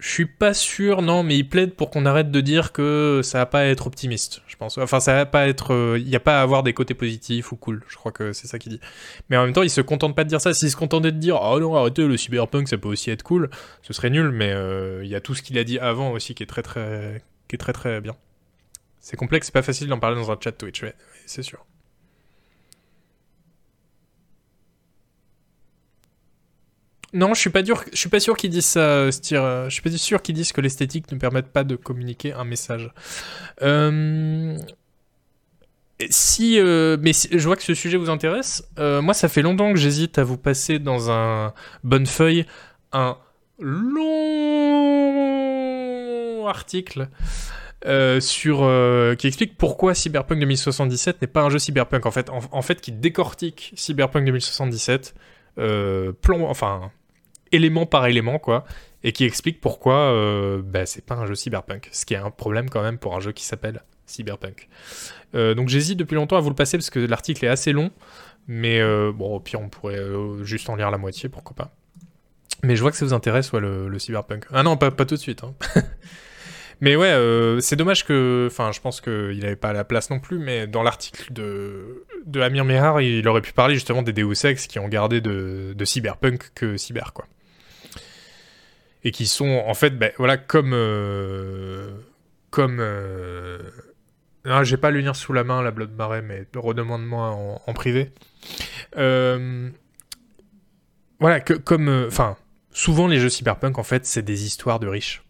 Je suis pas sûr, non, mais il plaide pour qu'on arrête de dire que ça va pas être optimiste, je pense. Enfin, ça va pas être. euh, Il n'y a pas à avoir des côtés positifs ou cool, je crois que c'est ça qu'il dit. Mais en même temps, il se contente pas de dire ça. S'il se contentait de dire Oh non, arrêtez, le cyberpunk ça peut aussi être cool, ce serait nul, mais euh, il y a tout ce qu'il a dit avant aussi qui est très très, qui est très, très bien. C'est complexe, c'est pas facile d'en parler dans un chat Twitch, ouais, c'est sûr. Non, je suis pas dur, je suis pas sûr qu'ils disent ça, euh, Styr. Euh, Je suis pas sûr qu'ils disent que l'esthétique ne permette pas de communiquer un message. Euh, Si, euh, mais je vois que ce sujet vous intéresse. Euh, moi, ça fait longtemps que j'hésite à vous passer dans un bonne feuille un long article euh, sur euh, qui explique pourquoi Cyberpunk 2077 n'est pas un jeu Cyberpunk. En fait, qui décortique Cyberpunk 2077, euh, plan, enfin élément par élément, quoi, et qui explique pourquoi euh, bah, c'est pas un jeu Cyberpunk. Ce qui est un problème quand même pour un jeu qui s'appelle Cyberpunk. Euh, donc j'hésite depuis longtemps à vous le passer parce que l'article est assez long, mais euh, bon, au pire, on pourrait euh, juste en lire la moitié, pourquoi pas. Mais je vois que ça vous intéresse, ouais, le, cyberpunk. Ah non, pas, pas tout de suite. hein. *laughs* mais ouais, c'est dommage que... Enfin, je pense qu'il n'avait pas la place non plus, mais dans l'article de, de Amir Mehar, il aurait pu parler justement des Deus Ex qui ont gardé de, de cyberpunk que cyber, quoi. Et qui sont, en fait, ben, voilà, comme... euh, comme... euh, non, j'ai pas le lien sous la main, la Blood Marais, mais redemande-moi en, privé. Euh, voilà, que, comme... Enfin, souvent les jeux cyberpunk, en fait, c'est des histoires de riches.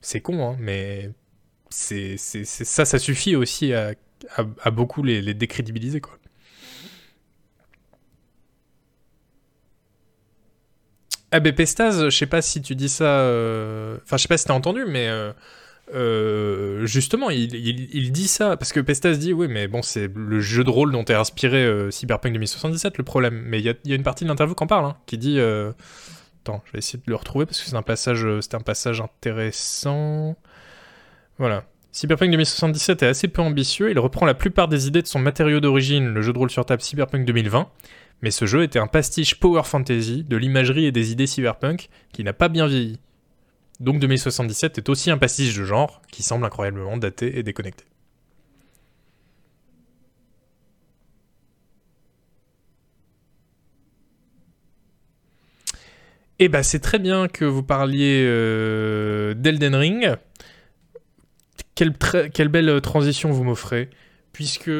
C'est con, hein, mais c'est, ça, ça suffit aussi à, beaucoup les décrédibiliser, quoi. Ah ben Pestaz, je sais pas si tu dis ça... euh, Enfin, je sais pas si t'as entendu, mais... euh, euh, justement, il, dit ça, parce que Pestaz dit, oui, mais bon, c'est le jeu de rôle dont est inspiré Cyberpunk 2077 le problème. Mais il y a, une partie de l'interview qui en parle, hein, qui dit... Attends, je vais essayer de le retrouver parce que c'est un passage, c'est un passage intéressant. Voilà. Cyberpunk 2077 est assez peu ambitieux, il reprend la plupart des idées de son matériau d'origine, le jeu de rôle sur table Cyberpunk 2020, mais ce jeu était un pastiche power fantasy de l'imagerie et des idées cyberpunk qui n'a pas bien vieilli. Donc 2077 est aussi un pastiche de genre qui semble incroyablement daté et déconnecté. Eh bah c'est très bien que vous parliez euh, d'Elden Ring. Quelle, belle transition vous m'offrez, puisque...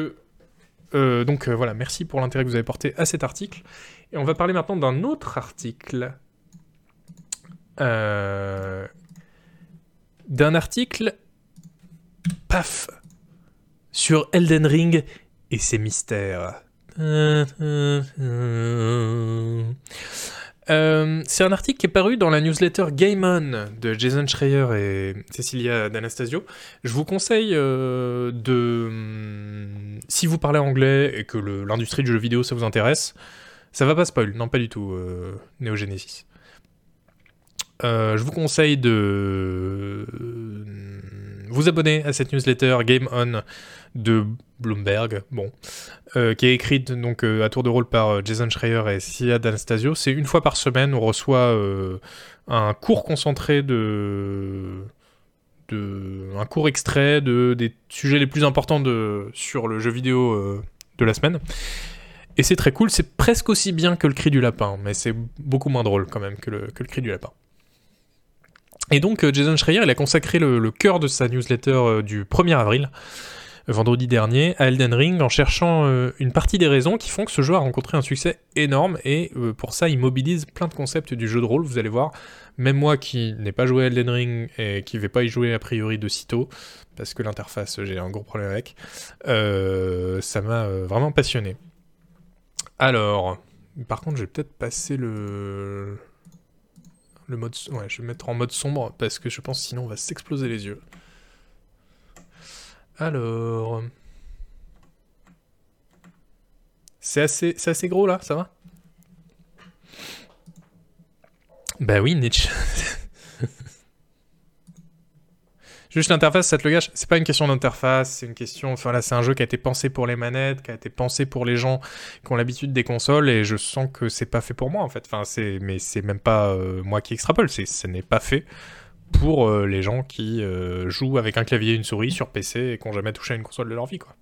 euh, donc euh, voilà, merci pour l'intérêt que vous avez porté à cet article. Et on va parler maintenant d'un autre article. Euh, d'un article... Paf Sur Elden Ring et ses mystères. Euh, c'est un article qui est paru dans la newsletter Game On de Jason Schreier et Cecilia D'Anastasio. Je vous conseille euh, de... hum, Si vous parlez anglais et que l'industrie du jeu vidéo ça vous intéresse, ça va pas spoil, non pas du tout, euh, Neo Genesis. Euh, je vous conseille de vous abonner à cette newsletter Game On de Bloomberg, bon, euh, qui est écrite donc euh, à tour de rôle par euh, Jason Schreier et Cecilia D'Anastasio. C'est une fois par semaine, on reçoit un cours concentré de, de, un court extrait de des sujets les plus importants de sur le jeu vidéo de la semaine. Et c'est très cool, c'est presque aussi bien que le cri du lapin, mais c'est beaucoup moins drôle quand même que le, que le cri du lapin. Et donc Jason Schreier, il a consacré le, le cœur de sa newsletter du 1er avril, vendredi dernier, à Elden Ring, en cherchant euh, une partie des raisons qui font que ce jeu a rencontré un succès énorme, et euh, pour ça il mobilise plein de concepts du jeu de rôle, vous allez voir, même moi qui n'ai pas joué à Elden Ring et qui ne vais pas y jouer a priori de sitôt, parce que l'interface j'ai un gros problème avec, euh, ça m'a vraiment passionné. Alors, par contre je vais peut-être passer le... Le mode, ouais, je vais mettre en mode sombre parce que je pense sinon on va s'exploser les yeux. Alors, c'est assez, gros là, ça va? Bah oui, Nietzsche. Juste l'interface, ça te le gâche? C'est pas une question d'interface, c'est une question. Enfin là, c'est un jeu qui a été pensé pour les manettes, qui a été pensé pour les gens qui ont l'habitude des consoles, et je sens que c'est pas fait pour moi en fait. Enfin, c'est, mais c'est même pas euh, moi qui extrapole, c'est, ce n'est pas fait pour euh, les gens qui euh, jouent avec un clavier et une souris sur PC et qui n'ont jamais touché à une console de leur vie, quoi.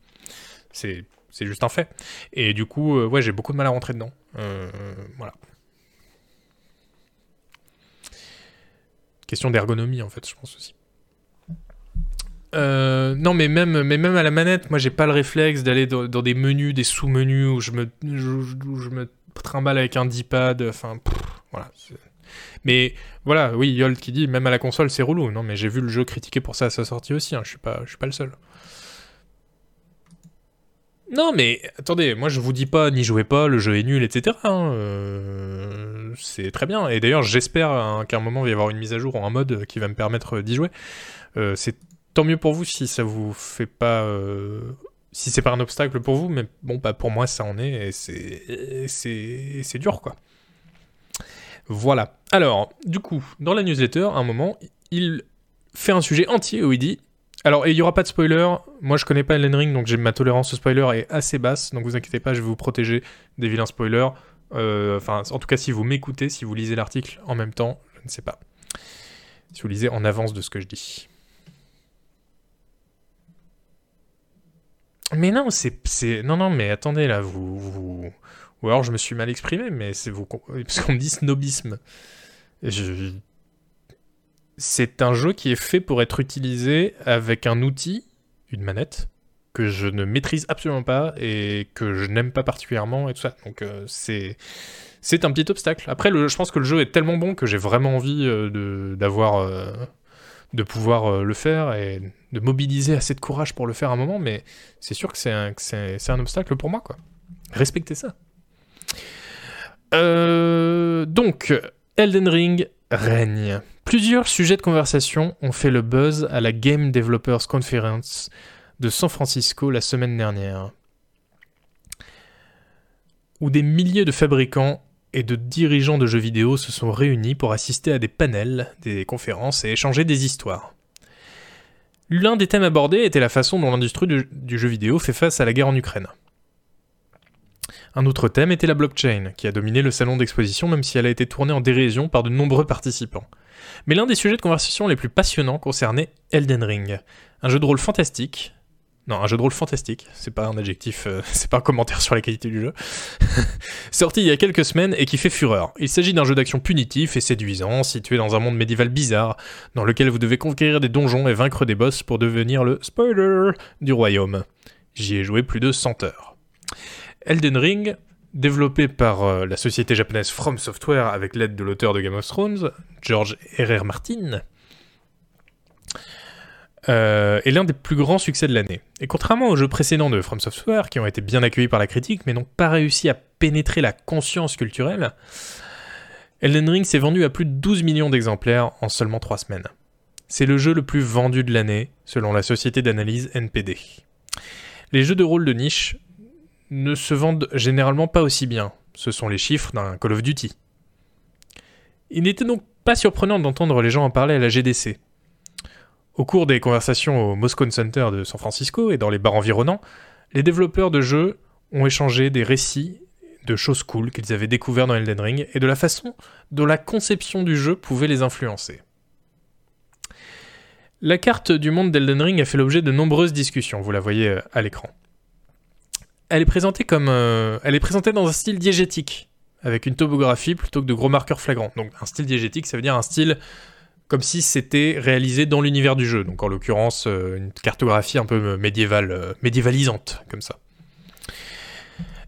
C'est, juste un fait. Et du coup, euh, ouais, j'ai beaucoup de mal à rentrer dedans. Voilà. Question d'ergonomie, en fait, je pense aussi. Non, mais même, mais même à la manette, moi j'ai pas le réflexe d'aller dans, des menus, des sous-menus où je me, je, je me trimballe avec un D-pad. Enfin, voilà. Mais voilà, oui, Yold qui dit même à la console c'est relou. Non, mais j'ai vu le jeu critiqué pour ça à sa sortie aussi. hein, Je suis pas, suis pas le seul. Non, mais attendez, moi je vous dis pas n'y jouez pas, le jeu est nul, etc. hein, euh, c'est très bien. Et d'ailleurs, j'espère hein, qu'à un moment il va y avoir une mise à jour ou un mode qui va me permettre d'y jouer. Euh, c'est tant mieux pour vous si ça vous fait pas. euh, si c'est pas un obstacle pour vous, mais bon, bah pour moi ça en est et c'est dur quoi. Voilà. Alors, du coup, dans la newsletter, à un moment, il fait un sujet entier où il dit alors, il n'y aura pas de spoiler. Moi, je connais pas Elden Ring, donc j'ai ma tolérance au spoiler est assez basse. Donc, vous inquiétez pas, je vais vous protéger des vilains spoilers. Euh, Enfin, en tout cas, si vous m'écoutez, si vous lisez l'article en même temps, je ne sais pas. Si vous lisez en avance de ce que je dis. Mais non, c'est, non, non, mais attendez là, vous- ou alors je me suis mal exprimé, mais c'est vous, parce qu'on me dit snobisme. C'est un jeu qui est fait pour être utilisé avec un outil, une manette, que je ne maîtrise absolument pas et que je n'aime pas particulièrement et tout ça. Donc euh, c'est c'est un petit obstacle. Après, je pense que le jeu est tellement bon que j'ai vraiment envie euh, d'avoir euh, de pouvoir euh, le faire et de mobiliser assez de courage pour le faire à un moment. Mais c'est sûr que c'est un, un obstacle pour moi, quoi. Respectez ça. Euh, donc, Elden Ring règne. Plusieurs sujets de conversation ont fait le buzz à la Game Developers Conference de San Francisco la semaine dernière, où des milliers de fabricants et de dirigeants de jeux vidéo se sont réunis pour assister à des panels, des conférences et échanger des histoires. L'un des thèmes abordés était la façon dont l'industrie du, du jeu vidéo fait face à la guerre en Ukraine. Un autre thème était la blockchain, qui a dominé le salon d'exposition même si elle a été tournée en dérision par de nombreux participants. Mais l'un des sujets de conversation les plus passionnants concernait Elden Ring, un jeu de rôle fantastique. Non, un jeu de rôle fantastique, c'est pas un adjectif, euh, *laughs* c'est pas un commentaire sur la qualité du jeu. *laughs* Sorti il y a quelques semaines et qui fait fureur. Il s'agit d'un jeu d'action punitif et séduisant, situé dans un monde médiéval bizarre, dans lequel vous devez conquérir des donjons et vaincre des boss pour devenir le spoiler du royaume. J'y ai joué plus de 100 heures. Elden Ring, développé par euh, la société japonaise From Software avec l'aide de l'auteur de Game of Thrones, George R.R. Martin, euh, est l'un des plus grands succès de l'année. Et contrairement aux jeux précédents de From Software, qui ont été bien accueillis par la critique, mais n'ont pas réussi à pénétrer la conscience culturelle, Elden Ring s'est vendu à plus de 12 millions d'exemplaires en seulement 3 semaines. C'est le jeu le plus vendu de l'année, selon la société d'analyse NPD. Les jeux de rôle de niche ne se vendent généralement pas aussi bien. Ce sont les chiffres d'un Call of Duty. Il n'était donc pas surprenant d'entendre les gens en parler à la GDC. Au cours des conversations au Moscone Center de San Francisco et dans les bars environnants, les développeurs de jeux ont échangé des récits de choses cool qu'ils avaient découverts dans Elden Ring et de la façon dont la conception du jeu pouvait les influencer. La carte du monde d'Elden Ring a fait l'objet de nombreuses discussions, vous la voyez euh, à l'écran. Elle est présentée comme euh, elle est présentée dans un style diégétique avec une topographie plutôt que de gros marqueurs flagrants. Donc un style diégétique, ça veut dire un style comme si c'était réalisé dans l'univers du jeu. Donc en l'occurrence euh, une cartographie un peu euh, médiévalisante comme ça.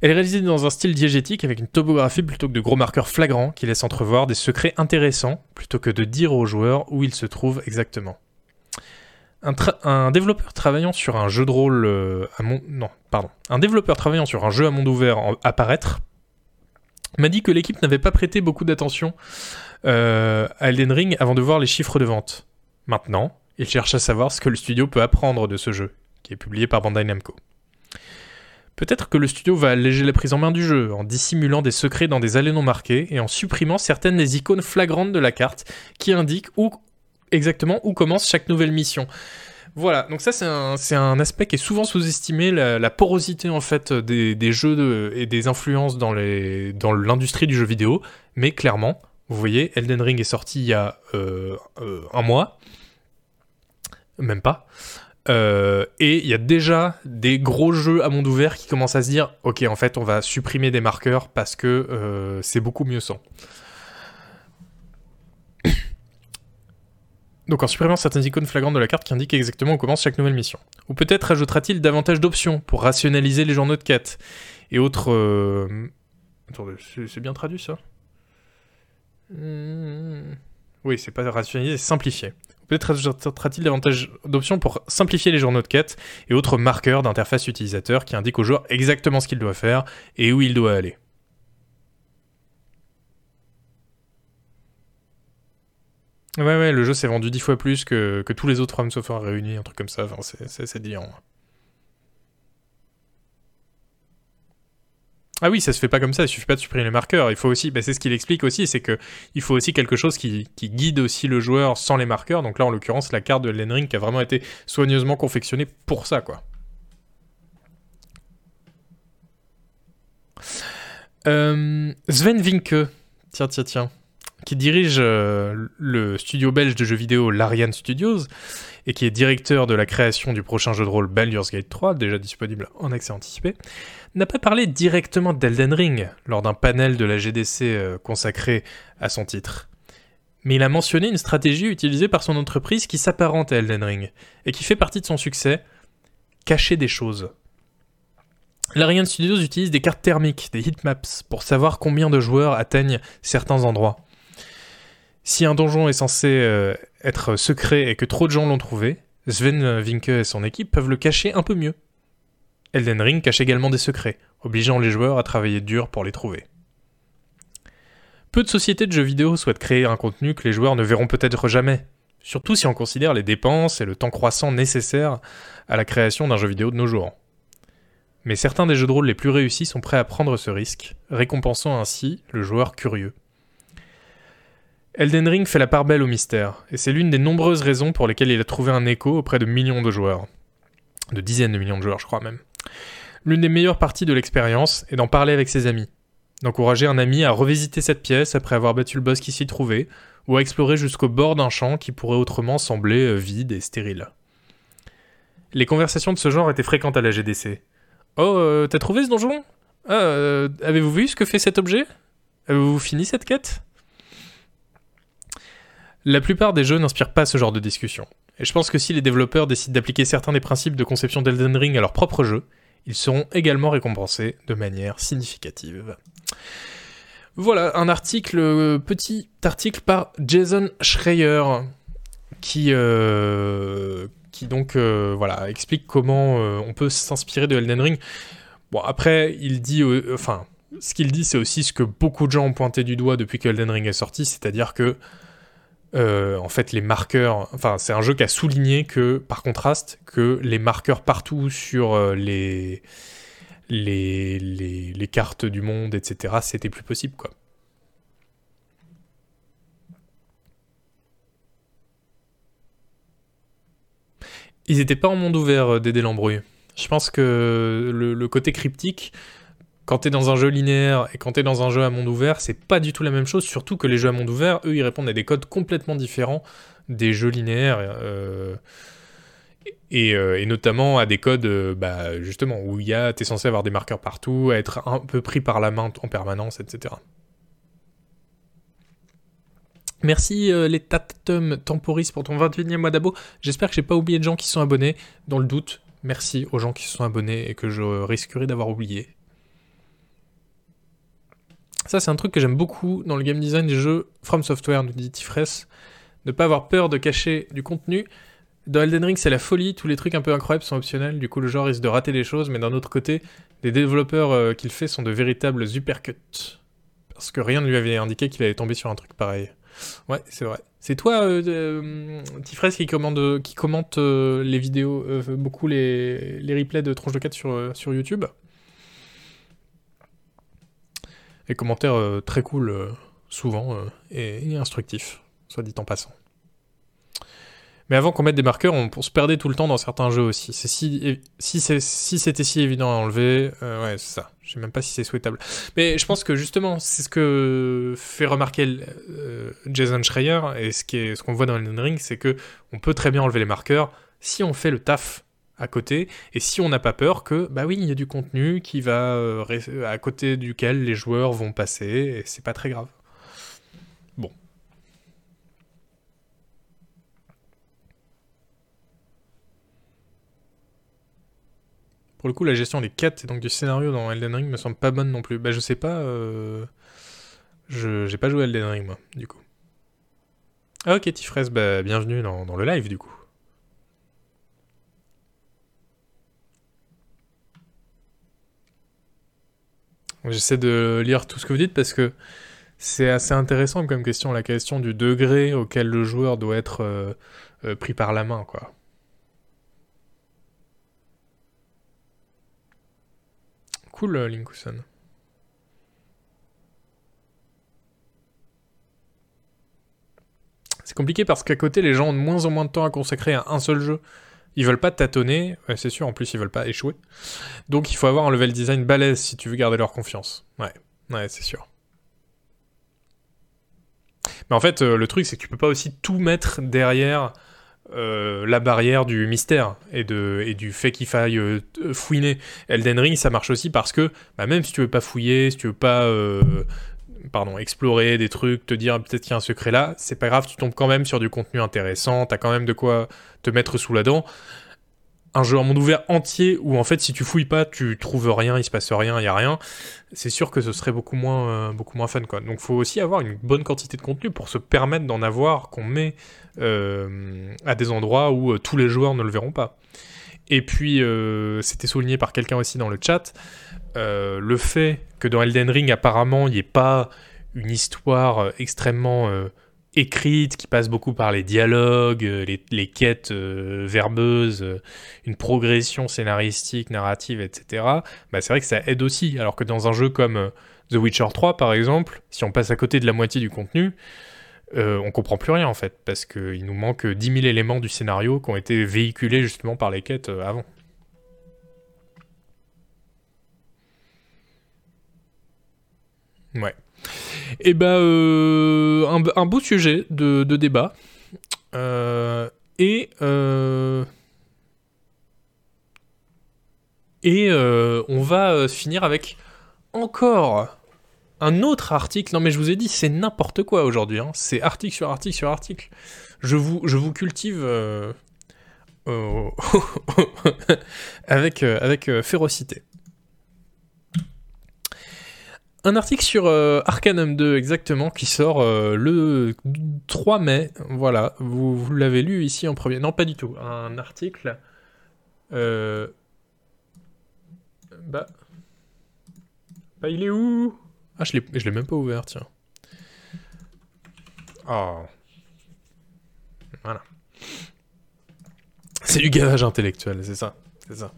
Elle est réalisée dans un style diégétique avec une topographie plutôt que de gros marqueurs flagrants qui laissent entrevoir des secrets intéressants plutôt que de dire aux joueurs où ils se trouvent exactement. Un, développeur travaillant sur un jeu de rôle euh, à. Non, pardon. Un développeur travaillant sur un jeu à monde ouvert en- à paraître m'a dit que l'équipe n'avait pas prêté beaucoup d'attention euh, à Elden Ring avant de voir les chiffres de vente. Maintenant, il cherche à savoir ce que le studio peut apprendre de ce jeu, qui est publié par Bandai Namco. Peut-être que le studio va alléger la prise en main du jeu, en dissimulant des secrets dans des allées non marquées et en supprimant certaines des icônes flagrantes de la carte qui indiquent où exactement où commence chaque nouvelle mission. Voilà, donc ça c'est un, aspect qui est souvent sous-estimé, la, porosité en fait des, jeux et des influences dans l'industrie du jeu vidéo, mais clairement, Vous voyez, Elden Ring est sorti il y a euh, euh, un mois, même pas. Euh, et il y a déjà des gros jeux à monde ouvert qui commencent à se dire Ok, en fait, on va supprimer des marqueurs parce que c'est beaucoup mieux sans. Donc en supprimant certaines icônes flagrantes de la carte qui indiquent exactement où commence chaque nouvelle mission. Ou peut-être ajoutera-t-il davantage d'options pour rationaliser les journaux de quête et autres... Euh... Attendez, c'est bien traduit ça? Hmm. Oui, c'est pas rationaliser, c'est simplifier. Peut-être ajoutera-t-il davantage d'options pour simplifier les journaux de quête et autres marqueurs d'interface utilisateur qui indiquent au joueur exactement ce qu'il doit faire et où il doit aller. Ouais, ouais, le jeu s'est vendu dix fois plus que, que, tous les autres From Software réunis, un truc comme ça. Enfin, c'est délirant. Ah oui, ça se fait pas comme ça, il suffit pas de supprimer les marqueurs. Il faut aussi, bah c'est ce qu'il explique aussi, c'est que il faut aussi quelque chose qui, guide aussi le joueur sans les marqueurs. Donc là, en l'occurrence, la carte de Elden Ring qui a vraiment été soigneusement confectionnée pour ça, quoi. Euh, Sven tiens, tiens, tiens qui dirige euh, le studio belge de jeux vidéo Larian Studios et qui est directeur de la création du prochain jeu de rôle Baldur's Gate 3, déjà disponible en accès anticipé, n'a pas parlé directement d'Elden Ring lors d'un panel de la GDC euh, consacré à son titre. Mais il a mentionné une stratégie utilisée par son entreprise qui s'apparente à Elden Ring et qui fait partie de son succès, cacher des choses. Larian Studios utilise des cartes thermiques, des heatmaps, pour savoir combien de joueurs atteignent certains endroits. Si un donjon est censé euh, être secret et que trop de gens l'ont trouvé, Sven Vinke et son équipe peuvent le cacher un peu mieux. Elden Ring cache également des secrets, obligeant les joueurs à travailler dur pour les trouver. Peu de sociétés de jeux vidéo souhaitent créer un contenu que les joueurs ne verront peut-être jamais, surtout si on considère les dépenses et le temps croissant nécessaires à la création d'un jeu vidéo de nos jours. Mais certains des jeux de rôle les plus réussis sont prêts à prendre ce risque, récompensant ainsi le joueur curieux. Elden Ring fait la part belle au mystère, et c'est l'une des nombreuses raisons pour lesquelles il a trouvé un écho auprès de millions de joueurs. De dizaines de millions de joueurs, je crois même. L'une des meilleures parties de l'expérience est d'en parler avec ses amis. D'encourager un ami à revisiter cette pièce après avoir battu le boss qui s'y trouvait, ou à explorer jusqu'au bord d'un champ qui pourrait autrement sembler euh, vide et stérile. Les conversations de ce genre étaient fréquentes à la GDC. Oh, euh, t'as trouvé ce donjon? Ah, euh, Avez-vous vu ce que fait cet objet? Avez-vous fini cette quête? La plupart des jeux n'inspirent pas ce genre de discussion. Et je pense que si les développeurs décident d'appliquer certains des principes de conception d'Elden Ring à leur propre jeu, ils seront également récompensés de manière significative. Voilà, un article, euh, petit article par Jason Schreier, qui, euh, donc euh, explique comment on peut s'inspirer de Elden Ring. Bon, après, il dit, enfin, ce qu'il dit, c'est aussi ce que beaucoup de gens ont pointé du doigt depuis que Elden Ring est sorti, c'est-à-dire que euh, en fait les marqueurs, enfin c'est un jeu qui a souligné que par contraste que les marqueurs partout sur euh, les, les, les, cartes du monde, etc. C'était plus possible quoi. Ils n'étaient pas en monde ouvert, euh, Dédé l'embrouille. Je pense que le côté cryptique, quand t'es dans un jeu linéaire et quand t'es dans un jeu à monde ouvert, c'est pas du tout la même chose, surtout que les jeux à monde ouvert, eux, ils répondent à des codes complètement différents des jeux linéaires. Euh, euh, et, notamment à des codes, euh, bah, justement, où il y a, t'es censé avoir des marqueurs partout, être un peu pris par la main en permanence, etc. Merci les Tatum Temporis pour ton 21e mois d'abo. J'espère que j'ai pas oublié de gens qui sont abonnés. Dans le doute, merci aux gens qui sont abonnés et que je risquerais d'avoir oublié. Ça, c'est un truc que j'aime beaucoup dans le game design des jeux From Software, nous dit Tifres. Ne pas avoir peur de cacher du contenu. Dans Elden Ring, c'est la folie, tous les trucs un peu incroyables sont optionnels, du coup le joueur risque de rater des choses, mais d'un autre côté, les développeurs euh, qu'il fait sont de véritables uppercuts. Parce que rien ne lui avait indiqué qu'il allait tomber sur un truc pareil. Ouais, c'est vrai. C'est toi, euh, euh Tifres, qui, commande, commente euh, les vidéos, beaucoup les, les, replays de Tronche de 4 sur, sur YouTube? Et commentaires euh, très cool, euh, souvent, euh, et, instructifs, soit dit en passant. Mais avant qu'on mette des marqueurs, on, se perdait tout le temps dans certains jeux aussi. Si, c'était si évident à enlever, ouais, c'est ça. Je sais même pas si c'est souhaitable. Mais je pense que justement, c'est ce que fait remarquer Jason Schreier et ce qu'on ce qu'on voit dans Elden Ring, c'est que on peut très bien enlever les marqueurs si on fait le taf à côté. Et si on n'a pas peur que bah oui il y a du contenu qui va euh, à côté duquel les joueurs vont passer et c'est pas très grave. Bon. Pour le coup la gestion des quêtes et donc du scénario dans Elden Ring me semble pas bonne non plus. Bah je sais pas euh... je j'ai pas joué à Elden Ring moi du coup. Ok Tifres bah bienvenue dans le live du coup J'essaie de lire tout ce que vous dites parce que c'est assez intéressant comme question, la question du degré auquel le joueur doit être euh, euh, pris par la main, quoi. Cool, euh, Linkuson. C'est compliqué parce qu'à côté, les gens ont de moins en moins de temps à consacrer à un seul jeu. Ils veulent pas tâtonner, c'est sûr, en plus ils veulent pas échouer. Donc il faut avoir un level design balèze si tu veux garder leur confiance. Ouais, ouais, c'est sûr. Mais en fait, euh, le truc, c'est que tu peux pas aussi tout mettre derrière euh, la barrière du mystère et, de, et du fait qu'il faille euh, fouiner. Elden Ring, ça marche aussi parce que bah, même si tu veux pas fouiller, si tu veux pas explorer des trucs, te dire peut-être qu'il y a un secret là, c'est pas grave, tu tombes quand même sur du contenu intéressant, t'as quand même de quoi te mettre sous la dent. Un jeu en monde ouvert entier où en fait si tu fouilles pas, tu trouves rien, il se passe rien, il y a rien, c'est sûr que ce serait beaucoup moins, euh, beaucoup moins fun quoi. Donc faut aussi avoir une bonne quantité de contenu pour se permettre d'en avoir qu'on met euh, à des endroits où euh, tous les joueurs ne le verront pas. Et puis c'était souligné par quelqu'un aussi dans le chat. Euh, le fait que dans Elden Ring, apparemment, il n'y ait pas une histoire euh, extrêmement euh, écrite qui passe beaucoup par les dialogues, les, quêtes verbeuses, une progression scénaristique, narrative, etc. Bah, c'est vrai que ça aide aussi. Alors que dans un jeu comme The Witcher 3, par exemple, si on passe à côté de la moitié du contenu, on comprend plus rien en fait, parce qu'il nous manque 10 000 éléments du scénario qui ont été véhiculés justement par les quêtes avant. Ouais. Et eh ben, euh, un, beau sujet de, débat. Euh, et euh, et on va finir avec encore un autre article. Non mais je vous ai dit, c'est n'importe quoi aujourd'hui. Hein. C'est article sur article sur article. Je vous, je vous cultive *laughs* avec, avec férocité un article sur euh, Arcanum 2 exactement qui sort euh, le 3 mai. Voilà, vous, l'avez lu ici en premier. Non, pas du tout. Un article. Euh, bah. Bah, il est où? Ah, je l'ai même pas ouvert, tiens. Oh. Voilà. C'est du gavage intellectuel, c'est ça. C'est ça.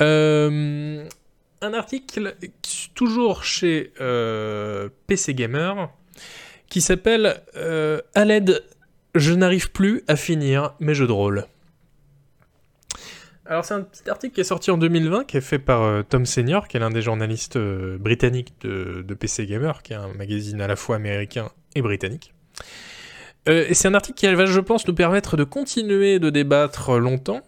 Euh, un article toujours chez euh, PC Gamer qui s'appelle euh, À l'aide, je n'arrive plus à finir mes jeux de rôle. Alors c'est un petit article qui est sorti en 2020, qui est fait par euh, Tom Senior, qui est l'un des journalistes britanniques de, de, PC Gamer, qui est un magazine à la fois américain et britannique. et c'est un article qui va, je pense, nous permettre de continuer de débattre longtemps,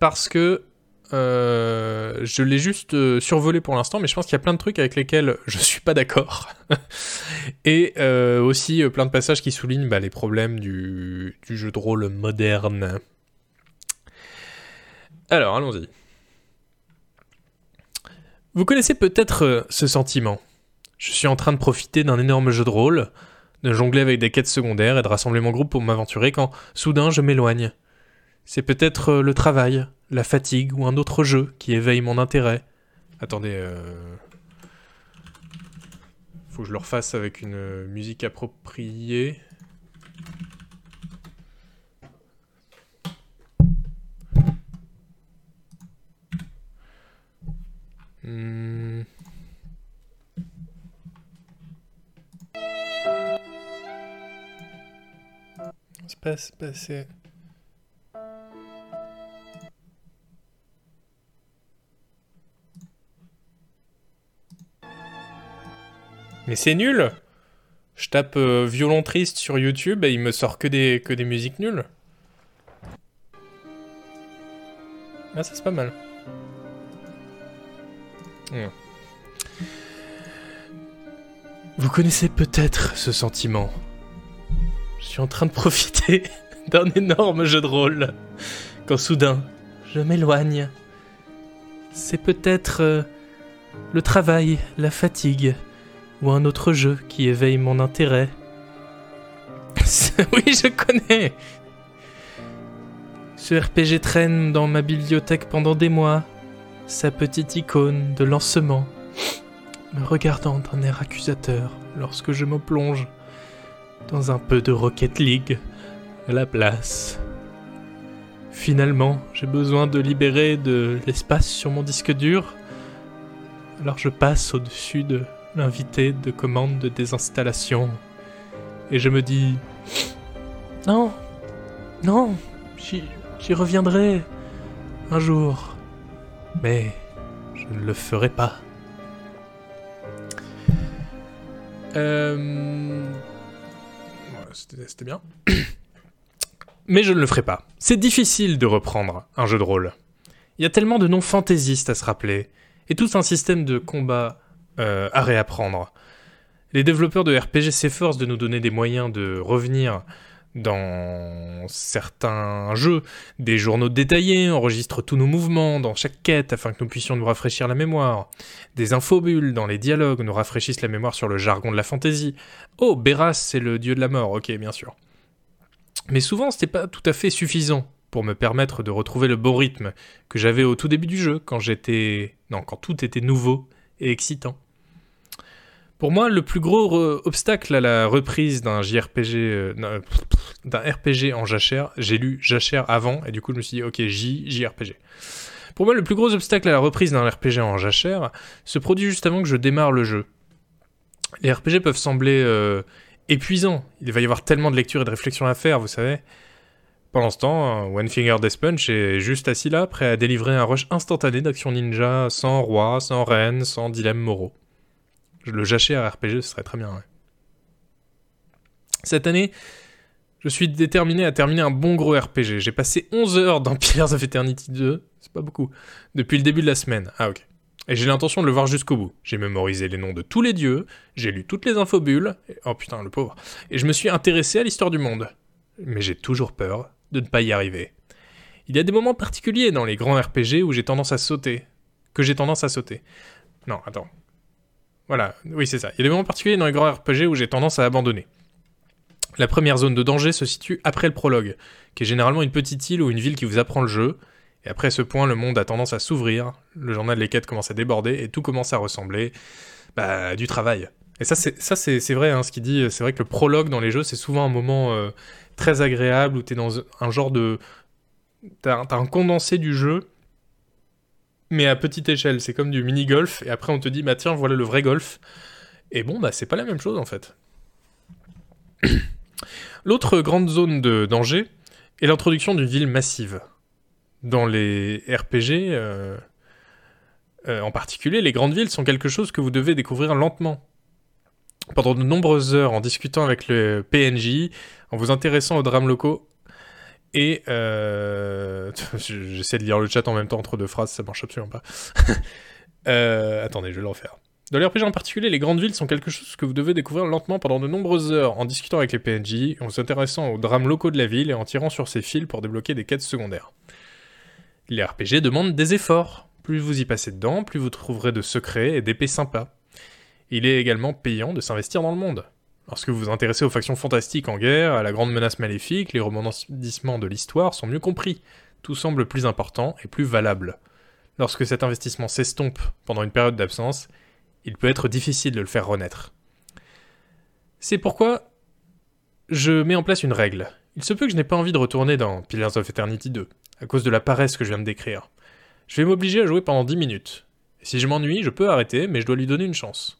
parce que euh, je l'ai juste euh, survolé pour l'instant, mais je pense qu'il y a plein de trucs avec lesquels je suis pas d'accord. *laughs* et euh, aussi plein de passages qui soulignent bah, les problèmes du, du, jeu de rôle moderne. Alors, allons-y. Vous connaissez peut-être ce sentiment. Je suis en train de profiter d'un énorme jeu de rôle, de jongler avec des quêtes secondaires et de rassembler mon groupe pour m'aventurer quand, soudain, je m'éloigne. C'est peut-être le travail, la fatigue ou un autre jeu qui éveille mon intérêt. Attendez, euh... faut que je le refasse avec une musique appropriée. Hmm. c'est pas, c'est Mais c'est nul Je tape euh, violon triste sur YouTube et il me sort que des, que des musiques nulles. Ah ça c'est pas mal. Vous connaissez peut-être ce sentiment. Je suis en train de profiter *laughs* d'un énorme jeu de rôle. Quand soudain, je m'éloigne. C'est peut-être euh, le travail, la fatigue, ou un autre jeu qui éveille mon intérêt. *laughs* oui, je connais. Ce RPG traîne dans ma bibliothèque pendant des mois, sa petite icône de lancement, me regardant d'un air accusateur lorsque je me plonge dans un peu de Rocket League à la place. Finalement, j'ai besoin de libérer de l'espace sur mon disque dur, alors je passe au-dessus de l'invité de commande de désinstallation et je me dis non, non, j'y reviendrai un jour, mais je ne le ferai pas. Euh... C'était bien. *coughs* Mais je ne le ferai pas. C'est difficile de reprendre un jeu de rôle. Il y a tellement de noms fantaisistes à se rappeler, et tout un système de combat euh, à réapprendre. Les développeurs de RPG s'efforcent de nous donner des moyens de revenir dans certains jeux, des journaux détaillés enregistrent tous nos mouvements dans chaque quête afin que nous puissions nous rafraîchir la mémoire. Des infobules dans les dialogues nous rafraîchissent la mémoire sur le jargon de la fantaisie. Oh, Beras, c'est le dieu de la mort, ok, bien sûr. Mais souvent, c'était pas tout à fait suffisant pour me permettre de retrouver le beau rythme que j'avais au tout début du jeu, quand j'étais. Non, quand tout était nouveau et excitant. Pour moi, le plus gros obstacle à la reprise d'un JRPG, euh, d'un RPG en jachère, j'ai lu jachère avant et du coup je me suis dit ok J JRPG. Pour moi, le plus gros obstacle à la reprise d'un RPG en jachère se produit juste avant que je démarre le jeu. Les RPG peuvent sembler euh, épuisants. Il va y avoir tellement de lecture et de réflexion à faire, vous savez. Pendant ce temps, One Finger Death Punch est juste assis là, prêt à délivrer un rush instantané d'action ninja, sans roi, sans reine, sans dilemme moraux. Le jachère RPG, ce serait très bien, Cette année, je suis déterminé à terminer un bon gros RPG. J'ai passé 11 heures dans Pillars of Eternity 2, c'est pas beaucoup, depuis le début de la semaine. Ah ok. Et j'ai l'intention de le voir jusqu'au bout. J'ai mémorisé les noms de tous les dieux, j'ai lu toutes les infobules, oh putain le pauvre, et je me suis intéressé à l'histoire du monde. Mais j'ai toujours peur de ne pas y arriver. Il y a des moments particuliers dans les grands RPG où j'ai tendance à sauter. Que j'ai tendance à sauter. Non, attends. Voilà, oui c'est ça. Il y a des moments particuliers dans les grands RPG où j'ai tendance à abandonner. La première zone de danger se situe après le prologue, qui est généralement une petite île ou une ville qui vous apprend le jeu, et après ce point, le monde a tendance à s'ouvrir, le journal des quêtes commence à déborder, et tout commence à ressembler bah, du travail. Et ça, c'est, vrai, hein, ce qu'il dit, c'est vrai que le prologue dans les jeux, c'est souvent un moment euh, très agréable, où tu es dans un genre de... T'as, as un condensé du jeu, mais à petite échelle, c'est comme du mini-golf, et après on te dit, bah tiens, voilà le vrai golf. Et bon, bah c'est pas la même chose en fait. *coughs* L'autre grande zone de danger est l'introduction d'une ville massive. Dans les RPG, euh, euh, en particulier, les grandes villes sont quelque chose que vous devez découvrir lentement. Pendant de nombreuses heures, en discutant avec le PNJ, en vous intéressant aux drames locaux, et euh... *laughs* j'essaie de lire le chat en même temps entre deux phrases, ça marche absolument pas. *laughs* euh... Attendez, je vais le refaire. Dans les RPG en particulier, les grandes villes sont quelque chose que vous devez découvrir lentement pendant de nombreuses heures, en discutant avec les PNJ, en s'intéressant aux drames locaux de la ville et en tirant sur ses fils pour débloquer des quêtes secondaires. Les RPG demandent des efforts. Plus vous y passez dedans, plus vous trouverez de secrets et d'épées sympas. Il est également payant de s'investir dans le monde. Lorsque vous vous intéressez aux factions fantastiques en guerre, à la grande menace maléfique, les rebondissements de l'histoire sont mieux compris. Tout semble plus important et plus valable. Lorsque cet investissement s'estompe pendant une période d'absence, il peut être difficile de le faire renaître. C'est pourquoi je mets en place une règle. Il se peut que je n'ai pas envie de retourner dans Pillars of Eternity 2, à cause de la paresse que je viens de décrire. Je vais m'obliger à jouer pendant 10 minutes. Et si je m'ennuie, je peux arrêter, mais je dois lui donner une chance.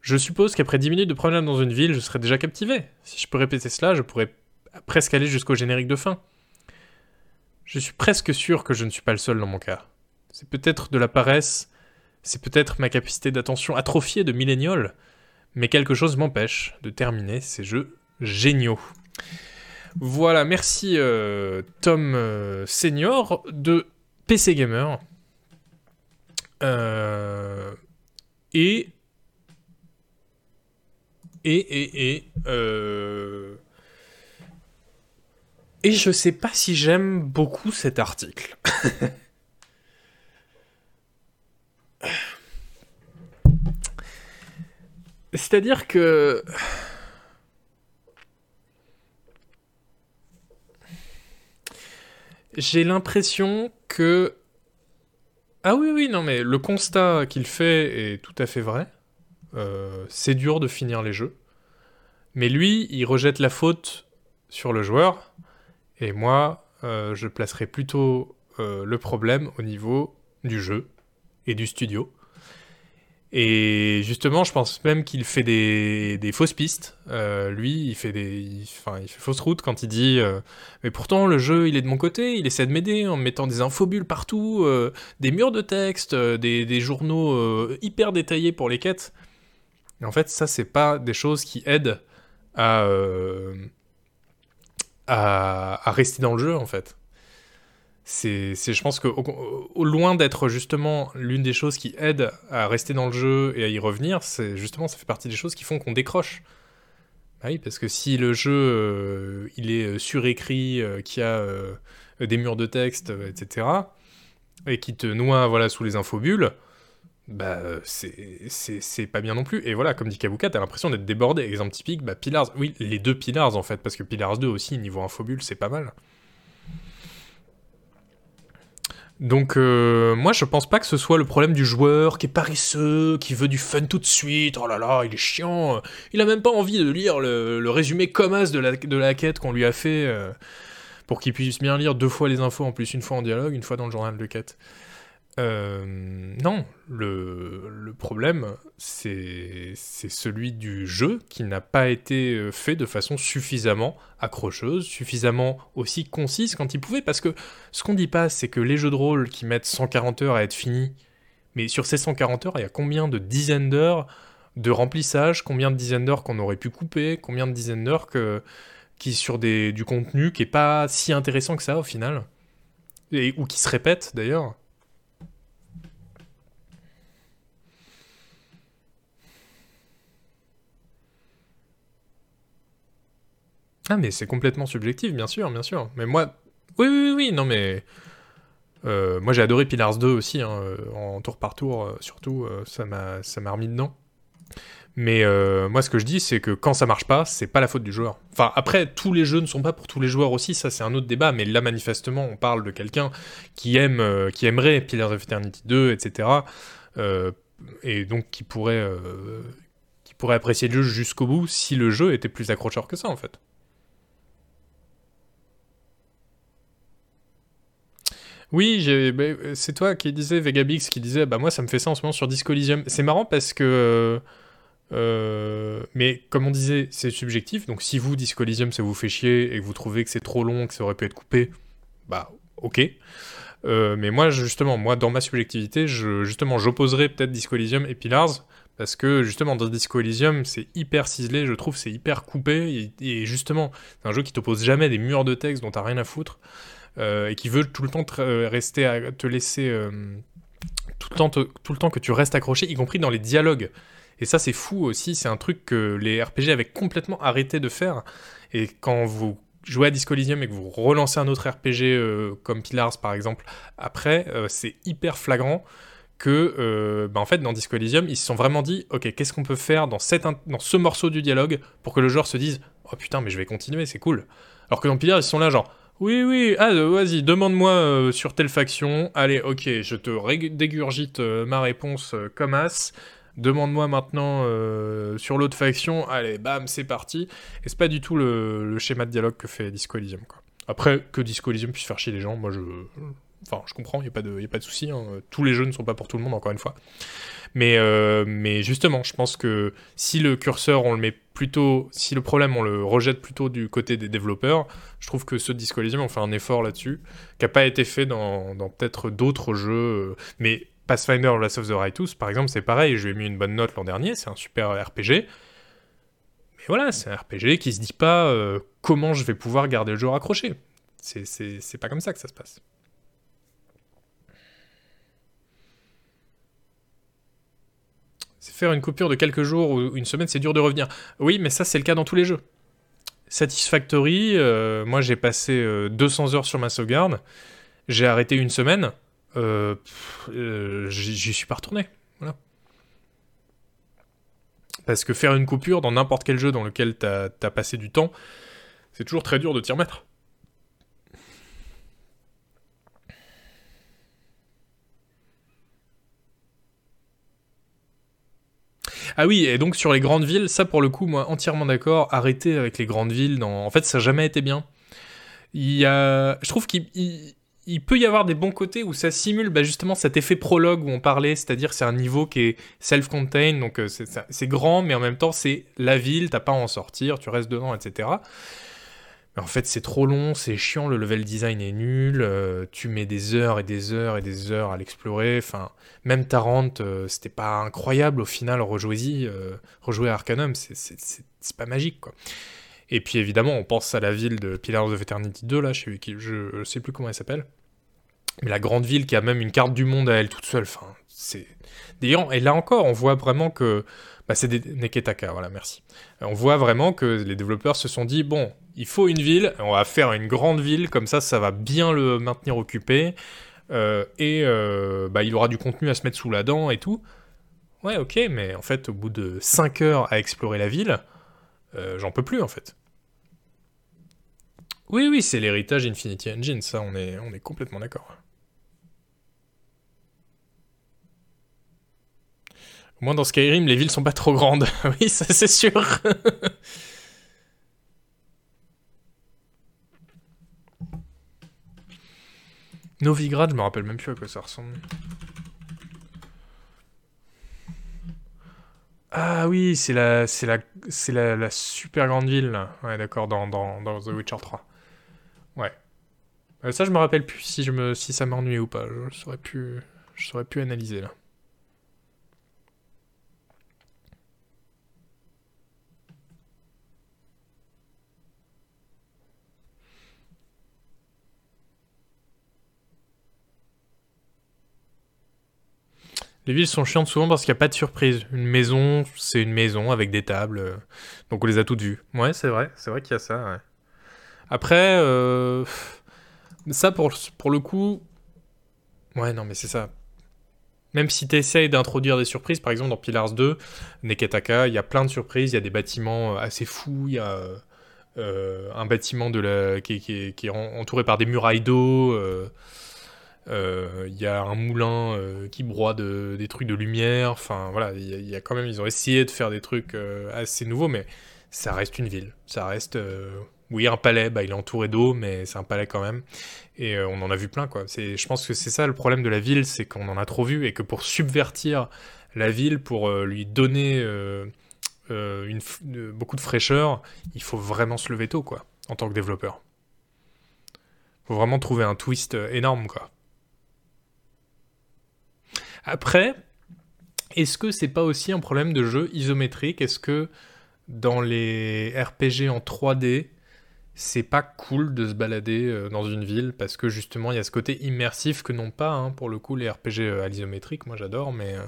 Je suppose qu'après 10 minutes de promenade dans une ville, je serai déjà captivé. Si je peux répéter cela, je pourrais presque aller jusqu'au générique de fin. Je suis presque sûr que je ne suis pas le seul dans mon cas. C'est peut-être de la paresse, c'est peut-être ma capacité d'attention atrophiée de millénial, mais quelque chose m'empêche de terminer ces jeux géniaux. Voilà, merci euh, Tom euh, Senior de PC Gamer. Euh, et. Et, et, et. Et je sais pas si j'aime beaucoup cet article. *laughs* C'est-à-dire que... J'ai l'impression que... Ah oui, oui, non, mais le constat qu'il fait est tout à fait vrai. Euh, c'est dur de finir les jeux. Mais lui, il rejette la faute sur le joueur. Et moi, euh, je placerai plutôt euh, le problème au niveau du jeu et du studio. Et justement, je pense même qu'il fait des, fausses pistes. Euh, lui, il fait des, enfin, fausse route quand il dit. Mais pourtant, le jeu, il est de mon côté. Il essaie de m'aider en mettant des infobules partout, des murs de texte, des, journaux hyper détaillés pour les quêtes. Et en fait, ça, c'est pas des choses qui aident à, à rester dans le jeu, en fait c'est, je pense que au, loin d'être justement l'une des choses qui aide à rester dans le jeu et à y revenir, c'est justement ça fait partie des choses qui font qu'on décroche. Bah oui, parce que si le jeu euh, il est euh, surécrit, euh, qu'il y a des murs de texte, etc., et qui te noie voilà sous les infobules, bah c'est, c'est, pas bien non plus. Et voilà, comme dit Kabuka, t'as l'impression d'être débordé. Exemple typique, bah Pillars, oui, les deux Pillars en fait, parce que Pillars 2 aussi, niveau infobules, c'est pas mal. Donc euh, moi je pense pas que ce soit le problème du joueur qui est paresseux, qui veut du fun tout de suite, oh là là, il est chiant, il a même pas envie de lire le, résumé comme as de la, de la quête qu'on lui a fait euh, pour qu'il puisse bien lire deux fois les infos en plus, une fois en dialogue, une fois dans le journal de quête. Euh, non, le, problème, c'est celui du jeu qui n'a pas été euh, fait de façon suffisamment accrocheuse, suffisamment aussi concise quand il pouvait, parce que ce qu'on dit pas, c'est que les jeux de rôle qui mettent 140 heures à être finis, mais sur ces 140 heures, il y a combien de dizaines d'heures de remplissage, combien de dizaines d'heures qu'on aurait pu couper, combien de dizaines d'heures qui sur du contenu qui est pas si intéressant que ça au final, et, ou qui se répète d'ailleurs. Ah, mais c'est complètement subjectif, bien sûr, bien sûr. Mais moi. Oui, oui, oui, non, mais. Euh, moi, j'ai adoré Pillars 2 aussi, hein, euh, en tour par tour, euh, surtout. ça m'a remis dedans. Mais moi, ce que je dis, c'est que quand ça marche pas, c'est pas la faute du joueur. Enfin, après, tous les jeux ne sont pas pour tous les joueurs aussi, ça c'est un autre débat. Mais là, manifestement, on parle de quelqu'un qui aime, qui aimerait Pillars of Eternity 2, etc. et donc qui pourrait, qui pourrait apprécier le jeu jusqu'au bout si le jeu était plus accrocheur que ça, en fait. Oui, bah, c'est toi qui disais, Vegabix, qui disait, bah moi ça me fait ça en ce moment sur Disco Elysium. C'est marrant parce que... Euh, mais comme on disait, c'est subjectif. Donc si vous, Disco Elysium, ça vous fait chier et que vous trouvez que c'est trop long, que ça aurait pu être coupé, bah ok. Euh, mais moi, justement, moi, dans ma subjectivité, je, justement, j'opposerais peut-être Disco Elysium et Pillars, parce que justement, dans Disco Elysium, c'est hyper ciselé, je trouve, c'est hyper coupé, et justement, c'est un jeu qui t'oppose jamais des murs de texte dont t'as rien à foutre. Euh, et qui veut tout le temps te, euh, rester à, te laisser euh, tout, le temps tout le temps que tu restes accroché, y compris dans les dialogues. Et ça, c'est fou aussi. C'est un truc que les RPG avaient complètement arrêté de faire. Et quand vous jouez à Disco Elysium et que vous relancez un autre RPG comme Pillars par exemple, après, c'est hyper flagrant que, bah, en fait, dans Disco Elysium, ils se sont vraiment dit, ok, qu'est-ce qu'on peut faire dans, dans ce morceau du dialogue pour que le joueur se dise, oh putain, mais je vais continuer, c'est cool. Alors que dans Pillars, ils sont là genre, oui, oui, ah, euh, vas-y, demande-moi euh, sur telle faction. Allez, ok, je te dégurgite euh, ma réponse comme as. Demande-moi maintenant sur l'autre faction. Allez, bam, c'est parti. Et c'est pas du tout le, schéma de dialogue que fait Disco Elysium, quoi. Après, que Disco Elysium puisse faire chier les gens, moi je. Enfin, je comprends, il n'y a pas de, y de souci. Hein. Tous les jeux ne sont pas pour tout le monde, encore une fois. Mais, mais justement, je pense que si le curseur, on le met plutôt, si le problème on le rejette plutôt du côté des développeurs, je trouve que ce Disco Elysium ont fait un effort là-dessus, qui n'a pas été fait dans, peut-être d'autres jeux, euh, mais Pathfinder Last of the Righteous, par exemple, c'est pareil, je lui ai mis une bonne note l'an dernier, c'est un super RPG, mais voilà, c'est un RPG qui se dit pas euh, comment je vais pouvoir garder le jeu accroché. C'est pas comme ça que ça se passe. Faire une coupure de quelques jours ou une semaine, c'est dur de revenir. Oui, mais ça, c'est le cas dans tous les jeux. Satisfactory, euh, moi j'ai passé 200 euh, heures sur ma sauvegarde, j'ai arrêté une semaine, euh, j'y suis pas retourné. Parce que faire une coupure dans n'importe quel jeu dans lequel t'as as passé du temps, c'est toujours très dur de t'y remettre. Ah oui, et donc sur les grandes villes, ça pour le coup, moi entièrement d'accord, arrêter avec les grandes villes, dans... en fait ça n'a jamais été bien. Y a... Je trouve qu'il il, peut y avoir des bons côtés où ça simule bah, justement cet effet prologue où on parlait, c'est-à-dire c'est un niveau qui est self-contained, donc euh, c'est grand, mais en même temps c'est la ville, t'as pas à en sortir, tu restes dedans, etc en fait, c'est trop long, c'est chiant, le level design est nul, euh, tu mets des heures et des heures et des heures à l'explorer. Enfin, même Tarant, euh, c'était pas incroyable au final, rejouez-y, euh, rejouer à Arcanum, c'est pas magique quoi. Et puis évidemment, on pense à la ville de Pillars of Eternity 2, là, je, je sais plus comment elle s'appelle. Mais la grande ville qui a même une carte du monde à elle toute seule, enfin, c'est. D'ailleurs, et là encore, on voit vraiment que. Bah, c'est des Neketaka, voilà, merci. On voit vraiment que les développeurs se sont dit, bon, il faut une ville, on va faire une grande ville, comme ça, ça va bien le maintenir occupé, euh, et euh, bah, il aura du contenu à se mettre sous la dent et tout. Ouais, ok, mais en fait, au bout de 5 heures à explorer la ville, euh, j'en peux plus, en fait. Oui, oui, c'est l'héritage Infinity Engine, ça, on est, on est complètement d'accord. Au moins dans Skyrim, les villes sont pas trop grandes. *laughs* oui, ça c'est sûr. *laughs* Novigrad, je me rappelle même plus à quoi ça ressemble. Ah oui, c'est la, c'est la, c'est la, super grande ville. Ouais, d'accord, dans, dans, dans, The Witcher 3. Ouais. Euh, ça, je me rappelle plus si je me, si ça m'ennuie ou pas. Je saurais plus, je saurais plus analyser là. Les villes sont chiantes souvent parce qu'il n'y a pas de surprise. Une maison, c'est une maison avec des tables. Euh, donc on les a toutes vues. Ouais, c'est vrai. C'est vrai qu'il y a ça. Après, euh, ça pour, pour le coup. Ouais, non, mais c'est ça. Même si tu essayes d'introduire des surprises, par exemple dans Pillars 2, Neketaka, il y a plein de surprises. Il y a des bâtiments euh, assez fous. Il y a un bâtiment de la... qui, est entouré par des murailles d'eau. Euh, il y a un moulin euh, qui broie des trucs de lumière. Enfin, voilà, il y, a quand même, ils ont essayé de faire des trucs euh, assez nouveaux, mais ça reste une ville. Ça reste, oui, un palais. Bah, il est entouré d'eau, mais c'est un palais quand même. Et on en a vu plein, quoi. je pense que c'est ça le problème de la ville, c'est qu'on en a trop vu et que pour subvertir la ville, pour lui donner beaucoup de fraîcheur, il faut vraiment se lever tôt, quoi, en tant que développeur. Faut vraiment trouver un twist énorme, quoi. Après, est-ce que c'est pas aussi un problème de jeu isométrique? Est-ce que dans les RPG en 3D, c'est pas cool de se balader euh, dans une ville? Parce que justement il y a ce côté immersif que n'ont pas hein, pour le coup les RPG euh, à l'isométrique. Moi j'adore mais euh,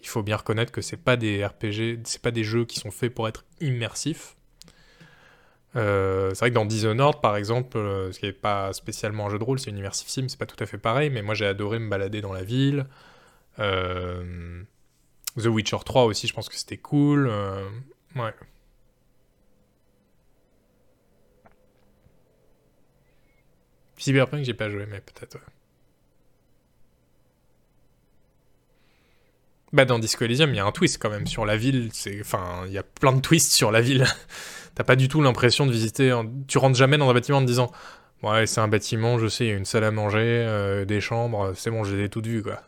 il faut bien reconnaître que c'est pas des RPG c'est pas des jeux qui sont faits pour être immersifs. C'est vrai que dans Dishonored par exemple ce qui n'est pas spécialement un jeu de rôle c'est une immersive sim c'est pas tout à fait pareil mais moi j'ai adoré me balader dans la ville The Witcher 3 aussi, je pense que c'était cool. Euh, ouais. Cyberpunk, j'ai pas joué, mais peut-être. Bah dans Disco Elysium, il y a un twist quand même sur la ville. Enfin, il y a plein de twists sur la ville. *laughs* T'as pas du tout l'impression de visiter. Tu rentres jamais dans un bâtiment en te disant, ouais, c'est un bâtiment, je sais, il y a une salle à manger, euh, des chambres, c'est bon, j'ai toutes vues quoi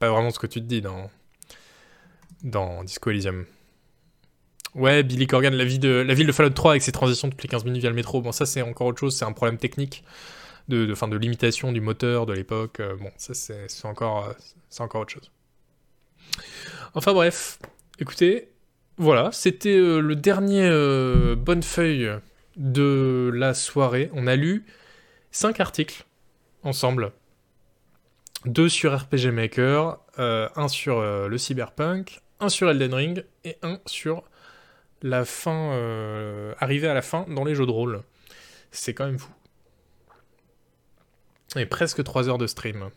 pas vraiment ce que tu te dis dans, dans Disco Elysium. Ouais, Billy Corgan, la, vie de, la ville de Fallout 3 avec ses transitions toutes les 15 minutes via le métro. Bon, ça, c'est encore autre chose, c'est un problème technique de, fin, de limitation du moteur de l'époque. Euh, bon, ça, c'est encore, euh, c'est encore autre chose. Enfin, bref, écoutez, voilà, c'était euh, le dernier bonne feuille de la soirée. On a lu 5 articles ensemble. Deux sur RPG Maker, un sur le Cyberpunk, un sur Elden Ring et un sur la fin, euh, arriver à la fin dans les jeux de rôle. C'est quand même fou. Et presque 3 heures de stream.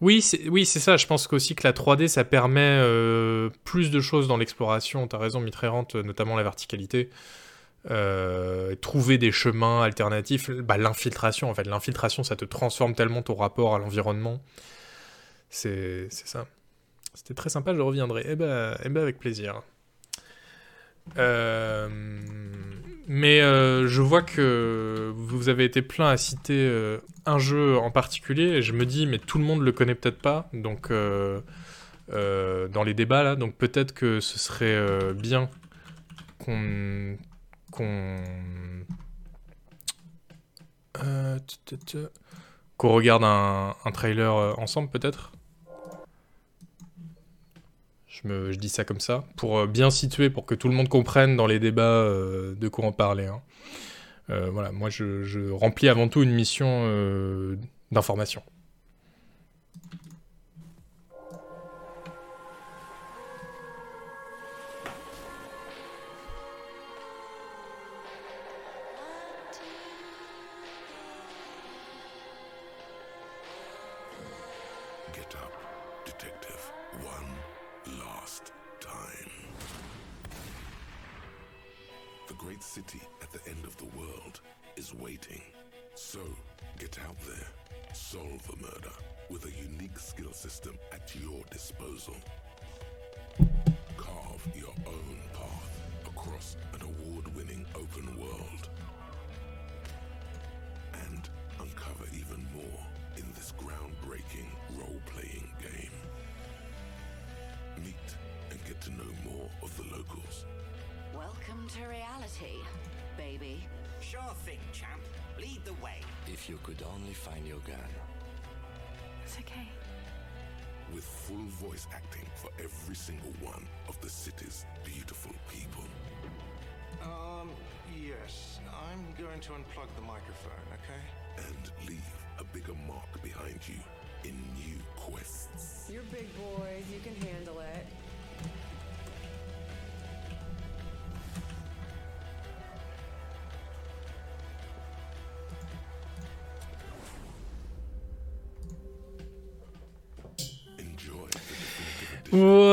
Oui, c'est ça. Je pense qu'aussi que la 3D, ça permet euh, plus de choses dans l'exploration. T'as raison, Mitrérante, notamment la verticalité. Euh, trouver des chemins alternatifs. Bah, l'infiltration, en fait. L'infiltration, ça te transforme tellement ton rapport à l'environnement. C'est ça. C'était très sympa, je reviendrai. Eh ben, eh ben avec plaisir. Euh, mais euh, je vois que vous avez été plein à citer un jeu en particulier, et je me dis, mais tout le monde le connaît peut-être pas, donc dans les débats là, donc peut-être que ce serait bien qu'on qu'on qu'on regarde un, un trailer ensemble peut-être? Je, dis ça comme ça, pour euh, bien situer, pour que tout le monde comprenne dans les débats euh, de quoi en parler. Hein. Euh, voilà, moi je, remplis avant tout une mission d'information.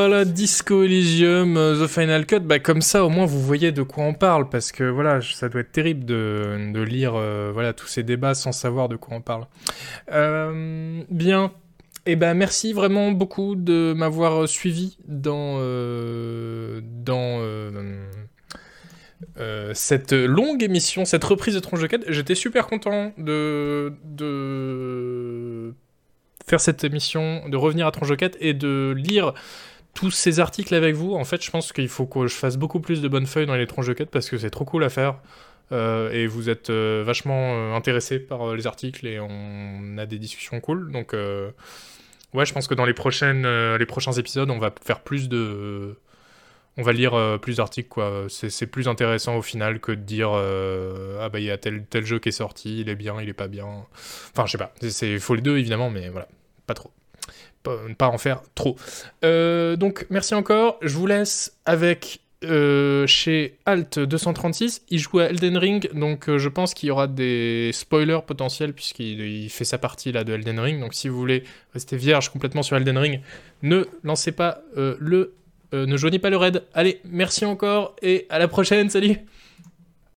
Voilà, Disco Elysium, euh, The Final Cut, bah comme ça au moins vous voyez de quoi on parle, parce que voilà, ça doit être terrible de, de lire euh, voilà, tous ces débats sans savoir de quoi on parle. Euh, bien, eh ben merci vraiment beaucoup de m'avoir suivi dans, dans cette longue émission, cette reprise de Tronche de Quête. J'étais super content de, de faire cette émission, de revenir à Tronjoquette et de lire tous ces articles avec vous. En fait, je pense qu'il faut que je fasse beaucoup plus de bonnes feuilles dans les Tronjoquettes parce que c'est trop cool à faire. Euh, et vous êtes euh, vachement euh, intéressés par les articles et on a des discussions cool. Donc, ouais, je pense que dans les, prochains épisodes, on va faire plus de on va lire plus d'articles quoi. C'est plus intéressant au final que de dire ah bah il y a tel tel jeu qui est sorti, il est bien, il est pas bien. Enfin je sais pas, c'est faut les deux évidemment, mais voilà pas trop. Ne pas en faire trop. Euh, donc, merci encore. Je vous laisse avec euh, chez Alt 236. Il joue à Elden Ring, donc euh, je pense qu'il y aura des spoilers potentiels puisqu'il fait sa partie là de Elden Ring. Donc, si vous voulez rester vierge complètement sur Elden Ring, ne lancez pas le. ne joignez pas le raid. Allez, merci encore et à la prochaine. Salut!